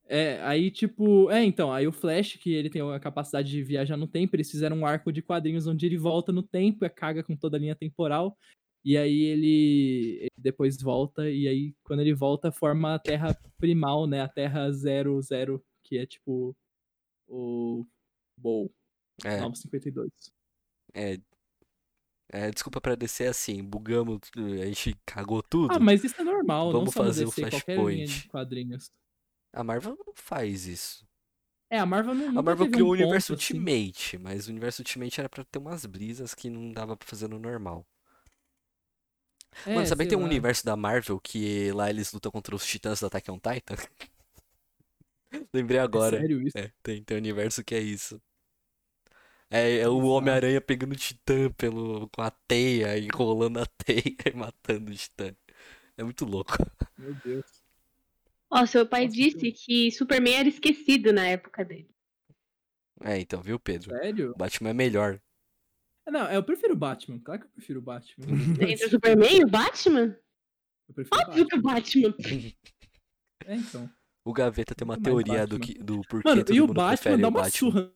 S3: É, aí tipo, é, então, aí o Flash, que ele tem a capacidade de viajar no tempo, eles fizeram um arco de quadrinhos onde ele volta no tempo e caga com toda a linha temporal. E aí ele, ele depois volta, e aí quando ele volta, forma a Terra Primal, né? A Terra 00, que é tipo o Bowl,
S2: É,
S3: 952.
S2: é. É, desculpa pra descer assim, bugamos, a gente cagou tudo.
S3: Ah, mas isso é normal, não
S2: Vamos
S3: só no
S2: fazer o
S3: DC, de
S2: Flashpoint.
S3: quadrinhos.
S2: A Marvel não faz isso.
S3: É, a Marvel não
S2: A Marvel criou
S3: um
S2: o universo
S3: ponto, assim.
S2: Ultimate, mas o universo Ultimate era pra ter umas brisas que não dava pra fazer no normal. Mano,
S3: É,
S2: sabia que tem um
S3: lá.
S2: universo da Marvel que lá eles lutam contra os titãs do Attack on Titan? [laughs] Lembrei agora.
S3: É sério isso?
S2: É, tem, tem um universo que é isso. É, é o. Homem-Aranha pegando o Titã pelo, com a teia, enrolando a [laughs] teia e matando o Titã. É muito louco.
S3: Meu Deus.
S1: Ó, seu pai
S3: Nossa,
S1: disse que Superman era esquecido na época dele.
S2: É, então, viu, Pedro?
S3: Sério?
S2: O Batman é melhor.
S3: Não, eu prefiro o Batman. Claro que eu prefiro o Batman. [laughs]
S1: Entre o Superman e o Batman?
S3: Eu prefiro o
S1: Óbvio que o Batman.
S3: É, então.
S2: O Gaveta tem uma
S3: Muito mais
S2: teoria do, que, do porquê
S3: Mano,
S2: todo
S3: e o
S2: mundo
S3: Batman
S2: prefere
S3: dá
S2: o
S3: uma
S2: Batman.
S3: surra.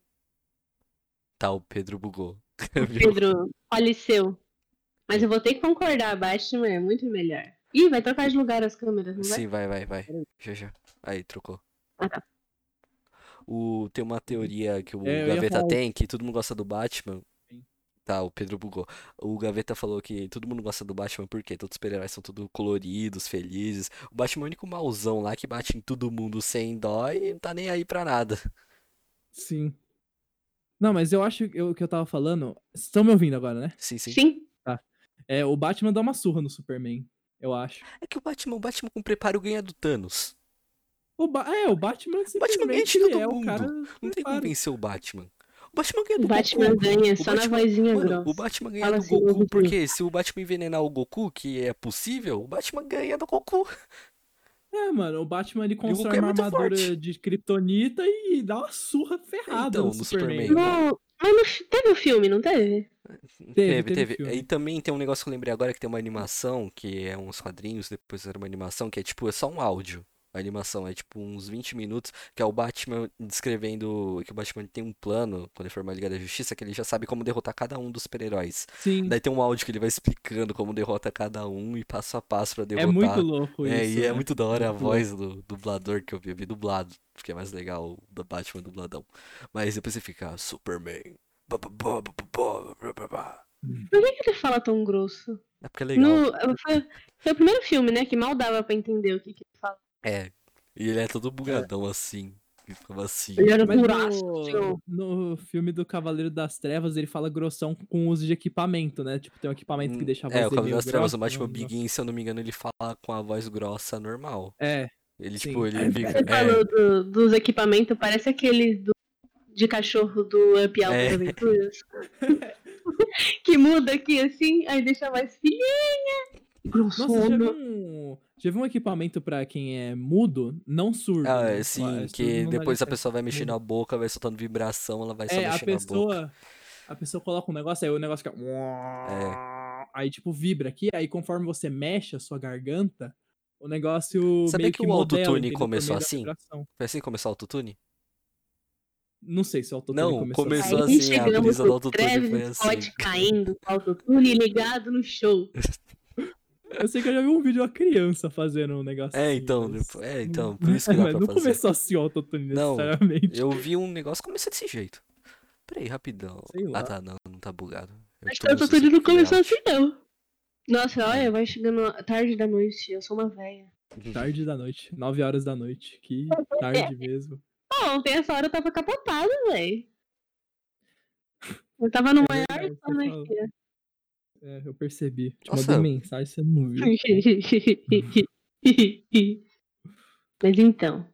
S2: Tá, o Pedro bugou. [laughs]
S1: Pedro faleceu. Mas eu vou ter que concordar, Batman é muito melhor. Ih, vai trocar de lugar as câmeras, não vai?
S2: Sim, vai, vai, vai. Já, já. Aí, trocou.
S1: Ah, tá.
S2: O, tem uma teoria que o
S3: É,
S2: Gaveta tem, que todo mundo gosta do Batman. Tá, o Pedro bugou. O Gaveta falou que todo mundo gosta do Batman porque todos os super-heróis são tudo coloridos, felizes. O Batman é o único mauzão lá que bate em todo mundo sem dó e não tá nem aí pra nada.
S3: Sim. Não, mas eu acho que o que eu tava falando. Vocês estão me ouvindo agora, né?
S2: Sim, sim.
S1: Sim.
S3: É, o Batman dá uma surra no Superman, eu acho.
S2: É que o Batman, o Batman com preparo ganha do Thanos.
S3: O ba- é, o Batman
S2: Batman ganha de
S3: simplesmente
S2: todo
S3: é
S2: mundo.
S3: o cara.
S2: Não tem como vencer o Batman. O Batman ganha
S1: O
S2: do
S1: Batman
S2: Goku.
S1: ganha
S2: O
S1: só na
S2: Batman-
S1: vozinha
S2: Mano,
S1: grossa.
S2: o Batman ganha
S1: Fala
S2: do
S1: assim,
S2: Goku porque se o Batman envenenar o Goku, que é possível, o Batman ganha do Goku.
S3: É, mano, o Batman ele constrói
S2: é
S3: uma armadura
S2: forte.
S3: de Kryptonita e dá uma surra ferrada
S2: Então,
S3: no
S2: no
S3: Superman.
S2: Superman.
S1: No- mas teve o filme, não teve?
S2: Teve,
S3: teve
S2: teve.
S3: filme.
S2: E também tem um negócio que eu lembrei agora que tem uma animação, que é uns quadrinhos, depois era uma animação, que é tipo, é só um áudio. A animação é tipo uns 20 minutos, que é o Batman descrevendo que o Batman tem um plano, quando ele for uma Liga da Justiça, que ele já sabe como derrotar cada um dos super-heróis.
S3: Sim,
S2: Daí tem um áudio que ele vai explicando como derrota cada um e passo a passo pra
S3: é
S2: derrotar.
S3: muito louco
S2: É,
S3: isso.
S2: e é
S3: né?
S2: muito da hora a voz do dublador que eu vi, eu vi dublado, porque é mais legal o do Batman dubladão. Mas depois você fica, Superman. ba, ba, ba, ba, ba, ba, ba, ba.
S1: Por que, que ele fala tão grosso?
S2: É porque é legal.
S1: No, foi, foi o primeiro filme, né? Que mal dava pra entender o que, que ele fala.
S2: É. E ele é todo bugadão assim. Ele ficava assim.
S1: Ele era duraço, ó.
S3: no, no filme do Cavaleiro das Trevas, ele fala grossão com uso de equipamento, né? Tipo, tem um equipamento que deixa a voz
S2: É, o Cavaleiro das Trevas, o
S3: grossa,
S2: Batman
S3: não-
S2: Begin, se eu não me engano, ele fala com a voz grossa normal.
S3: É,
S2: Ele,
S3: Sim.
S2: tipo, ele fica.
S1: Você
S2: É,
S1: falou do- dos equipamentos, parece aqueles do- de cachorro do Up Altas
S2: É.
S1: Aventuras. [laughs] que muda aqui assim, aí deixa mais filhinha.
S3: Nossa, já
S1: Grossona.
S3: viu um, já viu um equipamento pra quem é mudo, não surdo?
S2: ah,
S3: né?
S2: sim,
S3: É, surdo
S2: que depois a
S3: é
S2: pessoa vai mexendo a boca, vai soltando vibração, ela vai só
S3: É, a
S2: mexendo a boca.
S3: pessoa. A pessoa coloca um negócio, aí o negócio fica. Aí, tipo, vibra aqui, aí conforme você mexe a sua garganta, o negócio.
S2: Sabia
S3: meio
S2: que
S3: que
S2: o autotune começou assim? Foi assim que começou o autotune?
S3: Não sei se o autotune
S2: Não,
S3: começou,
S2: começou
S3: assim.
S1: Aí
S2: assim, a brisa do autotune foi assim.
S1: caindo com o autotune ligado no show. [laughs]
S3: Eu sei que eu já vi um vídeo de uma criança fazendo um negócio
S2: É,
S3: assim,
S2: então,
S3: mas-
S2: é, então, [laughs] por isso que dá
S3: Mas
S2: pra
S3: não
S2: fazer.
S3: começou assim autotune
S2: Não,
S3: necessariamente.
S2: Eu vi um negócio que começou desse jeito. Peraí, rapidão.
S3: Sei lá.
S2: Ah, tá, não, não tá bugado. Eu
S1: Acho
S2: tô
S1: que o autotune não
S2: usando
S1: começou
S2: layout.
S1: assim, não. Nossa, olha, vai chegando tarde da noite, eu sou uma velha.
S3: Tarde da noite. 9 horas da noite. Que tarde mesmo.
S1: Pô, ontem essa hora eu tava capotado, velho. Eu tava no
S3: É
S1: maior sono aqui.
S3: É, eu percebi. Te
S2: Nossa.
S3: mandei mensagem, você não viu. [laughs]
S1: Mas então,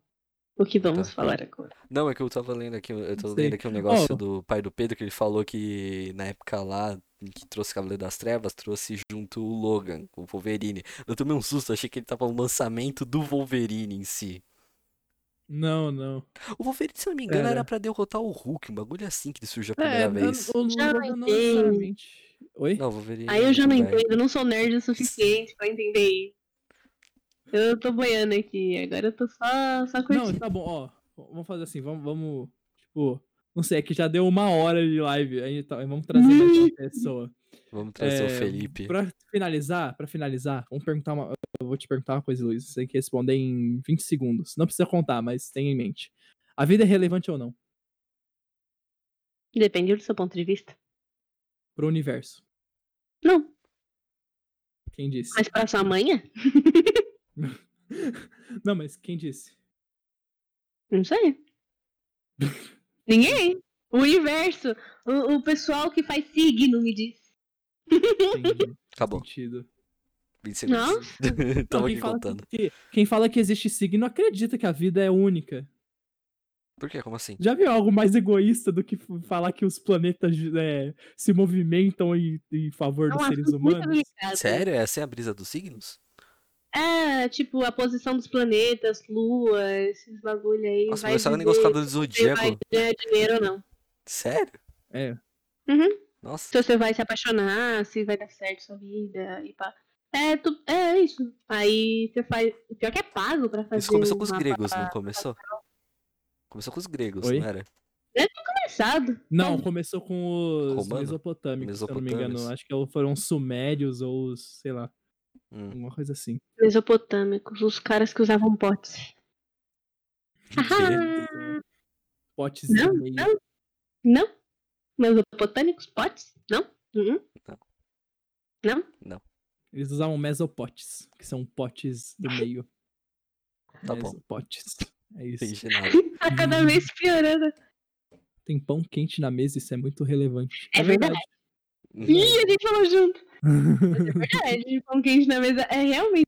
S1: o que vamos
S2: Tá.
S1: falar agora?
S2: Não, é que eu tava lendo aqui, eu tô
S3: Não sei.
S2: lendo aqui um negócio
S3: Ó.
S2: do pai do Pedro que ele falou que na época lá que trouxe Cavaleiro das Trevas, trouxe junto o Logan, o Wolverine. Eu tomei um susto, achei que ele tava no lançamento do Wolverine em si.
S3: Não, não.
S2: O Wolverine, se eu não me engano,
S3: Era.
S2: era pra derrotar o Hulk, um bagulho assim que ele surgiu a
S3: É,
S2: primeira vez.
S3: o
S1: Já
S3: Logan não
S1: entendo.
S3: necessariamente. Oi?
S2: Não, o Wolverine.
S1: Aí eu já não entendo, eu não sou nerd o suficiente pra entender isso. Eu tô boiando aqui, agora eu tô só, só
S3: Não,
S1: curtindo.
S3: tá bom, ó. Vamos fazer assim, vamos, vamos. Tipo, não sei, é que já deu uma hora de live. Aí tá, vamos trazer mais uma pessoa.
S2: Vamos trazer o
S3: É,
S2: Felipe.
S3: Pra finalizar, para finalizar, vamos perguntar uma. Eu vou te perguntar uma coisa, Luiz. Você tem que responder em 20 segundos. Não precisa contar, mas tenha em mente. A vida é relevante ou não?
S1: Depende do seu ponto de vista.
S3: Pro universo.
S1: Não,
S3: Quem disse?
S1: mas pra sua mãe, é? [laughs]
S3: Não, mas quem disse?
S1: não sei. [laughs] Ninguém. O universo. O, o pessoal que faz signo me diz.
S3: Entendi.
S2: Acabou.
S3: Sentido.
S2: 20 segundos.
S3: Não, [laughs]
S2: Tava
S3: quem,
S2: aqui
S3: fala
S2: contando.
S3: que, quem fala que existe signo acredita que a vida é única.
S2: Por quê? Como assim?
S3: Já viu algo mais egoísta do que falar que os planetas é, se movimentam em, em favor
S1: É um
S3: dos seres humanos?
S2: Sério? Essa é a brisa dos signos?
S1: É, tipo, a posição dos planetas, lua, esses bagulho aí.
S2: Nossa,
S1: vai
S2: mas sabe o
S1: dizer
S2: negócio do
S1: se você vai
S2: Zodíaco?
S1: ganhar dinheiro ou não.
S2: Sério?
S3: É.
S2: Nossa.
S1: Se você vai se apaixonar, se vai dar certo sua vida e pá. É, tu, é isso. Aí você faz. O pior que é pago pra fazer.
S2: Isso começou com os gregos,
S1: pa-
S2: não começou? Começou com os gregos,
S3: Oi?
S2: não era?
S1: Começado.
S3: Não, começou com os
S2: Romano?
S3: mesopotâmicos, se eu não me engano. Acho que foram os sumérios ou os, sei lá,
S2: Hum.
S3: alguma coisa assim.
S1: Mesopotâmicos, os caras que usavam potes.
S3: Potes
S1: Não,
S3: e meio.
S1: não. Não? Mesopotâmicos? Potes? Não? Uhum.
S2: Não.
S1: Não?
S3: Eles usavam mesopotes, que são potes do meio.
S2: Tá bom.
S3: Mesopotes. É isso. [laughs]
S1: Tá cada vez piorando.
S3: Tem pão quente na mesa, isso é muito relevante.
S1: É verdade. Ih, a gente falou junto. [laughs] É verdade, pão quente na mesa é realmente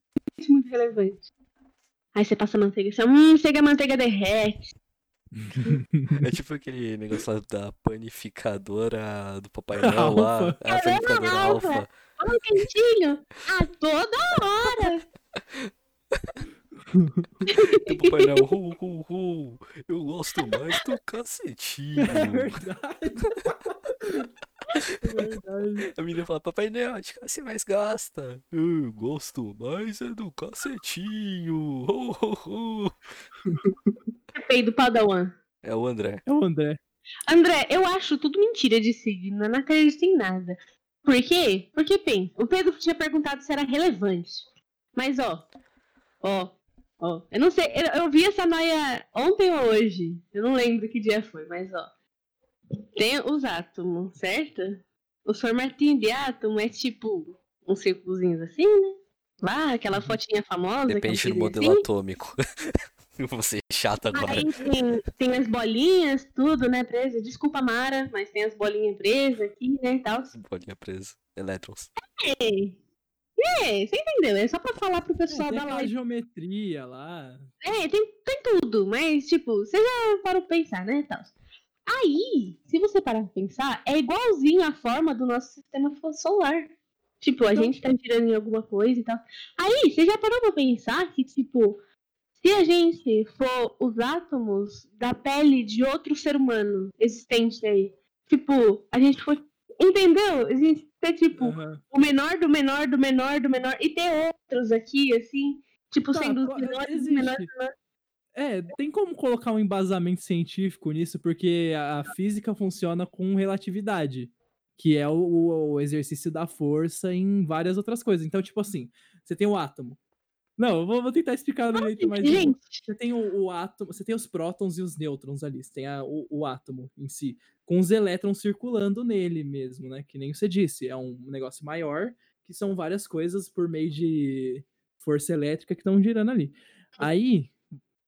S1: muito relevante. Aí você passa manteiga assim, hum, chega a manteiga derrete.
S2: É tipo aquele negócio lá da panificadora do Papai [laughs] Noel lá. A panificadora
S1: Alfa.
S2: alfa.
S1: Pão quentinho a toda hora.
S2: Hu, hu, hu. Eu gosto mais do cacetinho. [laughs]
S3: É verdade. É [laughs] verdade.
S2: A menina fala, Papai Noel, de que você mais gosta? Eu gosto mais é do cacetinho. Hu.
S1: Pei do Padawan.
S2: É o André.
S3: É o André.
S1: André, eu acho tudo mentira de signo, eu não acredito em nada. Por quê? Porque, pensa, o Pedro tinha perguntado se era relevante. Mas, ó, ó, ó, eu não sei, eu, eu vi essa noia ontem ou hoje, eu não lembro que dia foi, mas, ó, tem os átomos, certo? O formatinho de átomo é tipo uns círculozinhos assim, né? Lá, aquela fotinha famosa.
S2: Depende do modelo
S1: assim.
S2: atômico. [laughs] Você é chato agora.
S1: Aí tem, tem as bolinhas, tudo, né, presa. Desculpa, Mara, mas tem as bolinhas presas aqui, né, tal.
S2: Bolinha presa. Elétrons.
S1: É, é, você entendeu? É só pra falar pro
S3: É,
S1: pessoal
S3: tem
S1: da live.
S3: geometria lá.
S1: É, tem, tem tudo, mas, tipo, você já parou pra pensar, né, tal. Aí, se você parar pra pensar, é igualzinho a forma do nosso sistema solar. Tipo, a
S3: Então-
S1: gente tá girando em alguma coisa e tal. Aí, você já parou pra pensar que, tipo, se a gente for os átomos da pele de outro ser humano existente aí, tipo, a gente for. Entendeu? A gente ter, tipo,
S3: Aham.
S1: o menor do menor do menor do menor e ter outros aqui, assim, tipo,
S3: Tá,
S1: sendo os
S3: co-
S1: menores
S3: existe.
S1: menores menores.
S3: É, tem como colocar um embasamento científico nisso, porque a física funciona com relatividade, que é o, o- exercício da força em várias outras coisas. Então, tipo assim, você tem o átomo. Não, eu vou, vou tentar explicar do jeito mais.
S1: Gente,
S3: Você tem o, o átomo, você tem os prótons e os nêutrons ali, você tem a- o, o átomo em si, com os elétrons circulando nele mesmo, né? Que nem você disse, é um negócio maior, que são várias coisas por meio de força elétrica que estão girando ali. Aí,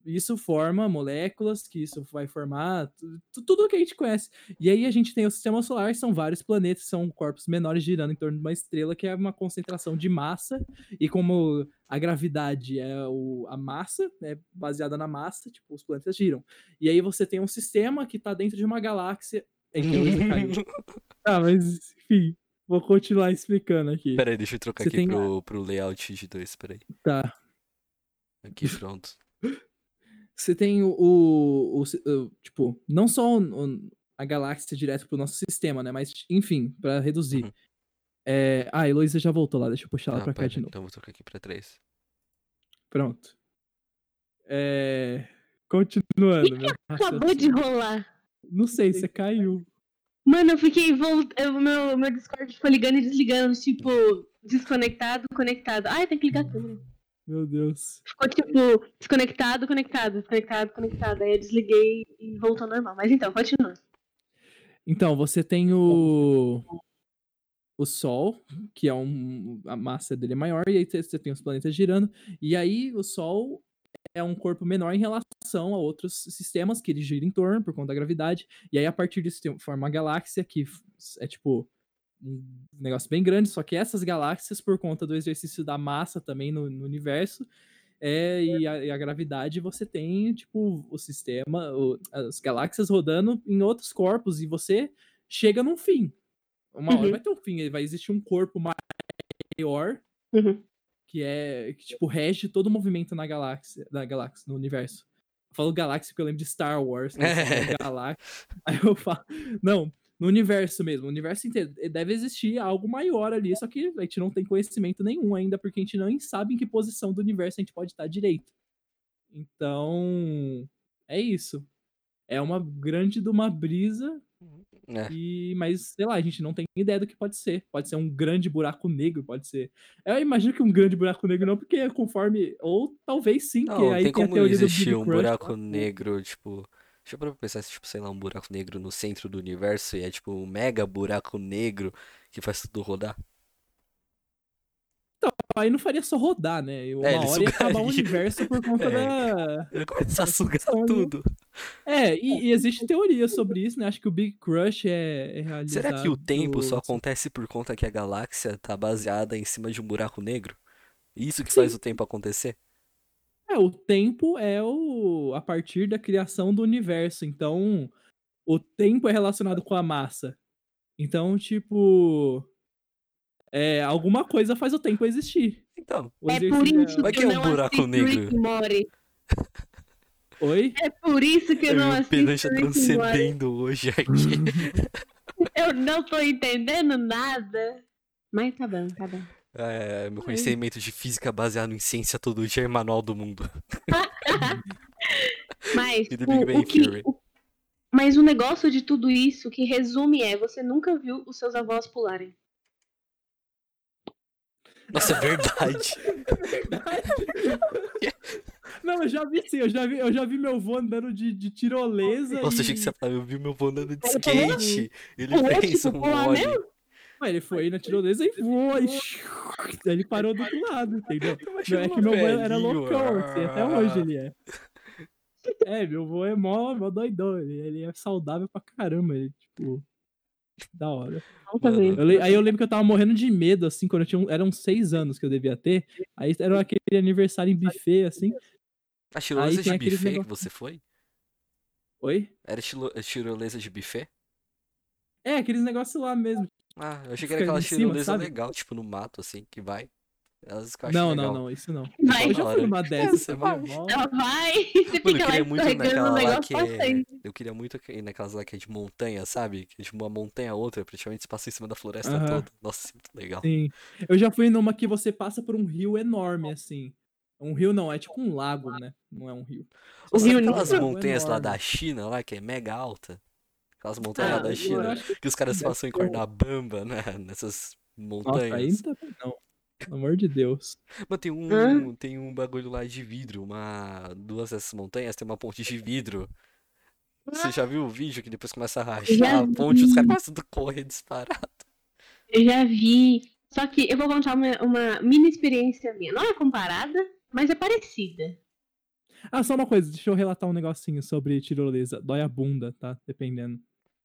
S3: isso forma moléculas, que isso vai formar tu- tudo o que a gente conhece. E aí a gente tem o sistema solar, são vários planetas, são corpos menores girando em torno de uma estrela, que é uma concentração de massa. E como a gravidade é o, a massa, é baseada na massa, tipo, os planetas giram. E aí você tem um sistema que tá dentro de uma galáxia. Caiu. [laughs] Ah, mas enfim, vou continuar explicando aqui.
S2: Pera aí, deixa eu trocar
S3: Você
S2: aqui
S3: tem
S2: pro, pro layout de dois, peraí.
S3: Tá.
S2: Aqui, pronto.
S3: Você tem o, o- o o- tipo, não só o- o- a galáxia direto pro nosso sistema, né? Mas, enfim, pra reduzir.
S2: Uhum.
S3: É... Ah, a Heloísa já voltou lá, deixa eu puxar ela
S2: Ah,
S3: pra cá de novo.
S2: então vou trocar aqui pra três.
S3: Pronto. É... Continuando, meu
S1: Acabou de rolar.
S3: Não sei, você caiu.
S1: Mano, eu fiquei voltando. Meu, meu Discord ficou ligando e desligando, tipo, desconectado, conectado. Ai, tem que ligar a câmera.
S3: Meu Deus.
S1: Ficou tipo, desconectado, conectado, desconectado, conectado. Aí eu desliguei e voltou ao normal. Mas então, continua.
S3: Então, você tem o. O Sol, que é um. A massa dele é maior, e aí você tem os planetas girando. E aí o Sol é um corpo menor em relação a outros sistemas que ele gira em torno por conta da gravidade. E aí, a partir disso, forma uma galáxia que é tipo um negócio bem grande, só que essas galáxias, por conta do exercício da massa também no, no universo, é, e, a, e a gravidade, você tem, tipo, o sistema, o- as galáxias rodando em outros corpos, e você chega num fim. Uma hora
S1: Uhum.
S3: vai ter um fim, vai existir um corpo maior
S1: Uhum.
S3: que é que tipo rege todo o movimento na galáxia, na galáxia, no universo. Eu falo galáxia porque eu lembro de Star Wars, [laughs] falam galáxia. Aí eu falo, não, no universo mesmo, no universo inteiro deve existir algo maior ali, só que a gente não tem conhecimento nenhum ainda porque a gente nem sabe em que posição do universo a gente pode estar direito. Então, é isso. É uma grande de uma brisa
S2: É.
S3: e, mas, sei lá, a gente não tem ideia do que pode ser. Pode ser um grande buraco negro, pode ser. Eu imagino que um grande buraco negro não, porque conforme. Ou talvez sim,
S2: Não,
S3: aí
S2: tem
S3: tem a
S2: como
S3: teoria do
S2: existir
S3: Big
S2: um
S3: Crush
S2: buraco
S3: lá.
S2: negro, tipo. Deixa eu pra pensar se, tipo, sei lá, um buraco negro no centro do universo e é tipo um mega buraco negro que faz tudo rodar.
S3: Aí não faria só rodar, né? E Uma
S2: É, ele
S3: hora ia acabar o
S2: sugaria.
S3: universo por conta
S2: É.
S3: da.
S2: Ele começa a sugar tudo.
S3: É, e, e existe teoria sobre isso, né? Acho que o Big Crush é, é realizado.
S2: Será que o tempo só acontece por conta que a galáxia tá baseada em cima de um buraco negro? Isso que faz
S3: Sim.
S2: o tempo acontecer?
S3: É, o tempo é o a partir da criação do universo. Então, o tempo é relacionado com a massa. Então, tipo, é, alguma coisa faz o tempo existir.
S2: Então,
S3: O
S1: É por isso
S2: Mas
S1: que
S2: que
S1: eu
S2: é um
S1: não
S2: buraco
S1: assisto
S2: negro?
S1: Rick.
S3: Oi?
S1: É por isso que eu não
S2: o
S1: assisto Rick Morty.
S2: transcendendo hoje aqui. [laughs]
S1: Eu não tô entendendo nada. Mas tá bom, tá bom.
S2: É, meu conhecimento de física baseado em ciência todo dia é manual do mundo. [laughs]
S1: Mas o, o que. O- mas o negócio de tudo isso, que resume é, você nunca viu os seus avós pularem.
S2: Nossa, é verdade. [laughs] [laughs]
S3: Não, eu já vi sim, eu já vi, eu já vi meu avô andando de, de tirolesa.
S2: Nossa,
S3: e...
S2: achei que você ia falar, eu vi meu avô andando de skate. Ele fez
S1: tipo,
S2: um
S1: pular
S3: Ué, ele foi na tirolesa e voou. E... Aí ele parou do outro lado, entendeu?
S2: Eu
S3: Não, é que meu avô era loucão, assim, até hoje ele é. É, meu avô é mó, mó doidão, ele, ele é saudável pra caramba, ele, tipo, da hora. Eu aí eu lembro que eu tava morrendo de medo, assim, quando eu tinha, um- eram seis anos que eu devia ter, aí era aquele aniversário em buffet, assim,
S2: A tirolesa
S3: Aí
S2: de buffet que
S3: negócio-
S2: você foi?
S3: oi?
S2: Era tirolesa de buffet?
S3: É, aqueles negócios lá mesmo.
S2: Ah, eu achei que era aquela
S3: cima,
S2: tirolesa
S3: sabe?
S2: legal, tipo no mato, assim, que vai. Elas que eu acho
S3: Não,
S2: legal.
S3: não, não, isso não.
S1: Vai.
S3: Eu já fui numa [laughs] dessas,
S2: Você vai.
S1: Ela vai [laughs] você
S2: Mano, eu
S1: fica lá
S2: queria muito
S1: escorregando o
S2: lá
S1: negócio
S2: é. Eu queria muito ir naquelas lá que é de montanha, sabe? Que é de uma montanha a outra, praticamente se passa em cima da floresta
S3: Aham.
S2: toda. Nossa, é muito legal.
S3: Sim. Eu já fui numa que você passa por um rio enorme, assim. Um rio não, é tipo um lago, né? Não é um rio.
S1: O
S2: Sabe
S1: Rio
S2: aquelas montanhas lá da. China, lá, que é mega alta? Aquelas montanhas
S1: Ah,
S2: da China,
S3: que-
S2: que os caras passam em. Cornabamba, né? Nessas
S3: Nossa,
S2: montanhas.
S3: não tá bem, não. Pelo amor de Deus.
S2: Mas tem um,
S1: Hã?
S2: tem um bagulho lá de vidro, uma, duas dessas montanhas tem uma ponte de vidro. Você já viu o vídeo que depois começa a rachar a ponte e os caras começam a correr disparado?
S1: Eu já vi. Só que eu vou contar uma, uma mini experiência minha. Não é comparada, mas é parecida.
S3: Ah, só uma coisa, deixa eu relatar um negocinho sobre tirolesa. Dói a bunda, tá? Dependendo.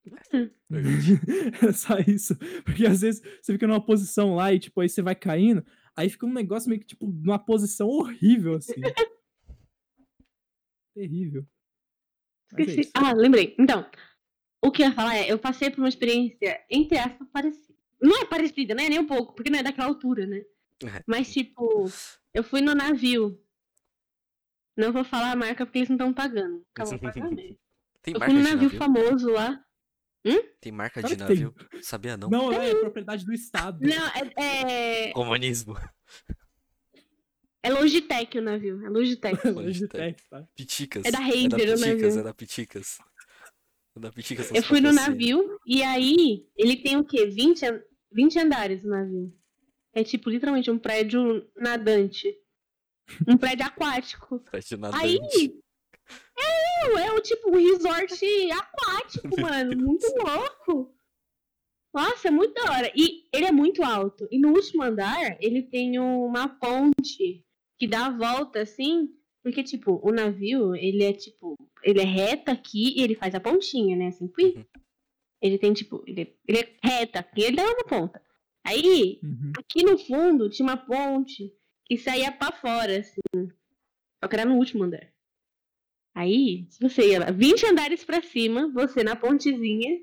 S3: [laughs] é só isso. Porque às vezes você fica numa posição lá e, tipo, aí você vai caindo, aí fica um negócio meio que, tipo, numa posição horrível, assim. [laughs] Terrível. É
S1: Esqueci.
S3: isso.
S1: Ah, lembrei. Então, o que eu ia falar é, eu passei por uma experiência, entre aspas, parecida. Não é parecida, né? Nem um pouco, porque não é daquela altura, né?
S2: É.
S1: Mas, tipo, eu fui no navio. Não vou falar a marca porque eles não estão pagando. Acabou [laughs] pagando.
S2: Tem
S1: Eu fui num navio
S2: navio?
S1: famoso lá.
S2: Tem marca
S3: Claro
S2: de
S3: que tem.
S2: navio? Sabia não?
S3: Não, é propriedade do Estado.
S1: Não, é, é,
S2: Comunismo.
S1: é Logitech o navio. É Logitech. [laughs]
S3: Logitech, tá?
S2: Piticas.
S1: É da
S2: é
S1: Ranger
S2: da
S1: o
S2: Piticas,
S1: navio.
S2: é da Piticas. É da Piticas.
S1: Eu fui no navio e aí ele tem o quê? 20, an- 20 andares o navio. É tipo literalmente um prédio nadante. Um prédio aquático.
S2: Prédio
S1: Aí. É, é o tipo um resort aquático, mano. Muito louco. Nossa, é muito da hora. E ele é muito alto. E no último andar, ele tem uma ponte que dá a volta assim. Porque, tipo, o navio, ele é tipo. Ele é reto aqui e ele faz a pontinha, né? Assim, pui.
S2: Uhum.
S1: Ele tem, tipo. Ele, é- ele é reto aqui, ele dá uma ponta. Aí,
S3: Uhum.
S1: aqui no fundo, tinha uma ponte que saía pra fora, assim. Só que era no último andar. Aí, se você ia lá, 20 andares pra cima, você na pontezinha,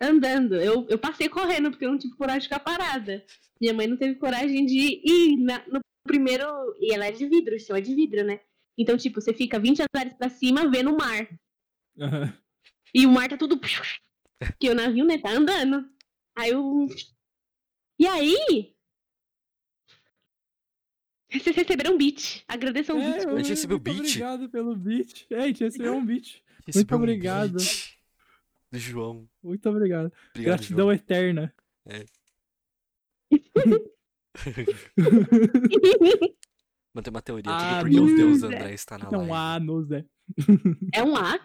S1: andando. Eu, eu passei correndo, porque eu não tive coragem de ficar parada. Minha mãe não teve coragem de ir na- no primeiro. E ela é de vidro, o chão é de vidro, né? Então, tipo, você fica 20 andares pra cima vendo o mar.
S3: Aham.
S1: E o mar tá tudo. [laughs] Que o navio, né, tá andando. Aí eu. E aí? Vocês receberam um beat. Agradeçam o
S3: É,
S1: beat.
S3: eu-
S2: A gente recebeu
S3: muito
S2: beat.
S3: Obrigado pelo beat. É, a gente recebeu um beat.
S2: Recebeu um
S3: obrigado.
S2: beat Do João.
S3: Muito obrigado.
S2: Obrigado,
S3: Gratidão
S2: João.
S3: eterna. [laughs]
S2: Mas tem uma teoria.
S3: Ah,
S2: Tudo porque o. Deus André está na
S3: Então,
S2: live.
S3: ah, nos, né?
S1: é um A.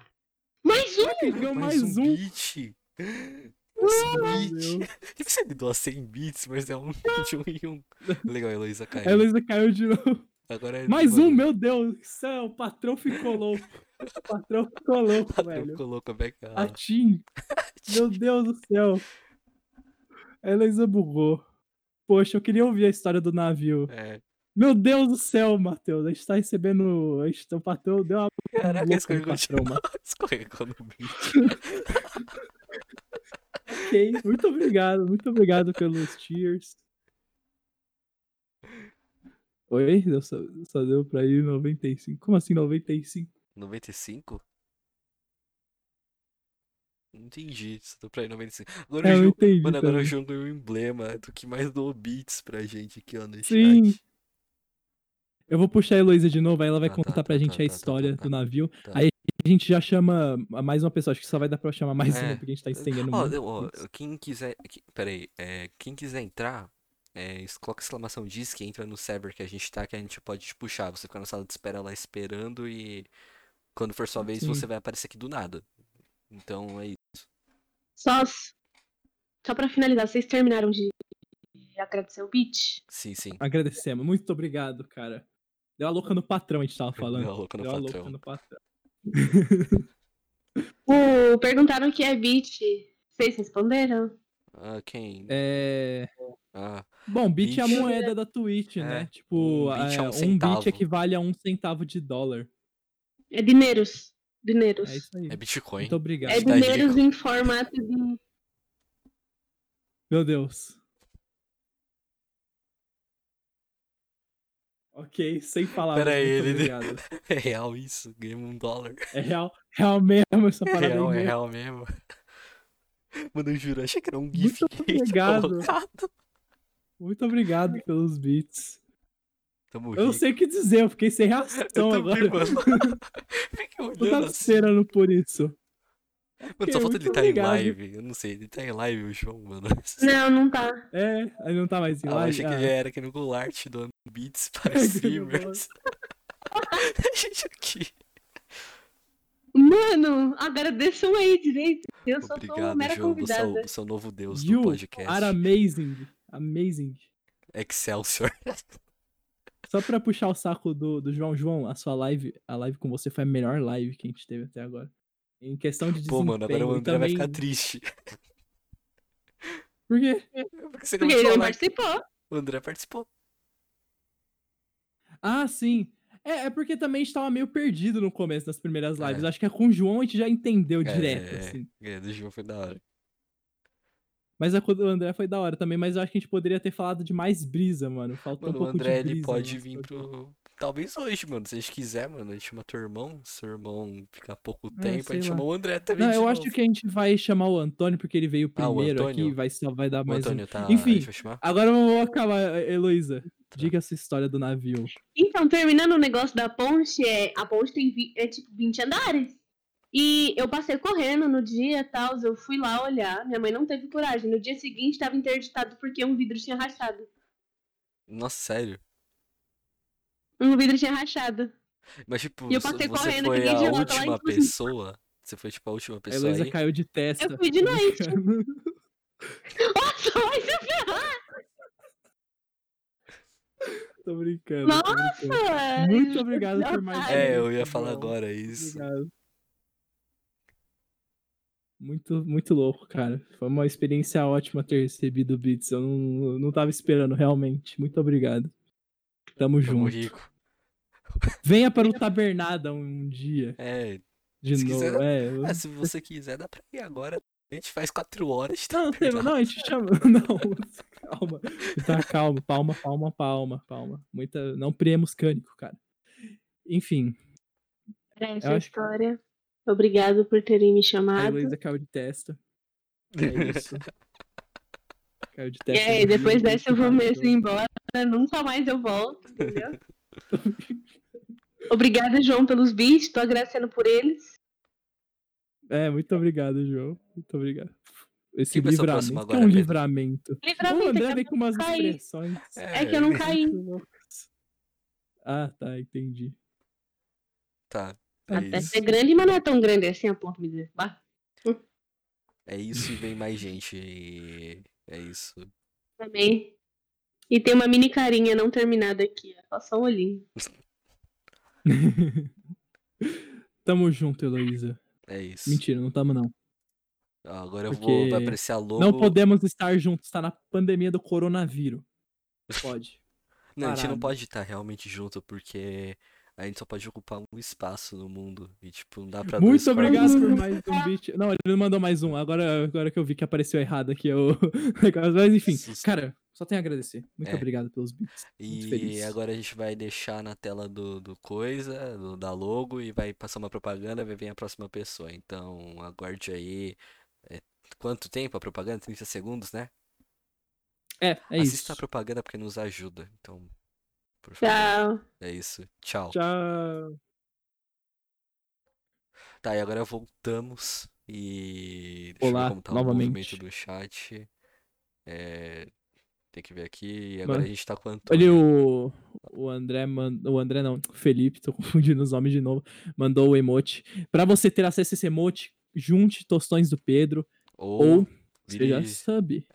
S1: Mais um!
S3: Ele ganhou
S2: mais,
S3: mais
S2: um
S3: um.
S2: beat. Mais um
S3: Meu
S2: beat.
S3: Deus.
S2: E você me doa 100 bits, mas é um [laughs] [laughs] de um em um. Legal, a Heloísa caiu.
S3: A Heloísa caiu de novo.
S2: Agora é
S3: Mais um, meu Deus do céu. O patrão ficou louco. O patrão ficou [laughs] louco,
S2: Eu
S3: velho.
S2: a Beca.
S3: A Tim. Meu Deus do céu. A Heloísa bugou. Poxa, eu queria ouvir a história do navio.
S2: É.
S3: Meu Deus do céu, Matheus. A gente tá recebendo. A gente, o patrão deu uma
S2: Caraca, escorregou
S3: patrão, mano.
S2: Escorregou no beat.
S3: Ok, muito obrigado, muito obrigado pelos cheers. Oi? Só, só deu pra ir 95. Como assim 95?
S2: 95? Não entendi. Só deu pra ir 95. Agora
S3: É, eu
S2: João.
S3: entendi.
S2: Mano, agora o
S3: também.
S2: João ganhou um emblema do que mais doou beats pra gente aqui, ó, no
S3: Sim.
S2: chat.
S3: Eu vou puxar a Heloísa de novo, aí ela vai
S2: tá,
S3: contar
S2: tá,
S3: pra
S2: tá,
S3: gente
S2: tá,
S3: a
S2: tá,
S3: história
S2: tá, tá.
S3: do navio. Aí a gente já chama mais uma pessoa. Acho que só vai dar pra eu chamar mais
S2: É.
S3: uma, porque a gente tá estendendo
S2: Ó,
S3: muito. isso.
S2: quem quiser. que- Pera aí, é, quem quiser entrar, é, coloca exclamação diz que entra no server que a gente tá, que a gente pode te puxar. Você fica na sala de espera lá esperando e quando for sua vez
S3: Sim.
S2: você vai aparecer aqui do nada. Então é isso.
S1: Só, só pra finalizar, vocês terminaram de agradecer o beat?
S2: Sim, sim.
S3: Agradecemos. Muito obrigado, cara. Deu a louca no patrão, a gente tava falando. [laughs]
S2: Deu a louca no
S3: Deu a
S2: patrão.
S3: louca no patrão.
S1: O, [laughs] perguntaram o que é beat. Vocês responderam?
S2: Ah, quem?
S3: É.
S2: Ah,
S3: Bom, bit é a moeda da Twitch,
S2: É,
S3: né? Tipo,
S2: um bit é
S3: é,
S2: um
S3: um bit equivale a um centavo de dólar.
S1: É dinheiros. Dineiros.
S3: É isso aí.
S2: é Bitcoin.
S3: Muito obrigado.
S1: É dineiros
S2: rico.
S1: em formato de.
S3: Meu Deus. Ok, sem palavras.
S2: Pera aí, ele-
S3: obrigado. [laughs]
S2: É real isso, ganhamos um dólar.
S3: É real, real mesmo essa
S2: É
S3: parada
S2: real,
S3: aí
S2: é
S3: mesmo.
S2: real mesmo. Mano, eu juro, achei que era um GIF
S3: Muito
S2: que
S3: obrigado.
S2: colocado.
S3: Muito obrigado pelos beats.
S2: Tamo
S3: Eu não
S2: rico.
S3: sei o que dizer, eu fiquei sem
S2: Eu
S3: reação agora.
S2: mano. [laughs] Fiquei
S3: Eu
S2: olhando
S3: tava
S2: assim.
S3: esperando por isso.
S2: Mano, só
S3: Ok,
S2: falta ele estar em
S3: obrigado.
S2: live. Eu não sei, ele tá em live, o João, mano.
S1: Não, não tá.
S3: É, aí não tá mais em
S2: Ah, eu
S3: live.
S2: achei que
S3: Ah,
S2: ele era aqui no Goulart dando beats [laughs] para
S3: É,
S2: streamers. A [laughs] gente aqui.
S1: Mano, agradeçam aí direito. Eu só sou uma
S2: Obrigado,
S1: mera
S2: João. É, o,
S1: convidada.
S2: você é o novo deus
S3: You
S2: do podcast.
S3: are amazing. Amazing.
S2: Excelsior.
S3: Só pra puxar o saco do, do João. João, a sua live, a live com você foi a melhor live que a gente teve até agora. Em questão de
S2: Pô,
S3: desempenho
S2: mano, agora o André vai
S3: também...
S2: ficar triste.
S3: Por quê? [laughs]
S2: Porque você não
S1: Porque ele não participou.
S2: O André participou.
S3: Ah, sim. É, é porque também a gente tava meio perdido no começo das primeiras lives.
S2: É.
S3: Acho que com o João a gente já entendeu
S2: É,
S3: direto,
S2: é,
S3: assim.
S2: É, do João foi da hora.
S3: Mas a do André foi da hora também, mas eu acho que a gente poderia ter falado de mais brisa, mano. Faltou
S2: Mano,
S3: um
S2: o
S3: pouco
S2: André,
S3: de brisa.
S2: ele pode vir pro. Talvez hoje, mano. Se a gente quiser, mano, a gente chama teu irmão. Seu irmão ficar pouco
S3: É,
S2: tempo, a gente
S3: lá.
S2: chama o André também.
S3: Não, eu acho
S2: novo.
S3: que a gente vai chamar o Antônio, porque ele veio
S2: Ah, o
S3: primeiro aqui,
S2: Antônio?
S3: vai, só vai dar
S2: O
S3: mais um.
S2: Antônio tá.
S3: Enfim.
S2: A gente vai chamar?
S3: Agora eu vou acabar, Heloísa. Diga essa história do navio.
S1: Então, terminando o negócio da ponte, é, a ponte tem vi- é, tipo 20 andares. E eu passei correndo no dia e tal, eu fui lá olhar, minha mãe não teve coragem. No dia seguinte estava interditado porque um vidro tinha rachado.
S2: Nossa, sério.
S1: Um vidro tinha rachado.
S2: Mas, tipo,
S1: E eu
S2: você
S1: passei
S2: você
S1: correndo,
S2: foi a
S1: lá,
S2: última
S1: assim-
S2: pessoa? Você foi, tipo, a última
S3: A
S2: pessoa
S3: Heloísa
S2: aí?
S3: caiu de testa.
S1: Eu fui de [laughs] noite. Nossa, vai se ferrar! [laughs]
S3: Tô brincando. tô brincando.
S1: Nossa!
S3: Muito obrigado por mais.
S2: É, eu ia falar agora isso.
S3: Obrigado. Muito, muito louco, cara. Foi uma experiência ótima ter recebido o Beats. Eu não, não tava esperando, realmente. Muito obrigado. Tamo
S2: Tamo
S3: junto.
S2: rico. [laughs]
S3: Venha para o Tabernada um dia.
S2: É,
S3: De
S2: Se
S3: novo.
S2: quiser-
S3: É, eu- [laughs]
S2: ah, se você quiser, dá pra ir agora. A gente faz quatro horas.
S3: Não, não, a gente chama. Não, calma. [laughs] Tá, calma. Palma, palma, palma, palma. Muita. Não priemos cânico, cara. Enfim,
S1: Era essa a
S3: acho que-
S1: história. Obrigado por terem me
S3: a
S1: chamado.
S3: Heloísa caiu de testa. É isso. [laughs] Caiu de
S1: E
S3: testa.
S1: aí,
S3: no
S1: depois dessa eu vou [laughs] mesmo embora. Nunca mais eu volto, entendeu? Obrigada, João, pelos beats. Tô agradecendo por eles.
S3: É, muito obrigado, João. Muito obrigado. Esse
S2: o
S3: livramento.
S2: próximo
S3: que é
S2: agora,
S3: um
S2: Pedro?
S3: livramento. O
S1: Livramento,
S3: André
S1: é que
S3: vem com umas
S1: caí.
S3: expressões.
S1: É que eu não caí.
S3: muito loucas. Ah, tá, entendi.
S2: Tá.
S3: É
S2: É
S1: Até
S2: isso.
S1: ser grande, mas não é tão grande assim a ponto de me dizer. Bah,
S2: É isso e vem mais gente. e É isso.
S1: também. E tem uma mini carinha não terminada aqui. ó. Só um olhinho. [laughs]
S3: Tamo junto, Heloísa.
S2: É isso.
S3: Mentira, não tamo não.
S2: Agora eu
S3: Porque
S2: vou. Vai aparecer a logo.
S3: Não podemos estar juntos, tá na pandemia do coronavírus. Pode. [laughs]
S2: Não, a gente não
S3: parado.
S2: pode estar realmente junto porque a gente só pode ocupar um espaço no mundo. E, tipo, não dá pra dois
S3: Muito obrigado por mais [laughs] um beat. Não, ele não mandou mais um. Agora, agora que eu vi que apareceu errado aqui o negócio. [laughs] Mas enfim,
S2: Susto.
S3: cara, só tenho a agradecer. Muito
S2: É.
S3: obrigado pelos beats.
S2: E agora a gente vai deixar na tela do, do coisa, do- da logo, e vai passar uma propaganda, vai vir a próxima pessoa. Então, aguarde aí. Quanto tempo a propaganda? 30 segundos, né?
S3: É, é
S2: Assista a
S3: isso.
S2: propaganda porque nos ajuda. Então, por favor.
S1: Tchau.
S2: É isso. Tchau.
S3: Tchau.
S2: Tá, e agora voltamos. E. Deixa eu ver
S3: Olá,
S2: como tá o
S3: novamente.
S2: movimento do chat. É. Tem que ver aqui. E agora
S3: Mano,
S2: a gente tá com o
S3: Olha
S2: Antônio.
S3: o, o André, man- o André não, o Felipe, tô [laughs] confundindo os nomes de novo, mandou o emote. Pra você ter acesso a esse emote, junte tostões do Pedro
S2: Ou.
S3: ou seja
S2: vire-
S3: sub.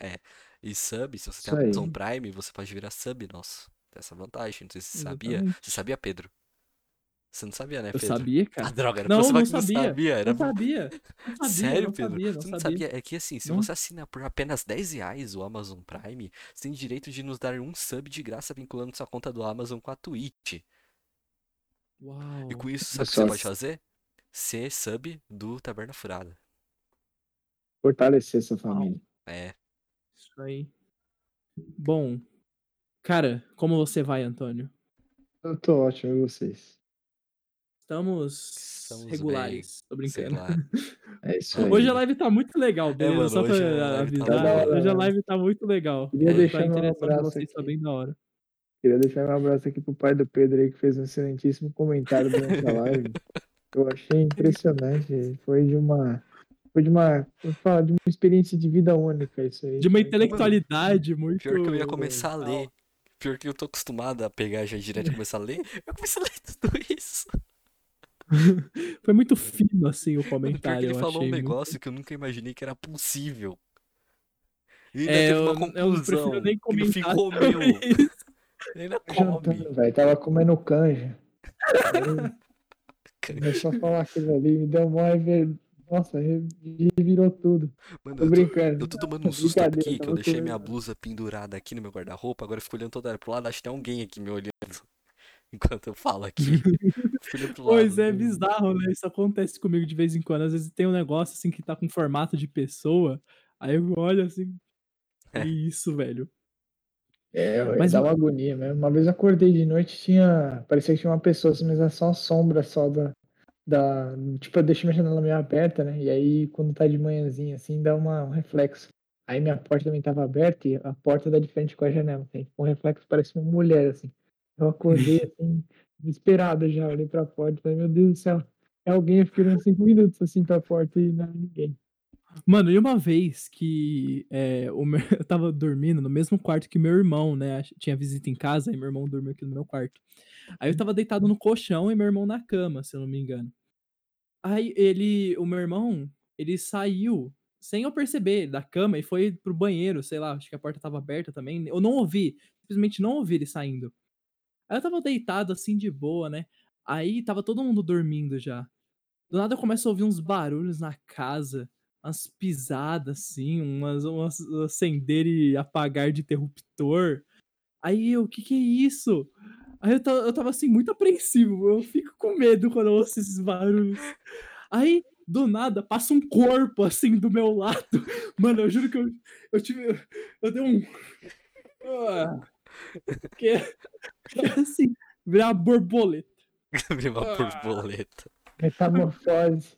S2: E sub, se você
S4: Isso
S2: tem
S4: aí.
S2: Amazon Prime, você pode virar sub nosso. Tem essa vantagem. Não sei se você sabia. Você sabia, Pedro? Você não sabia, né,
S3: Eu
S2: Pedro?
S3: sabia, [laughs]
S2: Ah,
S3: cara.
S2: droga, era
S3: Não,
S2: pra você falar
S3: não
S2: que não
S3: sabia.
S2: sabia. Era
S3: Não sabia. Não [laughs] sabia,
S2: Sério,
S3: não
S2: Pedro?
S3: sabia, não
S2: Você não
S3: sabia.
S2: sabia? É que assim, se
S3: Não.
S2: você assina por apenas 10 reais o Amazon Prime, você tem direito de nos dar um sub de graça vinculando sua conta do Amazon com a Twitch.
S3: Uau.
S2: E com isso, sabe o que você pode fazer? Ser sub do Taberna Furada.
S4: Fortalecer sua família.
S2: É.
S3: Isso aí. Bom, cara, como você vai, Antônio?
S4: Eu tô ótimo, e vocês?
S3: Estamos
S2: Estamos
S3: regulares. Tô
S2: Sei
S3: brincando.
S4: É isso aí.
S3: Hoje a live tá muito legal, beleza?
S2: mano,
S3: Só
S2: hoje a
S3: pra
S2: live tá
S3: avisar.
S4: hora.
S3: hoje a live tá muito legal.
S4: Queria
S3: Tá
S4: deixar meu
S3: interessante
S4: abraço
S3: vocês, tá
S4: aqui.
S3: bem da hora.
S4: Queria deixar meu abraço aqui pro pai do Pedro aí, que fez um excelentíssimo comentário durante a live. [laughs] Eu achei impressionante. Foi de uma. Foi de uma. De uma experiência de vida única isso aí.
S3: De uma intelectualidade muito.
S2: Pior que eu ia começar a ler. Pior que eu tô acostumado a pegar já direto e começar a ler. Eu comecei a ler tudo isso. [laughs]
S3: Foi muito fino, assim, o
S2: Mano, pior que
S3: comentário.
S2: ele
S3: eu
S2: falou um
S3: achei muito-
S2: negócio que eu nunca imaginei que era possível. E ainda
S3: É,
S2: teve uma
S3: eu- eu prefiro
S2: conclusão.
S3: nem
S2: que no fim
S3: comentar
S2: comeu.
S3: sobre isso.
S2: Ele ainda
S4: Jantando,
S2: come.
S4: velho. Tava comendo canja. [laughs] Começou a falar aquilo ali, me deu mó. Nossa, revirou tudo.
S2: Mano,
S4: Tô
S2: eu tô,
S4: brincando.
S2: eu tô tomando um [laughs] susto aqui que eu deixei minha blusa pendurada aqui no meu guarda-roupa. Agora eu fico olhando toda hora pro lado. Acho que tem alguém aqui me olhando. [laughs] Enquanto eu falo aqui. [laughs]
S3: Pois é, bizarro, né? Isso acontece comigo de vez em quando. Às vezes tem um negócio assim que tá com formato de pessoa. Aí eu olho assim.
S2: É.
S3: Que isso, velho.
S4: É,
S3: Mas
S4: mas dá uma agonia mesmo. Uma vez eu acordei de noite, tinha. Parecia que tinha uma pessoa, assim, mas era só uma sombra só da. Da... Tipo, eu deixo minha janela meio aberta, né? E aí, quando tá de manhãzinha, assim, dá uma, um reflexo. Aí minha porta também tava aberta e a porta dá de frente com a janela. Assim. Um reflexo parece uma mulher, assim. Eu acordei, [laughs] assim, desesperado já. Olhei pra porta e falei, meu Deus do céu. É alguém, eu fiquei uns cinco minutos assim pra porta e não era ninguém.
S3: Mano, e uma vez que é, o meu- [laughs] eu tava dormindo no mesmo quarto que meu irmão, né? Tinha visita em casa e meu irmão dormiu aqui no meu quarto. Aí eu tava deitado no colchão e meu irmão na cama, se eu não me engano. Aí ele, o meu irmão, ele saiu sem eu perceber da cama e foi pro banheiro, sei lá, acho que a porta tava aberta também. Eu não ouvi, simplesmente não ouvi ele saindo. Aí eu tava deitado assim de boa, né? Aí tava todo mundo dormindo já. Do nada eu começo a ouvir uns barulhos na casa umas pisadas assim, umas, umas acender e apagar de interruptor. Aí eu, o que que é isso? Aí eu, eu tava assim, muito apreensivo. Eu fico com medo quando eu ouço esses barulhos. Aí, do nada, passa um corpo assim do meu lado. [laughs] Mano, eu juro que eu, eu tive. Eu dei um. Ah, que, que é [laughs] assim, virar uma borboleta. [laughs]
S2: Abri uma
S3: Ah.
S2: borboleta.
S4: Metamorfose.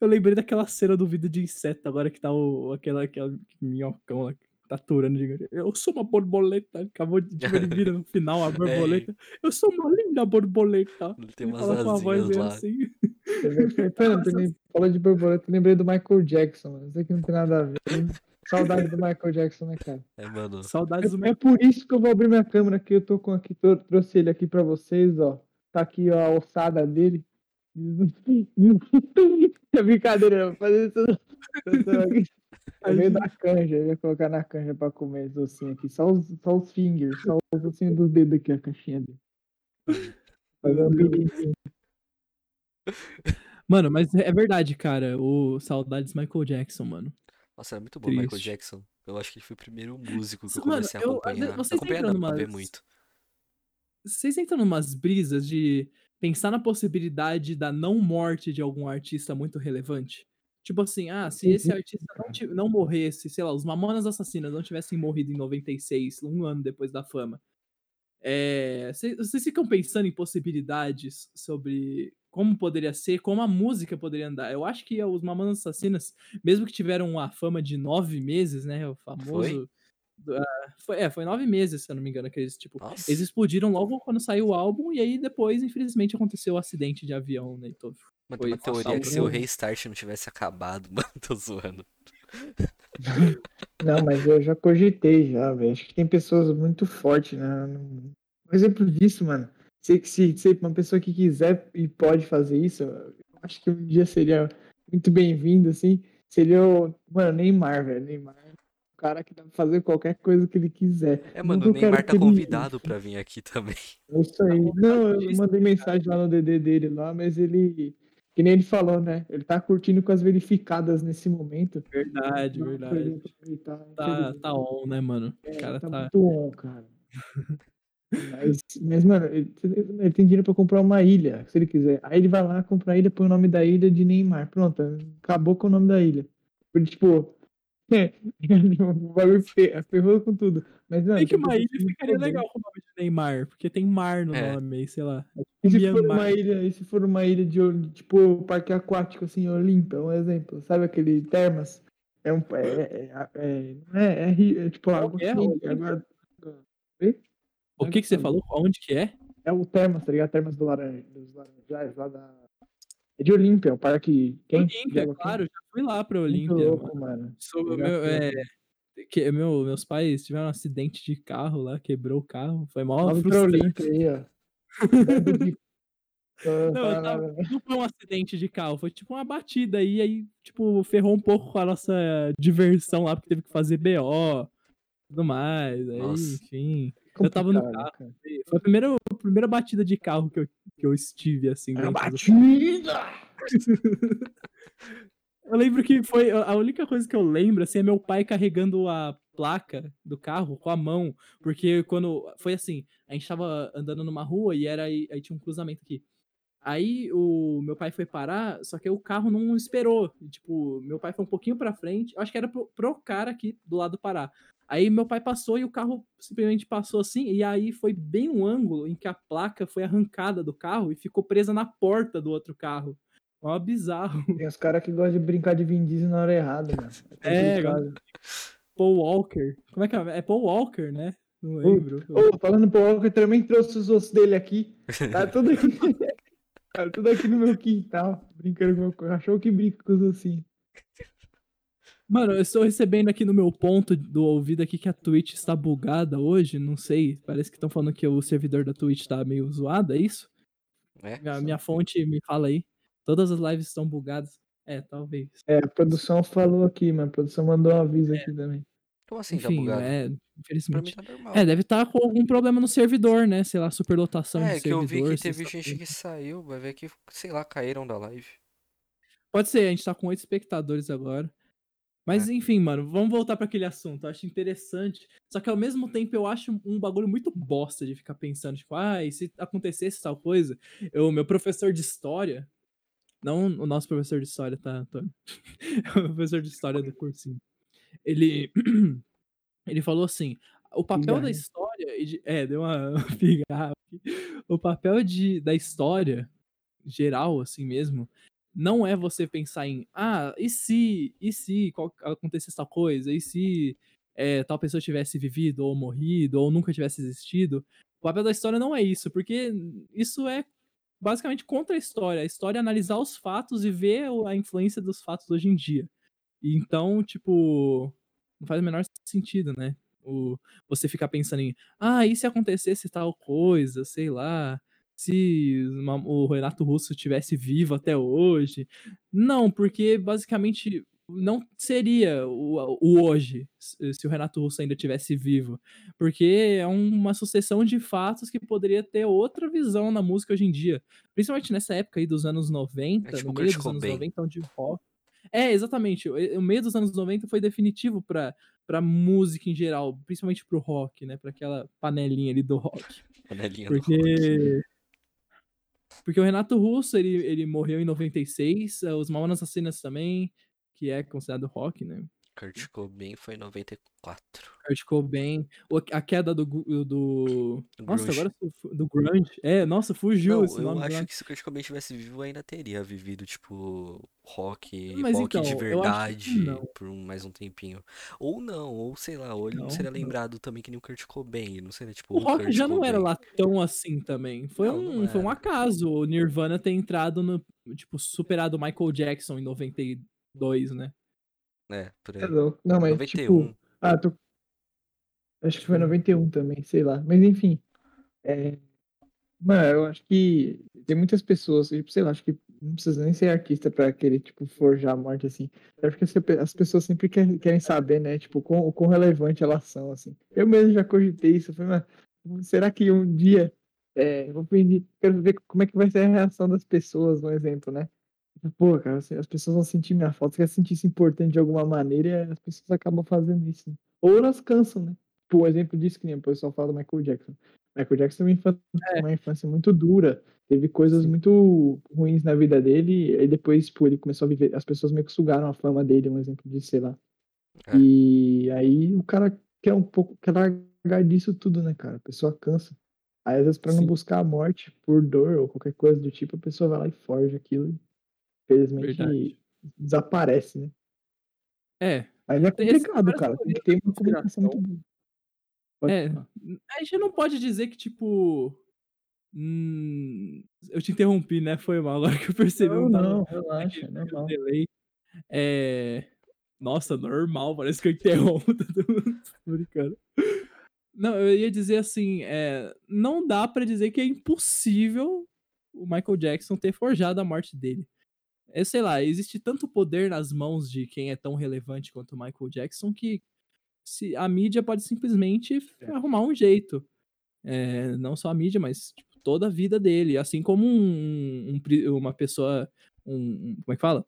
S3: Eu lembrei daquela cena do vídeo de inseto, agora que tá o, aquela, aquela minhocão lá que aturando gigante. Eu sou uma borboleta. Acabou de tipo, ele vira no final a [laughs] borboleta. Eu sou uma linda borboleta.
S2: Ele tem
S3: Ele
S2: umas
S3: fala com uma voz
S2: lá.
S3: assim.
S4: Pera, também falou de borboleta, eu lembrei do Michael Jackson, mano. Isso aqui não tem nada a ver. Saudade do Michael Jackson, né, cara?
S2: É, mano.
S3: Saudades do
S4: É,
S3: meu.
S4: é por isso que eu vou abrir minha câmera aqui. Eu tô com aqui, tô- trouxe ele aqui pra vocês, ó. Tá aqui ó, a ossada dele. [laughs] É brincadeira, fazer isso. [laughs] Eu. É meio da canja, eu ia colocar na canja pra comer esse ossinho aqui. Só os, só os fingers, só os ossinhos dos dedos aqui, a caixinha dele. Fazer um.
S3: Mano, mas é verdade, cara. O Saudades Michael Jackson, mano.
S2: Nossa, era muito bom o Michael
S3: Triste.
S2: Jackson. Eu acho que ele foi o primeiro músico que eu
S3: Mano,
S2: comecei a
S3: eu-
S2: acompanhar.
S3: vocês
S2: Acompanhar
S3: entram
S2: não, ver muito.
S3: Vocês entram numas brisas de pensar na possibilidade da não morte de algum artista muito relevante? Tipo assim, ah, se esse artista não, não morresse, sei lá, os Mamonas Assassinas não tivessem morrido em 96, um ano depois da fama. É, cê- Vocês ficam pensando em possibilidades sobre como poderia ser, como a música poderia andar. Eu acho que os Mamonas Assassinas, mesmo que tiveram uma fama de nove meses, né? O famoso. ah, foi, é, foi nove meses, se eu não me engano, que eles, tipo,
S2: Nossa.
S3: eles explodiram logo quando saiu o álbum, e aí depois, infelizmente, aconteceu o acidente de avião, né? Então,
S2: Mano, tem uma
S3: foi
S2: teoria que se o. Restart não tivesse acabado, [laughs] mano, tô zoando.
S4: Não, mas eu já cogitei já, velho. Acho que tem pessoas muito fortes, né? Um exemplo disso, mano. Se, se, se uma pessoa que quiser e pode fazer isso, eu acho que um dia seria muito bem-vindo, assim. Seria o. Mano, Neymar, velho. Neymar é um cara que dá pra fazer qualquer coisa que ele quiser.
S2: É, mano,
S4: Nunca
S2: o Neymar tá
S4: que ele-
S2: convidado pra vir aqui também.
S4: É isso aí. Não, eu mandei mensagem lá no DD dele lá, mas ele. Que nem ele falou, né? Ele tá curtindo com as verificadas nesse momento.
S3: verdade, verdade. Tá,
S4: infelizmente.
S3: tá on, né, mano? O
S4: É,
S3: cara
S4: tá,
S3: tá.
S4: muito on, cara. Mas, mas, mano, ele, ele tem dinheiro pra comprar uma ilha, se ele quiser. Aí ele vai lá, compra a ilha, põe o nome da ilha de Neymar. Pronto, acabou com o nome da ilha. Porque, tipo, [laughs] o bagulho fe- ferrou com tudo. Mas, mano,
S3: Bem que
S4: tem
S3: uma ilha ficaria
S4: poder.
S3: legal com o nome de Neymar, porque tem mar no
S2: É.
S3: nome sei lá.
S4: E se for uma ilha, e se for uma ilha de, tipo, parque aquático, assim, Olímpia, um exemplo. Sabe aquele Termas? É um. É, é, é, é, é é, tipo, água
S3: é?
S4: agora.
S3: O que que você falou? Onde que é?
S4: É o Termas, tá ligado? Termas do Laranja, dos Laranjais, lá da. É de Olímpia, o parque quente. de
S3: Olímpia, claro, já fui lá pra
S4: quente. Muito
S3: Olímpia.
S4: louco,
S3: mano. meu, é, que, meu, meus pais tiveram um acidente de carro lá, quebrou o carro. Foi mó
S4: Salve pra
S3: frustrante.
S4: Olímpia aí, ó. [laughs]
S3: Não, tava-
S4: lá, né?
S3: não foi um acidente de carro, foi tipo uma batida aí, aí, tipo, ferrou um pouco com a nossa diversão lá, porque teve que fazer BO, tudo mais, aí,
S2: Nossa.
S3: enfim. Eu tava no carro.
S4: cara.
S3: Foi a primeira, a primeira batida de carro que eu, que eu estive, assim.
S4: É batida! [laughs]
S3: Eu lembro que foi. A única coisa que eu lembro, assim, é meu pai carregando a placa do carro com a mão. Porque quando. Foi assim, a gente tava andando numa rua e era aí, aí tinha um cruzamento aqui. Aí o meu pai foi parar, só que o carro não esperou. Tipo, meu pai foi um pouquinho pra frente. eu Acho que era pro, pro cara aqui do lado parar. Aí meu pai passou e o carro simplesmente passou assim. E aí foi bem um ângulo em que a placa foi arrancada do carro e ficou presa na porta do outro carro. Ó, bizarro.
S4: Tem os caras que gostam de brincar de Vin Diesel na hora errada, mano.
S3: É,
S4: complicado.
S3: Paul Walker. Como é que é? É Paul Walker, né? Não lembro.
S4: Falando pro Walker, também trouxe os ossos dele aqui. Tá tudo aqui. [laughs] tá tudo aqui no meu quintal. Brincando com o meu cachorro que brinca com os ossinhos.
S3: Mano, eu estou recebendo aqui no meu ponto do ouvido aqui que a Twitch está bugada hoje, não sei. Parece que estão falando que o servidor da Twitch tá meio zoado, é isso?
S2: É?
S3: A minha fonte me fala aí. Todas as lives estão bugadas. É, talvez.
S4: É, a produção falou aqui, mano. A produção mandou um aviso aqui também.
S2: Como assim tá
S3: Enfim,
S2: bugado?
S3: é,
S2: Pra mim
S3: infelizmente.
S2: tá normal.
S3: É, deve estar com algum problema no servidor, né? Sei lá, superlotação
S2: É,
S3: de
S2: que eu
S3: servidor.
S2: vi que teve gente que saiu, vai ver que, sei lá, caíram da live.
S3: Pode ser, a gente tá com oito espectadores agora. Mas
S2: É.
S3: enfim, mano, vamos voltar pra aquele assunto. Eu acho interessante. Só que ao mesmo tempo eu acho um bagulho muito bosta de ficar pensando, tipo, ah, e se acontecesse tal coisa? Eu, meu professor de história. Não o nosso professor de história, tá, Antônio? [laughs] o professor de história do cursinho. Ele. [clears throat] Ele falou assim: o papel da história. É, deu uma [laughs] pigarra. O papel de, da história, geral, assim mesmo, não é você pensar em, ah, e se, e se qual- acontecesse tal coisa, e se eh, tal pessoa tivesse vivido ou morrido ou nunca tivesse existido. O papel da história não é isso, porque isso é basicamente contra a história. A história é analisar os fatos e ver a influência dos fatos hoje em dia. Então, tipo, não faz o menor sentido, né? O, você ficar pensando em, ah, e se acontecesse tal coisa, sei lá, se uma- o Renato Russo tivesse vivo até hoje. Não, porque basicamente não seria o, o hoje se o Renato Russo ainda tivesse vivo. Porque é uma sucessão de fatos que poderia ter outra visão na música hoje em dia. Principalmente nessa época aí dos anos 90,
S2: tipo
S3: no meio
S2: Kurt
S3: dos anos
S2: Cobain.
S3: 90, onde o rock. É, exatamente. O, meio dos anos 90 foi definitivo pra, pra música em geral, principalmente pro rock, né? Pra aquela panelinha ali do rock. [laughs]
S2: Panelinha do rock.
S3: Porque. Porque o Renato Russo, ele, ele morreu em 96, eh, os Mamonas Assassinas também, que é considerado rock, né?
S2: Kurt Cobain foi em 94.
S3: Kurt Cobain, a queda do, do... Nossa,
S2: Grunge.
S3: agora do grunge. É, nossa, fugiu
S2: Não,
S3: esse
S2: eu
S3: nome.
S2: acho
S3: lá.
S2: que se o Kurt Cobain tivesse vivo, ainda teria vivido, tipo, rock,
S3: Mas
S2: rock
S3: então,
S2: de
S3: eu
S2: verdade por mais um tempinho. Ou não, ou sei lá, ou ele não,
S3: Não,
S2: seria
S3: não.
S2: lembrado também que nem o Kurt Cobain, não seria tipo
S3: O
S2: o
S3: rock
S2: Kurt
S3: já não era
S2: Cobain.
S3: lá tão assim também. Foi, um, foi um
S2: era.
S3: acaso o Nirvana ter entrado no. Tipo, superado o Michael Jackson em 92, né?
S2: É, por
S4: É
S2: aí.
S4: louco. Não, mas
S2: 91.
S4: tipo. Ah, tô. Acho que foi 91 também, sei lá. Mas enfim. É... Mano, eu acho que tem muitas pessoas, tipo, sei lá, acho que não precisa nem ser artista pra querer, tipo, forjar a morte, assim. Eu acho que as pe- as pessoas sempre querem, querem saber, né, tipo, quão, o quão relevante elas são, assim. Eu mesmo já cogitei isso, eu falei, mas será que um dia, é, eu vou pedir, quero ver como é que vai ser a reação das pessoas, um exemplo, né? Pô, cara, as pessoas vão sentir minha falta, quer sentir isso importante de alguma maneira e as pessoas acabam fazendo isso. né? Ou elas cansam, né? Tipo, o exemplo disso que nem o pessoal fala do Michael Jackson. Michael Jackson teve uma infância, uma infância muito dura, teve coisas muito ruins na vida dele, e depois, tipo, ele começou a viver, as pessoas meio que sugaram a fama dele, um exemplo disso, sei lá.
S2: É.
S4: E aí o cara quer um pouco, quer largar disso tudo, né, cara? A pessoa cansa. Aí, às vezes, pra não
S3: Sim.
S4: buscar a morte por dor ou qualquer coisa do tipo, a pessoa vai lá e forja aquilo infelizmente,
S3: Verdade.
S4: desaparece, né?
S3: É,
S4: Aí é complicado, cara. Tem que ter uma comunicação muito boa. Pode
S3: É,
S4: falar.
S3: a gente não pode dizer que, tipo. hum, eu te interrompi, né? Foi mal, agora que eu percebi.
S4: Não,
S3: eu tava-
S4: não, relaxa, é normal.
S3: delay. É. Nossa, normal, parece que eu interrompo [laughs] todo mundo. Brincando. Não, eu ia dizer assim, é, não dá pra dizer que é impossível o Michael Jackson ter forjado a morte dele. É, sei lá, existe tanto poder nas mãos de quem é tão relevante quanto o Michael Jackson que se a mídia pode simplesmente
S4: É.
S3: arrumar um jeito. É, não só a mídia, mas tipo, toda a vida dele. Assim como um, um uma pessoa. Um, como é que fala?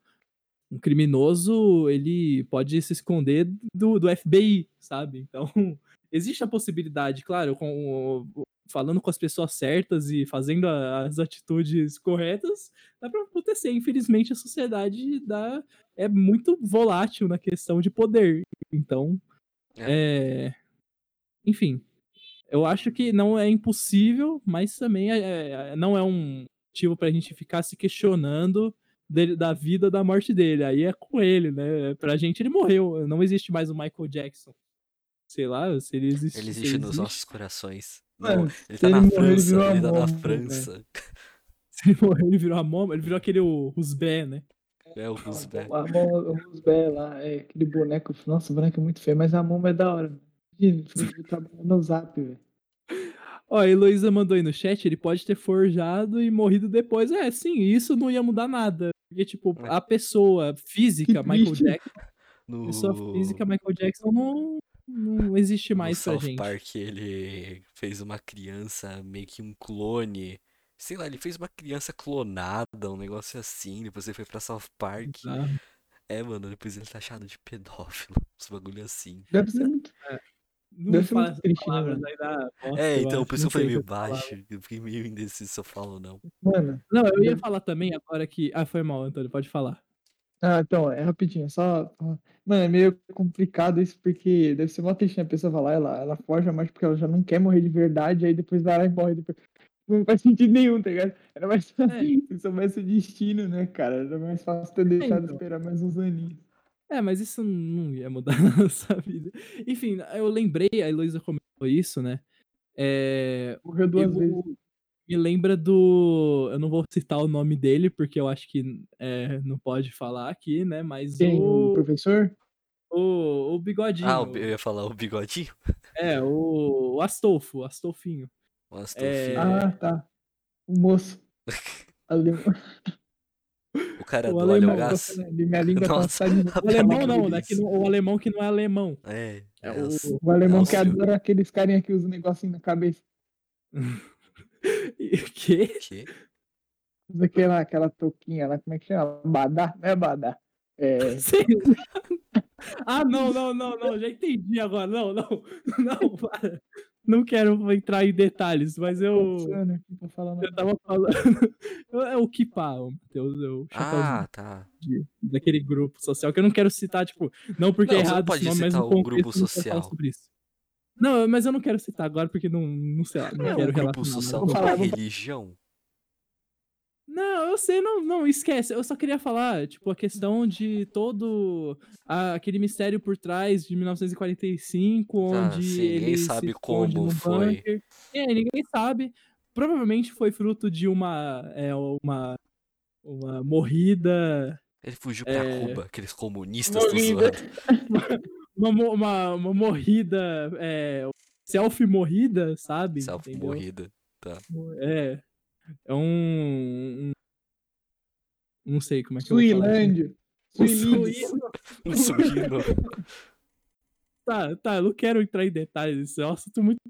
S3: Um criminoso, ele pode se esconder do, do FBI, sabe? Então, [laughs] existe a possibilidade, claro, com, falando com as pessoas certas e fazendo a- as atitudes corretas, dá pra acontecer. Infelizmente, a sociedade dá, é muito volátil na questão de poder. Então, é... enfim, eu acho que não é impossível, mas também é- é- não é um motivo pra gente ficar se questionando dele- da vida da morte dele. Aí é com ele, né? Pra gente ele morreu. Não existe mais o Michael Jackson. Sei lá, se ele existe.
S2: Ele existe nos
S3: existe.
S2: nossos corações.
S4: Mano,
S2: Não, ele tá
S4: ele
S2: na
S4: morrer, ele
S2: França,
S4: virou
S2: ele
S4: a
S2: tá na França. [laughs]
S3: Se ele morreu, ele virou a mama, ele virou aquele o Rusbé, né?
S2: É o Rusbé.
S4: A mão, os bé lá, é aquele boneco. Nossa, o boneco é muito feio, mas a mão é da hora. Imagina, ele trabalhando no zap, velho.
S3: Ó, a Heloísa mandou aí no chat, ele pode ter forjado e morrido depois. É, sim, isso não ia mudar nada. Porque, tipo,
S2: É.
S3: a pessoa física,
S4: Que
S3: Michael
S4: triste.
S3: Jackson, a
S2: No,
S3: pessoa física, Michael Jackson, não, não existe
S2: no
S3: mais pra
S2: South
S3: gente.
S2: Park ele fez uma criança, meio que um clone. Sei lá, ele fez uma criança clonada, um negócio assim. Depois ele foi pra South Park.
S3: Tá?
S2: É, mano, depois ele tá achado de pedófilo. [laughs] Uns bagulho assim.
S4: Deve ser muito.
S3: Não
S4: Deve ser
S3: fala
S4: muito triste, né,
S3: palavras, dá bosta,
S2: É, então, por isso eu falei
S3: sei
S2: meio
S3: o que eu
S2: baixo. Fiquei meio indeciso se eu falo ou não.
S4: Mano.
S3: Não, eu ia falar também agora que. Ah, foi mal, Antônio, pode falar.
S4: Ah, então, é rapidinho, só. Mano, é meio complicado isso, porque deve ser mó triste, né? A pessoa falar, ela, ela foge mais porque ela já não quer morrer de verdade, aí depois vai lá e morre depois. Não faz sentido nenhum, tá ligado? Era mais fácil
S3: É. [laughs]
S4: se soubesse o destino, né, cara? Era mais fácil ter deixado
S3: então.
S4: esperar mais uns aninhos.
S3: É, mas isso não ia mudar [laughs] na nossa vida. Enfim, eu lembrei, a Heloísa comentou isso, né? É,
S4: Morreu duas
S3: eu-
S4: vezes.
S3: Me lembra do. Eu não vou citar o nome dele, porque eu acho que é, não pode falar aqui, né? Mas
S4: Quem? O professor?
S3: o, o bigodinho.
S2: Ah, eu ia falar o bigodinho? [laughs]
S3: É, o, o Astolfo, o Astolfinho.
S2: O
S3: É,
S2: Astolfinho.
S4: Ah, tá. O moço. [laughs]
S2: O cara
S3: o
S2: do
S3: alemão,
S2: óleo gás.
S4: Minha língua tá
S2: Nossa.
S4: saindo. [laughs]
S3: O alemão não, né? que
S2: Deus.
S3: não- o alemão que não é alemão.
S2: É,
S3: É
S2: é
S3: o.
S4: O alemão
S2: É o
S4: que adora aqueles carinha que usam um negocinho na cabeça.
S3: Que?
S2: que?
S4: Usa aquela, aquela touquinha lá, como é que chama? Badá? Não é badá. É. [laughs]
S3: Sei lá. Ah, não, não, não, não, já entendi agora. Não, não, [laughs] não, para. Não quero entrar em detalhes, mas eu. Eu tava falando. [laughs] É o Kipá, o Matheus, é o chapéuzinho
S2: Ah, tá.
S3: de- daquele grupo social, que eu não quero citar, tipo, não porque
S2: Não,
S3: é
S2: você não
S3: errado
S2: pode
S3: mas
S2: citar o grupo
S3: eu não quero falar
S2: social.
S3: sobre isso. Não, mas eu não quero citar agora porque não, não sei lá, não
S2: Não é
S3: quero
S2: um
S4: vou
S2: não
S4: falar, vou-
S2: religião.
S3: Não, eu sei, não, não, esquece. Eu só queria falar, tipo, a questão de todo a- aquele mistério por trás de 1945,
S2: Tá,
S3: onde
S2: sim, ninguém
S3: ele
S2: sabe
S3: se esconde
S2: como foi.
S3: bunker. É, ninguém sabe. Provavelmente foi fruto de uma é, uma uma morrida,
S2: Ele fugiu pra
S3: É.
S2: Cuba, aqueles comunistas
S4: Morrida.
S2: zoando. [laughs]
S3: uma, uma, uma morrida, é, selfie morrida, sabe?
S2: Self
S3: Entendeu?
S2: morrida.
S3: É, é um, um- não sei como é que eu vou falar.
S4: Suilândia.
S3: Tá, tá, eu não quero entrar em detalhes. É um assunto muito,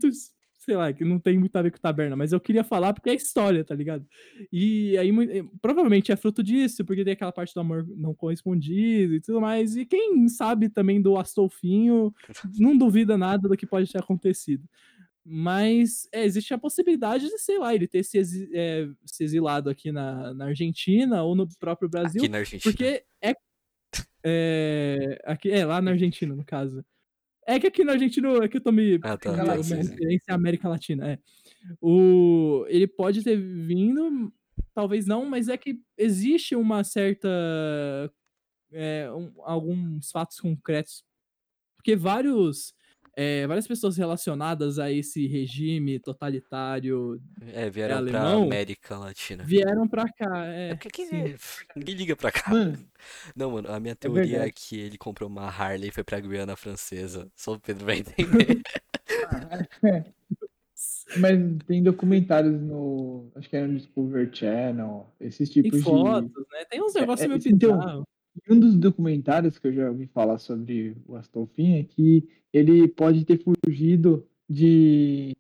S3: sei lá, que não tem muito a ver com taberna, mas eu queria falar porque é história, tá ligado? E aí, eh, provavelmente é fruto disso, porque tem aquela parte do amor não correspondido e tudo mais. E quem sabe também do Astolfinho [laughs] não duvida nada do que pode ter acontecido. Mas é, existe a possibilidade de, sei lá, ele ter se, exi- eh, se exilado aqui na, na Argentina ou no próprio Brasil.
S2: Aqui na Argentina.
S3: Porque é, é. Aqui, é, lá na Argentina, no caso. É que aqui na Argentina, aqui eu tô me.
S2: Ah, tá,
S4: tá,
S3: referência à América Latina, é. O, ele pode ter vindo, talvez não, mas é que existe uma certa. é, um- alguns fatos concretos. Porque vários. É, várias pessoas relacionadas a esse regime totalitário
S2: É, vieram pra
S3: alemão?
S2: América Latina.
S3: vieram pra cá. É,
S2: É porque
S3: sim. [laughs]
S2: ninguém liga pra cá.
S4: Mano,
S2: Não, mano, a minha teoria é,
S4: verdade.
S2: que ele comprou uma Harley e foi pra Guiana Francesa. Só o Pedro vai [laughs] entender.
S4: é, Mas tem documentários no. Acho que é no Discovery Channel. Esses
S3: Tem
S4: tipos de.
S3: fotos, né? Tem uns negócios
S4: é,
S3: meio
S4: então. Um dos documentários que eu já ouvi falar sobre o Astolfin é que ele pode ter fugido de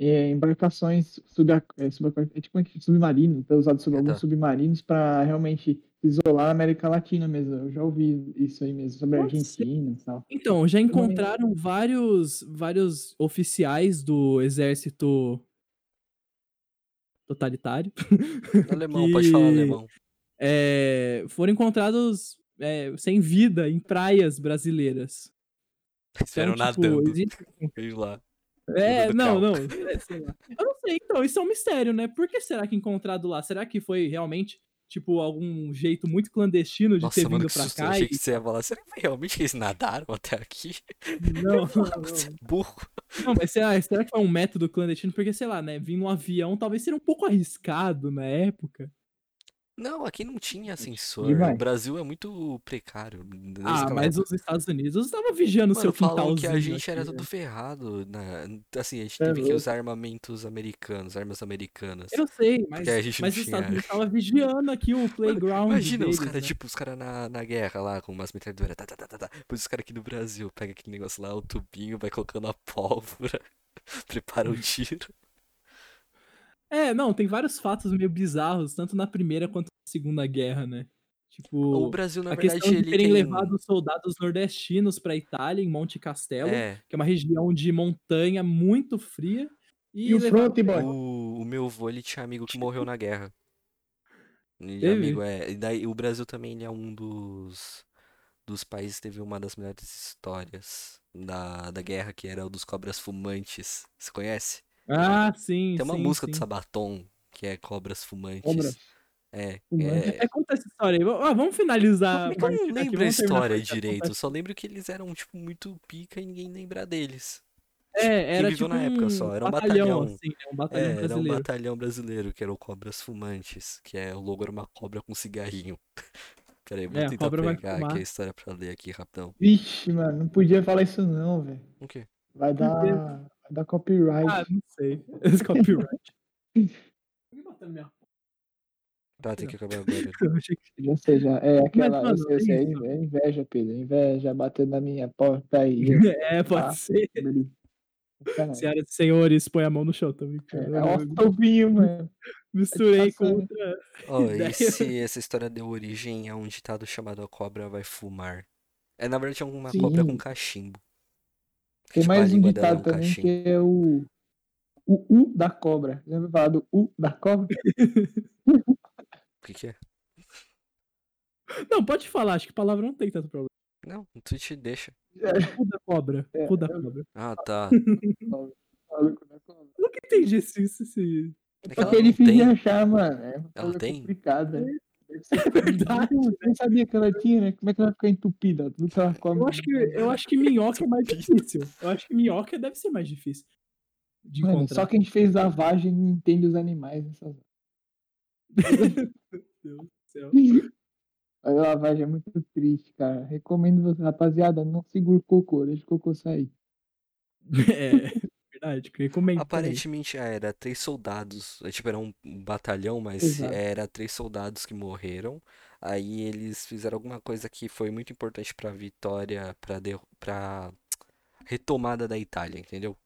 S4: é, embarcações sub, é, sub, é, tipo, é que- submarinos, ter usado sobre alguns submarinos para realmente isolar a América Latina mesmo. Eu já ouvi isso aí mesmo, sobre a. Argentina e tal.
S3: Então, já encontraram vários, vários oficiais do exército totalitário
S2: Alemão, pode [laughs] falar
S3: que-
S2: alemão.
S3: É, foram encontrados é, sem vida em praias brasileiras.
S2: Estiveram
S3: Então, tipo,
S2: nadando.
S3: existe- [laughs]
S2: lá.
S3: É, não, não. Eu não sei, então, isso é um mistério, né? Por que será que encontrado lá? Será que foi realmente, tipo, algum jeito muito clandestino de
S2: Nossa,
S3: ter
S2: mano,
S3: vindo pra
S2: susto. Eu
S3: cá?
S2: achei
S3: E...
S2: que você ia falar. Será que realmente eles nadaram até aqui?
S3: Não, [laughs] não,
S2: Você é
S3: não.
S2: burro.
S3: Não, mas será, será que foi um método clandestino? Porque, sei lá, né? Vir num avião talvez seria um pouco arriscado na época.
S2: Não, aqui não tinha sensor.
S4: demais.
S2: O Brasil é muito precário.
S3: Ah, mas os Estados Unidos estavam vigiando o seu
S2: Mano, falam que
S3: quintalzinho.
S2: a gente era tudo
S3: né?
S2: ferrado. Na... Assim, a gente
S4: É
S2: teve que usar armamentos americanos, armas americanas.
S3: Eu sei, mas, mas os Estados Unidos estavam vigiando aqui o [laughs] playground
S2: Imagina os
S3: deles,
S2: caras,
S3: né?
S2: tipo, os caras na, na guerra lá, com umas metralhadoras, tá, tá, tá, tá, tá. Depois os caras aqui no Brasil, pega aquele negócio lá, o tubinho, vai colocando a pólvora, [laughs] prepara o [laughs] tiro.
S3: É, não, tem vários fatos meio bizarros, tanto na Primeira quanto na Segunda Guerra, né? Tipo,
S2: O Brasil, na
S3: a
S2: verdade,
S3: questão de terem
S2: tem...
S3: levado soldados nordestinos pra Itália, em Monte Castelo,
S2: É,
S3: que é uma região de montanha muito fria. E,
S4: E o Front Boy?
S2: o, o meu avô, ele tinha amigo que morreu na guerra. E amigo, é. E daí o Brasil também ele é um dos, dos países que teve uma das melhores histórias da, da guerra, que era o dos cobras fumantes. Você conhece?
S3: Ah, sim,
S2: Tem uma
S3: sim,
S2: música do
S3: sim.
S2: Sabaton, que é Cobras Fumantes.
S4: Cobras.
S2: É, é,
S3: É, conta essa história aí. Ah, vamos finalizar.
S2: É eu não
S3: aqui,
S2: lembro a história direito? Eu só lembro que eles eram, tipo, muito pica e ninguém lembra deles.
S3: É, era
S2: viveu
S3: tipo
S2: na época
S3: um
S2: só, era um
S3: batalhão,
S2: batalhão.
S3: assim, né? Um batalhão
S2: É, era um
S3: brasileiro.
S2: batalhão brasileiro, que era o Cobras Fumantes, que é o logo era uma cobra com cigarrinho. [laughs] Peraí, vou
S3: É,
S2: tentar pegar aqui a história pra ler aqui rapidão.
S4: Vixe, mano, não podia falar isso não, velho.
S2: O quê?
S4: Vai dar, dar copyright.
S3: Ah, não sei. [laughs] Esse copyright.
S2: Tá, tem que acabar agora.
S4: Já sei, já. É aquela.
S3: mano,
S4: eu sei,
S3: é
S4: é
S3: isso.
S4: é inveja, Pedro. Inveja batendo na minha porta aí. [laughs]
S3: É, pode
S4: Ah.
S3: ser. Senhoras e senhores, põe a mão no chão também.
S4: É,
S3: Eu-
S4: é
S3: eu
S4: o Astolfinho, mano.
S3: misturei com
S4: passando.
S3: outra. Eu-
S2: esse, essa história deu origem a um ditado chamado A Cobra Vai Fumar. É, na verdade, é uma
S4: Sim.
S2: cobra com cachimbo.
S4: Tem
S2: Tipo,
S4: mais um
S2: dela é
S4: ditado também que é o. O U da cobra. Lembra falar do U da cobra?
S2: O que que é?
S3: Não, pode falar, acho que palavra não tem tanto problema.
S2: Não, o Twitch deixa.
S3: Cu da cobra.
S4: É,
S3: Cu da
S4: eu-
S3: cobra.
S2: Ah, tá. [laughs]
S3: Eu nunca entendi esse. esse, esse...
S2: É que
S4: Só
S2: ela
S4: é de
S2: tem.
S4: achar, mano. É
S2: Ela tem?
S4: complicada. Deve ser- [laughs]
S3: verdade,
S4: Eu nem sabia que ela tinha, né? Como é que ela vai ficar entupida? Tudo que ela come.
S3: Eu acho que, eu acho que minhoca é mais difícil. Eu acho que minhoca deve ser mais difícil de
S4: Mano,
S3: encontrar.
S4: só quem fez lavagem entende os animais nessas [laughs]
S3: Meu Deus do céu.
S4: A lavagem é muito triste, cara. Recomendo você, rapaziada, não segura o cocô, deixa o cocô sair. [laughs]
S3: É, verdade, que.
S2: Aparentemente ah, era três soldados. é, Tipo, era um batalhão, mas
S4: Exato.
S2: era três soldados que morreram. Aí eles fizeram alguma coisa que foi muito importante pra vitória, pra, derro- pra retomada da Itália, entendeu?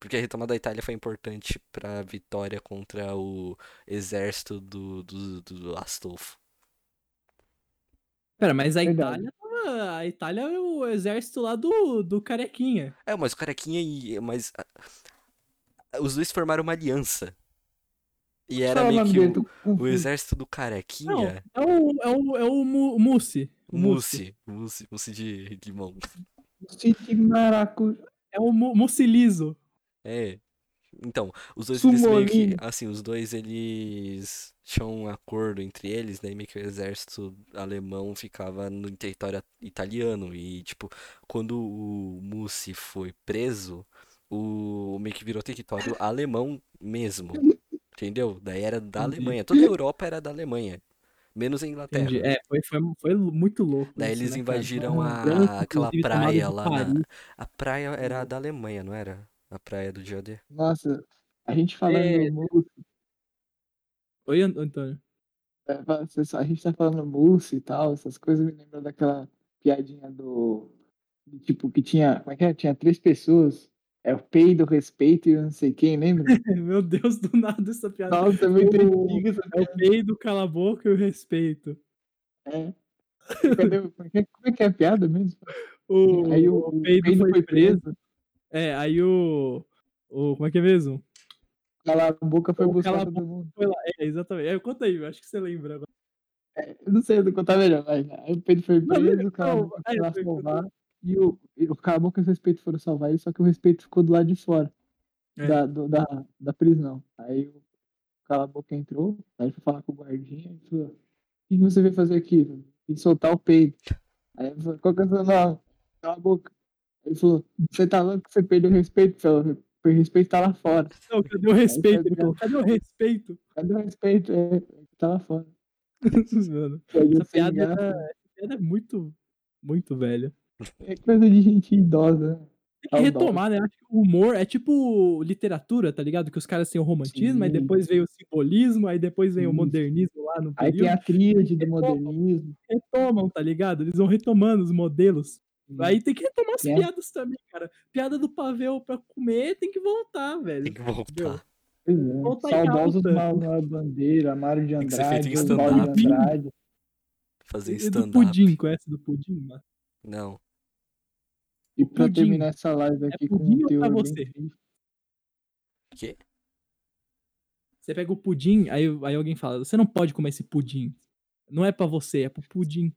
S2: Porque a retomada da Itália foi importante pra vitória contra o exército do, do, do Astolfo.
S3: Pera, mas a. Itália A Itália é o exército lá do, do Carequinha.
S2: É, mas o Carequinha e. Mas. Os dois formaram uma aliança. E era
S4: o
S2: meio que o, o exército do
S3: Não,
S2: Carequinha.
S3: é o, é o, é o Mu- Mussi.
S2: Mousse. Mousse, mousse de limão.
S4: City Maracu.
S3: É o Mu- liso.
S2: É. Então, os dois eles meio que. Assim, os dois eles tinham um acordo entre eles, daí meio que o exército alemão ficava no território italiano. E, tipo, quando o Mussi foi preso, o meio que virou território alemão mesmo. Entendeu? Daí era da
S3: Entendi.
S2: Alemanha. Toda a Europa era da Alemanha. Menos a Inglaterra.
S3: Entendi. É, foi, foi, foi muito louco.
S2: Daí
S3: isso,
S2: eles
S3: né,
S2: invadiram a- aquela
S3: chamado
S2: praia lá na-. A praia era da Alemanha, não era? A praia do Jodê.
S4: Nossa, A gente falando
S3: É.
S4: mousse,
S3: Oi, An- Antônio.
S4: é, a gente tá falando mousse e tal, essas coisas me lembram daquela piadinha do. tipo, que tinha. Como é que é? Tinha três pessoas. É o peido, o respeito e eu não sei quem, lembra? [laughs]
S3: Meu Deus, do nada essa piada.
S4: Nossa, é muito
S3: O-
S4: antiga essa
S3: É o peido, cala a boca e o respeito.
S4: É. Cadê Como é que- como é que é a piada mesmo?
S3: O,
S4: Aí o,
S3: o
S4: o
S3: peido,
S4: peido
S3: foi,
S4: foi
S3: preso.
S4: preso,
S3: É, aí o. o como é que é mesmo?
S4: cala a boca foi
S3: O
S4: buscar
S3: cala
S4: todo mundo.
S3: Foi lá. É, exatamente. É, conta aí, eu acho que você lembra agora.
S4: Eu não sei, eu vou contar melhor. Aí o Pedro foi
S3: Não,
S4: preso, o cala a
S3: não,
S4: boca
S3: aí
S4: foi lá salvar. E o, e o e o respeito foram salvar ele, só que o respeito ficou do lado de fora
S3: É.
S4: da, do- da, da prisão. Aí o cala a boca entrou, aí ele foi falar com o guardinha e falou: O que você veio fazer aqui? Vim soltar o peido. Aí ele falou: Qual que é o seu nome? Cala a boca. Ele falou: Você tá louco que você perdeu o respeito? Falou, o respeito tá lá fora.
S3: Não, cadê o respeito? falou, cadê o respeito?
S4: Cadê o respeito? É, tá lá fora. [laughs]
S3: Mano,
S4: aí,
S3: essa piada,
S4: graça,
S3: essa piada é muito, muito velha.
S4: É coisa de gente idosa. né?
S3: Tem que
S4: Saudosa.
S3: retomar, né? Acho que o humor é tipo literatura, tá ligado? Que os caras têm o romantismo, aí
S4: Sim.
S3: depois veio o simbolismo, aí depois vem o
S4: Isso.
S3: modernismo lá no
S4: Aí
S3: período.
S4: tem a tríade do
S3: Retoma.
S4: modernismo.
S3: Retomam, tá ligado? Eles vão retomando os modelos. Aí tem que retomar as
S4: É.
S3: piadas também, cara. Piada do pavel pra comer tem que voltar, velho.
S2: Tem que voltar.
S4: Pois é.
S3: Volta em
S4: Saudosos. Manuel Bandeira, Mário de Andrade, Oswaldo de
S3: stand-up.
S4: Andrade.
S2: Fazer
S3: E do
S2: stand-up.
S3: pudim, conhece do pudim, mano?
S2: Não.
S4: E pra
S3: Pudim.
S4: terminar essa live aqui com
S3: pudim
S4: um
S3: ou pra
S4: bem
S3: você?
S2: Quê?
S3: Você pega o pudim, aí, aí alguém fala, você não pode comer esse pudim. Não é pra você, é pro pudim.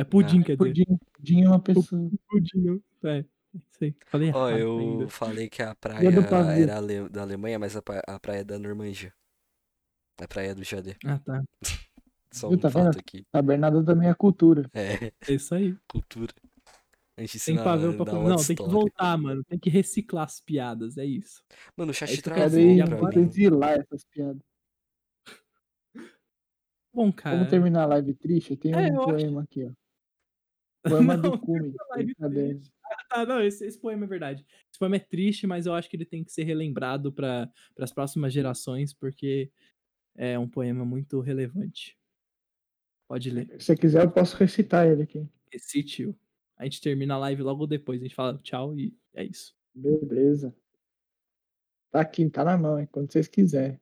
S3: É pudim,
S2: Ah,
S3: quer dizer.
S4: Pudim, Pudim é uma pessoa.
S3: Pudim. É, sei. Falei
S2: Ó,
S3: errado
S2: eu
S3: ainda.
S2: falei que a praia era ale- da Alemanha, mas a, pra- a praia é da Normandia. A praia do Jadê.
S3: Ah, tá. [laughs]
S2: Só
S4: Viu,
S2: um
S4: tá
S2: fato aqui.
S4: A Bernarda também é cultura.
S2: É,
S3: É isso aí.
S2: cultura. A gente
S3: Tem pra
S2: da
S3: comer.
S2: aula
S3: Não, tem que voltar, mano. Tem que reciclar as piadas, é isso.
S2: Mano, o chat
S3: É que eu
S2: travou
S4: Cadê
S2: pra mim.
S4: exilar essas piadas?
S3: Bom, cara.
S4: Vamos terminar a live triste? Tem
S3: É,
S4: um
S3: eu acho-
S4: poema aqui, ó. Poema
S3: Não,
S4: do Cume.
S3: triste. Ah, não, esse, esse poema é verdade. Esse poema é triste, mas eu acho que ele tem que ser relembrado para as próximas gerações, porque é um poema muito relevante. Pode ler.
S4: Se você quiser, eu posso recitar ele aqui.
S3: Recite-o. A gente termina a live logo depois. A gente fala tchau e é isso.
S4: Beleza. Tá aqui, tá na mão, hein? Quando vocês quiserem.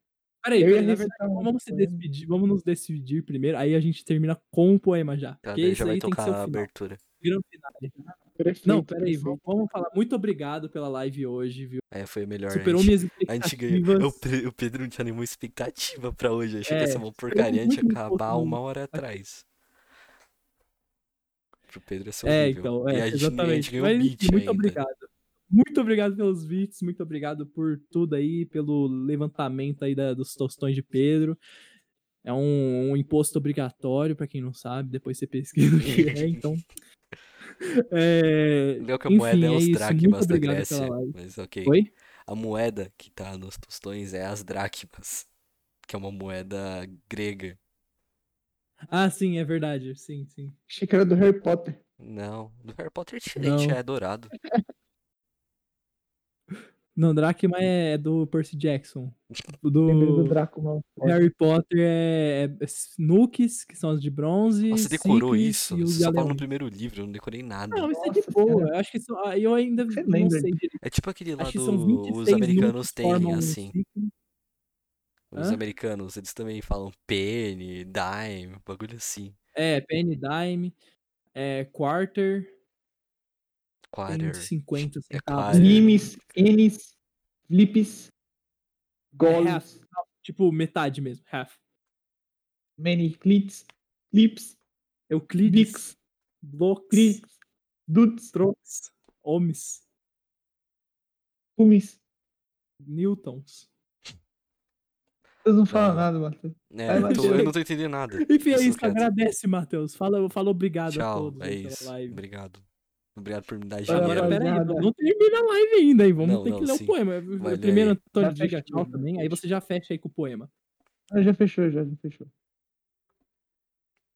S3: Peraí, peraí, na verdade,
S4: um
S3: vamos se despedir, vamos nos despedir primeiro, aí a gente termina com o poema já.
S2: Tá,
S3: Porque isso
S2: já vai
S3: aí tem que
S2: tocar
S3: ser o
S2: a
S3: final.
S2: abertura.
S3: Grande finale.
S4: Perfeito,
S3: Não, peraí, vamos, vamos falar. Muito obrigado pela live hoje, viu?
S2: É, foi melhor.
S3: Superou
S2: a gente,
S3: minhas
S2: a gente ganhou.
S3: expectativas.
S2: O, Pe- o Pedro não tinha nenhuma expectativa pra hoje. Achei
S3: É,
S2: que ia ser uma porcaria. A gente ia
S3: muito um
S2: acabar uma hora atrás. Pro Pedro
S3: É,
S2: horrível.
S3: então,
S2: e
S3: é,
S2: a gente, a gente
S3: exatamente.
S2: ganhou
S3: Mas,
S2: beat
S3: enfim, muito
S2: ainda.
S3: obrigado. Muito obrigado pelos beats, muito obrigado por tudo aí, pelo levantamento aí da- dos tostões de Pedro. É um, um imposto obrigatório, pra quem não sabe, depois você pesquisa o que é, então. [laughs] É,
S2: que a
S3: enfim,
S2: moeda é
S3: é
S2: os dracmas da Grécia. Mas ok.
S3: Oi?
S2: A moeda que tá nos tostões é as dracmas. Que é uma moeda grega.
S3: Ah, sim, é verdade. Sim, sim.
S4: Achei que era do Harry Potter.
S2: Não, do Harry Potter é diferente,
S3: Não.
S2: é dourado. [laughs]
S3: Não, Dracma é do Percy Jackson.
S4: Lembrei do
S3: Do
S4: Draco Malfoy.
S3: Harry Potter é, é Snooks, que são os de bronze.
S2: Nossa, você decorou isso? Você só fala no primeiro livro, eu não decorei nada.
S3: Não, isso é de boa. Eu acho que isso, ah, eu ainda
S4: Você
S3: não
S4: lembra
S3: sei direito.
S2: É tipo aquele lá do.
S3: são 26
S2: Os americanos têm, assim. Os
S3: Hã?
S2: americanos, eles também falam penny, dime, bagulho assim.
S3: É, penny, dime, é, quarter, tem
S2: Quarter.
S3: 50
S2: É
S3: centavos.
S2: quarter.
S4: Nimes, Enes, Flips, Golos,
S3: half. Tipo, metade mesmo, half.
S4: Many Clips, Clips,
S3: Euclides, blocks,
S4: Dudes,
S3: trox, ohms,
S4: Cumis.
S3: newtons.
S4: Vocês não falam
S2: Ah.
S4: nada, Matheus.
S2: É,
S4: Vai,
S2: eu, tô- eu não tô entendendo nada.
S3: Enfim, é
S2: Eu
S3: isso. Agradece, Matheus. Fala, fala obrigado a
S2: Tchau,
S3: todos
S2: é isso.
S3: live.
S2: Obrigado. Obrigado por me dar.
S3: Agora, peraí,
S4: rapaziada.
S3: não, termina a live ainda, hein? Vamos
S2: Não,
S3: ter
S2: não,
S3: que ler
S2: sim.
S3: o poema.
S2: Vai,
S3: Primeiro,
S2: aí.
S3: Antônio,
S4: Já
S3: diga tchau
S4: tudo,
S3: também, aí você já fecha aí com o poema.
S4: Ah, já fechou, já, já fechou.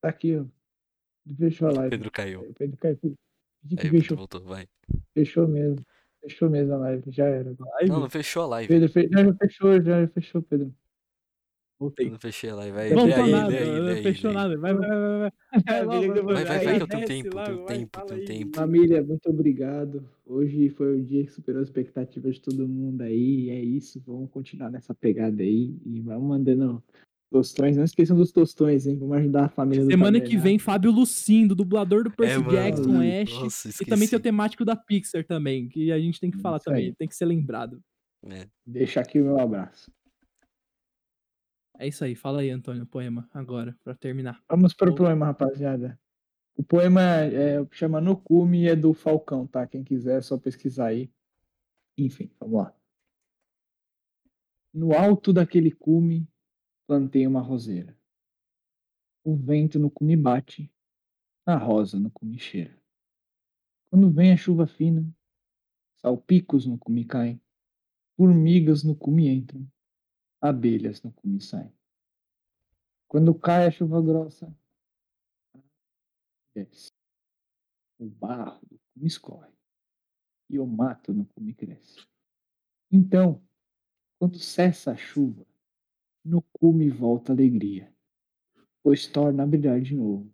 S4: Tá aqui, ó. Fechou a live.
S2: Pedro caiu.
S4: Pedro caiu. Que
S2: Aí
S4: fechou,
S2: voltou, vai.
S4: fechou mesmo. Fechou mesmo a live, já era.
S3: Ai,
S2: Não, não fechou a live.
S4: Pedro, fe... já fechou, já fechou, Pedro.
S3: Voltei.
S2: Eu não fechei a live. Vai, lê aí,
S3: nada,
S2: lê aí, lê
S3: não
S2: aí,
S3: fechou nada. Vai, vai, vai, vai. Vai,
S2: Vai, vai, vai, que eu tenho tempo,
S3: logo,
S2: tenho
S3: vai,
S2: tempo, tenho
S3: aí.
S2: tempo.
S4: Família, muito obrigado. Hoje foi o dia que superou a expectativa de todo mundo aí. É isso, vamos continuar nessa pegada aí. E vamos mandando tostões. Não esqueçam dos tostões, hein? Vamos ajudar a família do
S3: Semana que vem, Fábio Lucindo, dublador do Percy
S2: É.
S3: Jackson, Ash.
S2: Nossa,
S3: E também tem o temático da Pixar também, que a gente tem que falar
S4: Isso
S3: também,
S4: aí.
S3: tem que ser lembrado.
S2: É.
S4: Deixa aqui o meu abraço.
S3: É isso aí, fala aí, Antônio, o poema, agora, pra terminar.
S4: Vamos para o
S3: Ô.
S4: poema, rapaziada. O poema é, chama No Cume e é do Falcão, tá? Quem quiser é só pesquisar aí. Enfim, vamos lá. No alto daquele cume, plantei uma roseira. O vento no cume bate, a rosa no cume cheira. Quando vem a chuva fina, salpicos no cume caem, formigas no cume entram, abelhas no saem. Quando cai a chuva grossa, desce. O barro do cume escorre e o mato no cume cresce. Então, quando cessa a chuva, no cume volta a alegria, pois torna a brilhar de novo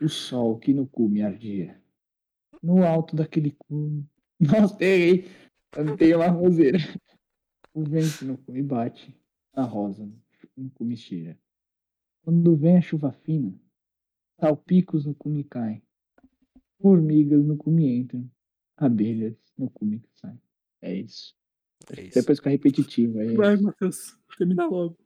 S4: o sol que no cume ardia. No alto daquele cume, [laughs] nossa, errei, plantei uma roseira. O vento no cume bate, a rosa no cume cheira. Quando vem a chuva fina, salpicos no cume caem, formigas no cume entram, abelhas no cume saem. É isso.
S2: É isso.
S4: Depois fica repetitivo. É
S3: Vai,
S4: isso.
S3: Matheus, termina logo.